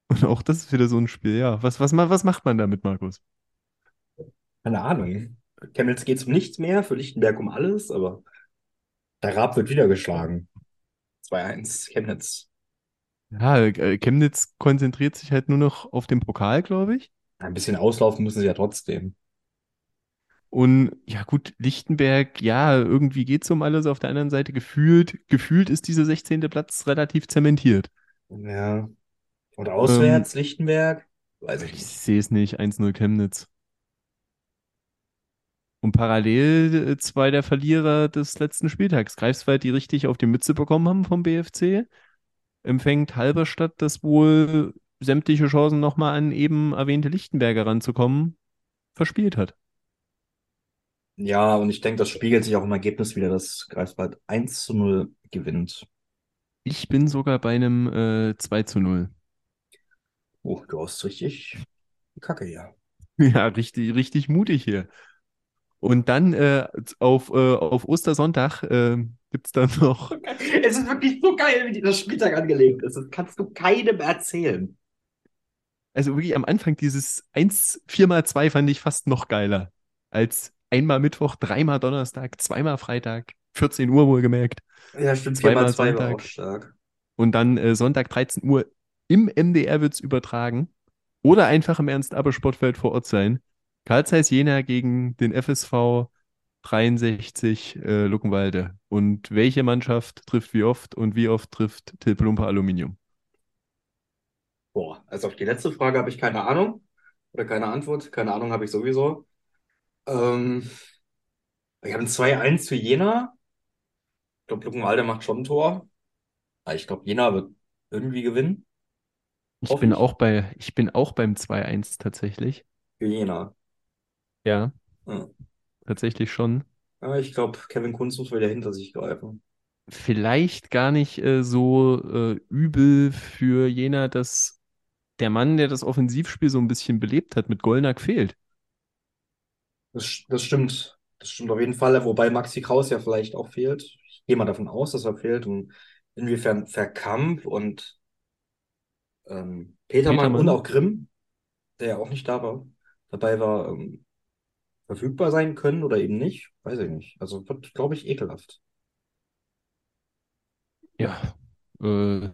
Und auch das ist wieder so ein Spiel, ja. Was, was, was macht man damit, Markus? Keine Ahnung. Chemnitz geht um nichts mehr, für Lichtenberg um alles, aber der Raab wird wieder geschlagen. 2-1 Chemnitz. Ja, äh, Chemnitz konzentriert sich halt nur noch auf den Pokal, glaube ich. Ein bisschen auslaufen müssen sie ja trotzdem. Und ja, gut, Lichtenberg, ja, irgendwie geht es um alles. Auf der anderen Seite gefühlt, gefühlt ist dieser 16. Platz relativ zementiert. Ja. Und auswärts Lichtenberg? Weiß ich Ich nicht. sehe es nicht, 1-0 Chemnitz. Und parallel äh, zwei der Verlierer des letzten Spieltags. Greifswald, die richtig auf die Mütze bekommen haben vom BFC, empfängt Halberstadt, das wohl sämtliche Chancen nochmal an eben erwähnte Lichtenberger ranzukommen, verspielt hat. Ja, und ich denke, das spiegelt sich auch im Ergebnis wieder, dass Greifswald 1 zu 0 gewinnt. Ich bin sogar bei einem äh, 2 zu 0. Oh, du hast richtig Kacke hier. Ja, richtig, richtig mutig hier. Und dann äh, auf, äh, auf Ostersonntag äh, gibt es dann noch Es ist wirklich so geil, wie dieser Spieltag angelegt ist. Das kannst du keinem erzählen. Also wirklich am Anfang dieses 1, 4 mal 2 fand ich fast noch geiler. Als einmal Mittwoch, dreimal Donnerstag, zweimal Freitag, 14 Uhr wohlgemerkt. Ja, stimmt, 4 mal Zweimal 2 war auch Sonntag. stark. Und dann äh, Sonntag 13 Uhr im MDR wird es übertragen. Oder einfach im Ernst-Abbe-Sportfeld vor Ort sein. Karl Zeiss Jena gegen den FSV 63 äh, Luckenwalde. Und welche Mannschaft trifft wie oft und wie oft trifft Till Plumper Aluminium? Boah, also auf die letzte Frage habe ich keine Ahnung. Oder keine Antwort. Keine Ahnung habe ich sowieso. Ähm, wir haben 2-1 für Jena. Ich glaube, Luckenwalde macht schon ein Tor. Aber ich glaube, Jena wird irgendwie gewinnen. Ich bin auch bei, ich bin auch beim 2-1 tatsächlich. Für Jena. Ja, Ja. tatsächlich schon. Aber ich glaube, Kevin Kunz muss wieder hinter sich greifen. Vielleicht gar nicht äh, so äh, übel für Jena, dass der Mann, der das Offensivspiel so ein bisschen belebt hat, mit Gollnack fehlt. Das, das stimmt. Das stimmt auf jeden Fall. Wobei Maxi Kraus ja vielleicht auch fehlt. Ich gehe mal davon aus, dass er fehlt. Und inwiefern Verkamp und ähm, Petermann und Petermann, auch Grimm, der ja auch nicht da war, dabei war, ähm, verfügbar sein können oder eben nicht. Weiß ich nicht. Also wird, glaube ich, ekelhaft. ja, äh,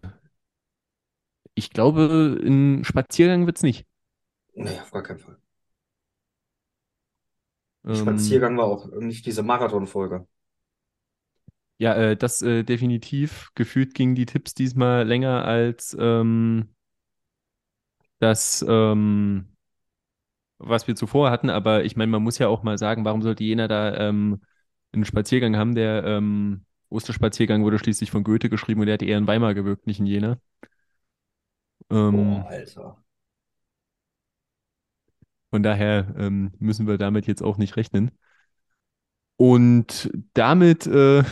ich glaube, ein Spaziergang wird es nicht. Nee, auf gar keinen Fall. Ähm, Spaziergang war auch nicht diese Marathonfolge. ja, äh, das äh, definitiv. Gefühlt gingen die Tipps diesmal länger als ähm, das, ähm, was wir zuvor hatten. Aber ich meine, man muss ja auch mal sagen, warum sollte Jena da ähm, einen Spaziergang haben? Der ähm, Osterspaziergang wurde schließlich von Goethe geschrieben und der hat eher in Weimar gewirkt, nicht in Jena. Ähm, Boah, Alter. von daher ähm, müssen wir damit jetzt auch nicht rechnen. Und damit äh,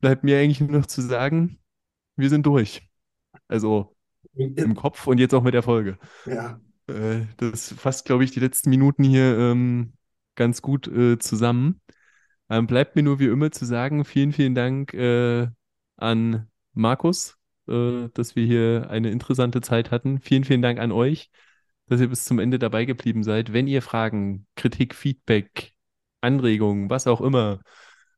bleibt mir eigentlich nur noch zu sagen, wir sind durch. Also im Kopf und jetzt auch mit der Folge. Ja. Äh, das fasst, glaube ich, die letzten Minuten hier ähm, ganz gut äh, zusammen. Ähm, bleibt mir nur wie immer zu sagen, vielen, vielen Dank äh, an Markus, äh, dass wir hier eine interessante Zeit hatten. Vielen, vielen Dank an euch, dass ihr bis zum Ende dabei geblieben seid. Wenn ihr Fragen, Kritik, Feedback, Anregungen, was auch immer,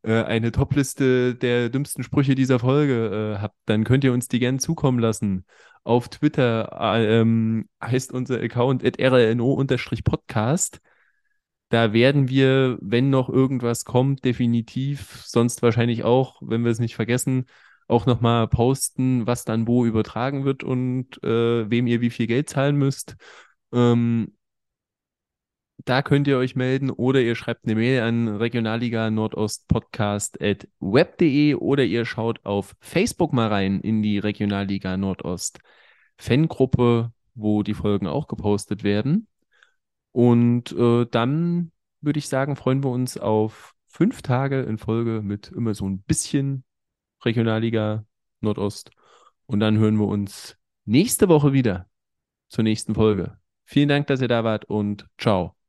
äh, eine Topliste der dümmsten Sprüche dieser Folge äh, habt, dann könnt ihr uns die gerne zukommen lassen. Auf Twitter äh, ähm, heißt unser Account rlno-podcast. Da werden wir, wenn noch irgendwas kommt, definitiv, sonst wahrscheinlich auch, wenn wir es nicht vergessen, auch nochmal posten, was dann wo übertragen wird und äh, wem ihr wie viel Geld zahlen müsst. Ähm, da könnt ihr euch melden oder ihr schreibt eine Mail an regionalliga nordostpodcast at web.de oder ihr schaut auf Facebook mal rein in die Regionalliga Nordost Fangruppe, wo die Folgen auch gepostet werden. Und äh, dann würde ich sagen, freuen wir uns auf fünf Tage in Folge mit immer so ein bisschen Regionalliga Nordost. Und dann hören wir uns nächste Woche wieder zur nächsten Folge. Vielen Dank, dass ihr da wart und ciao.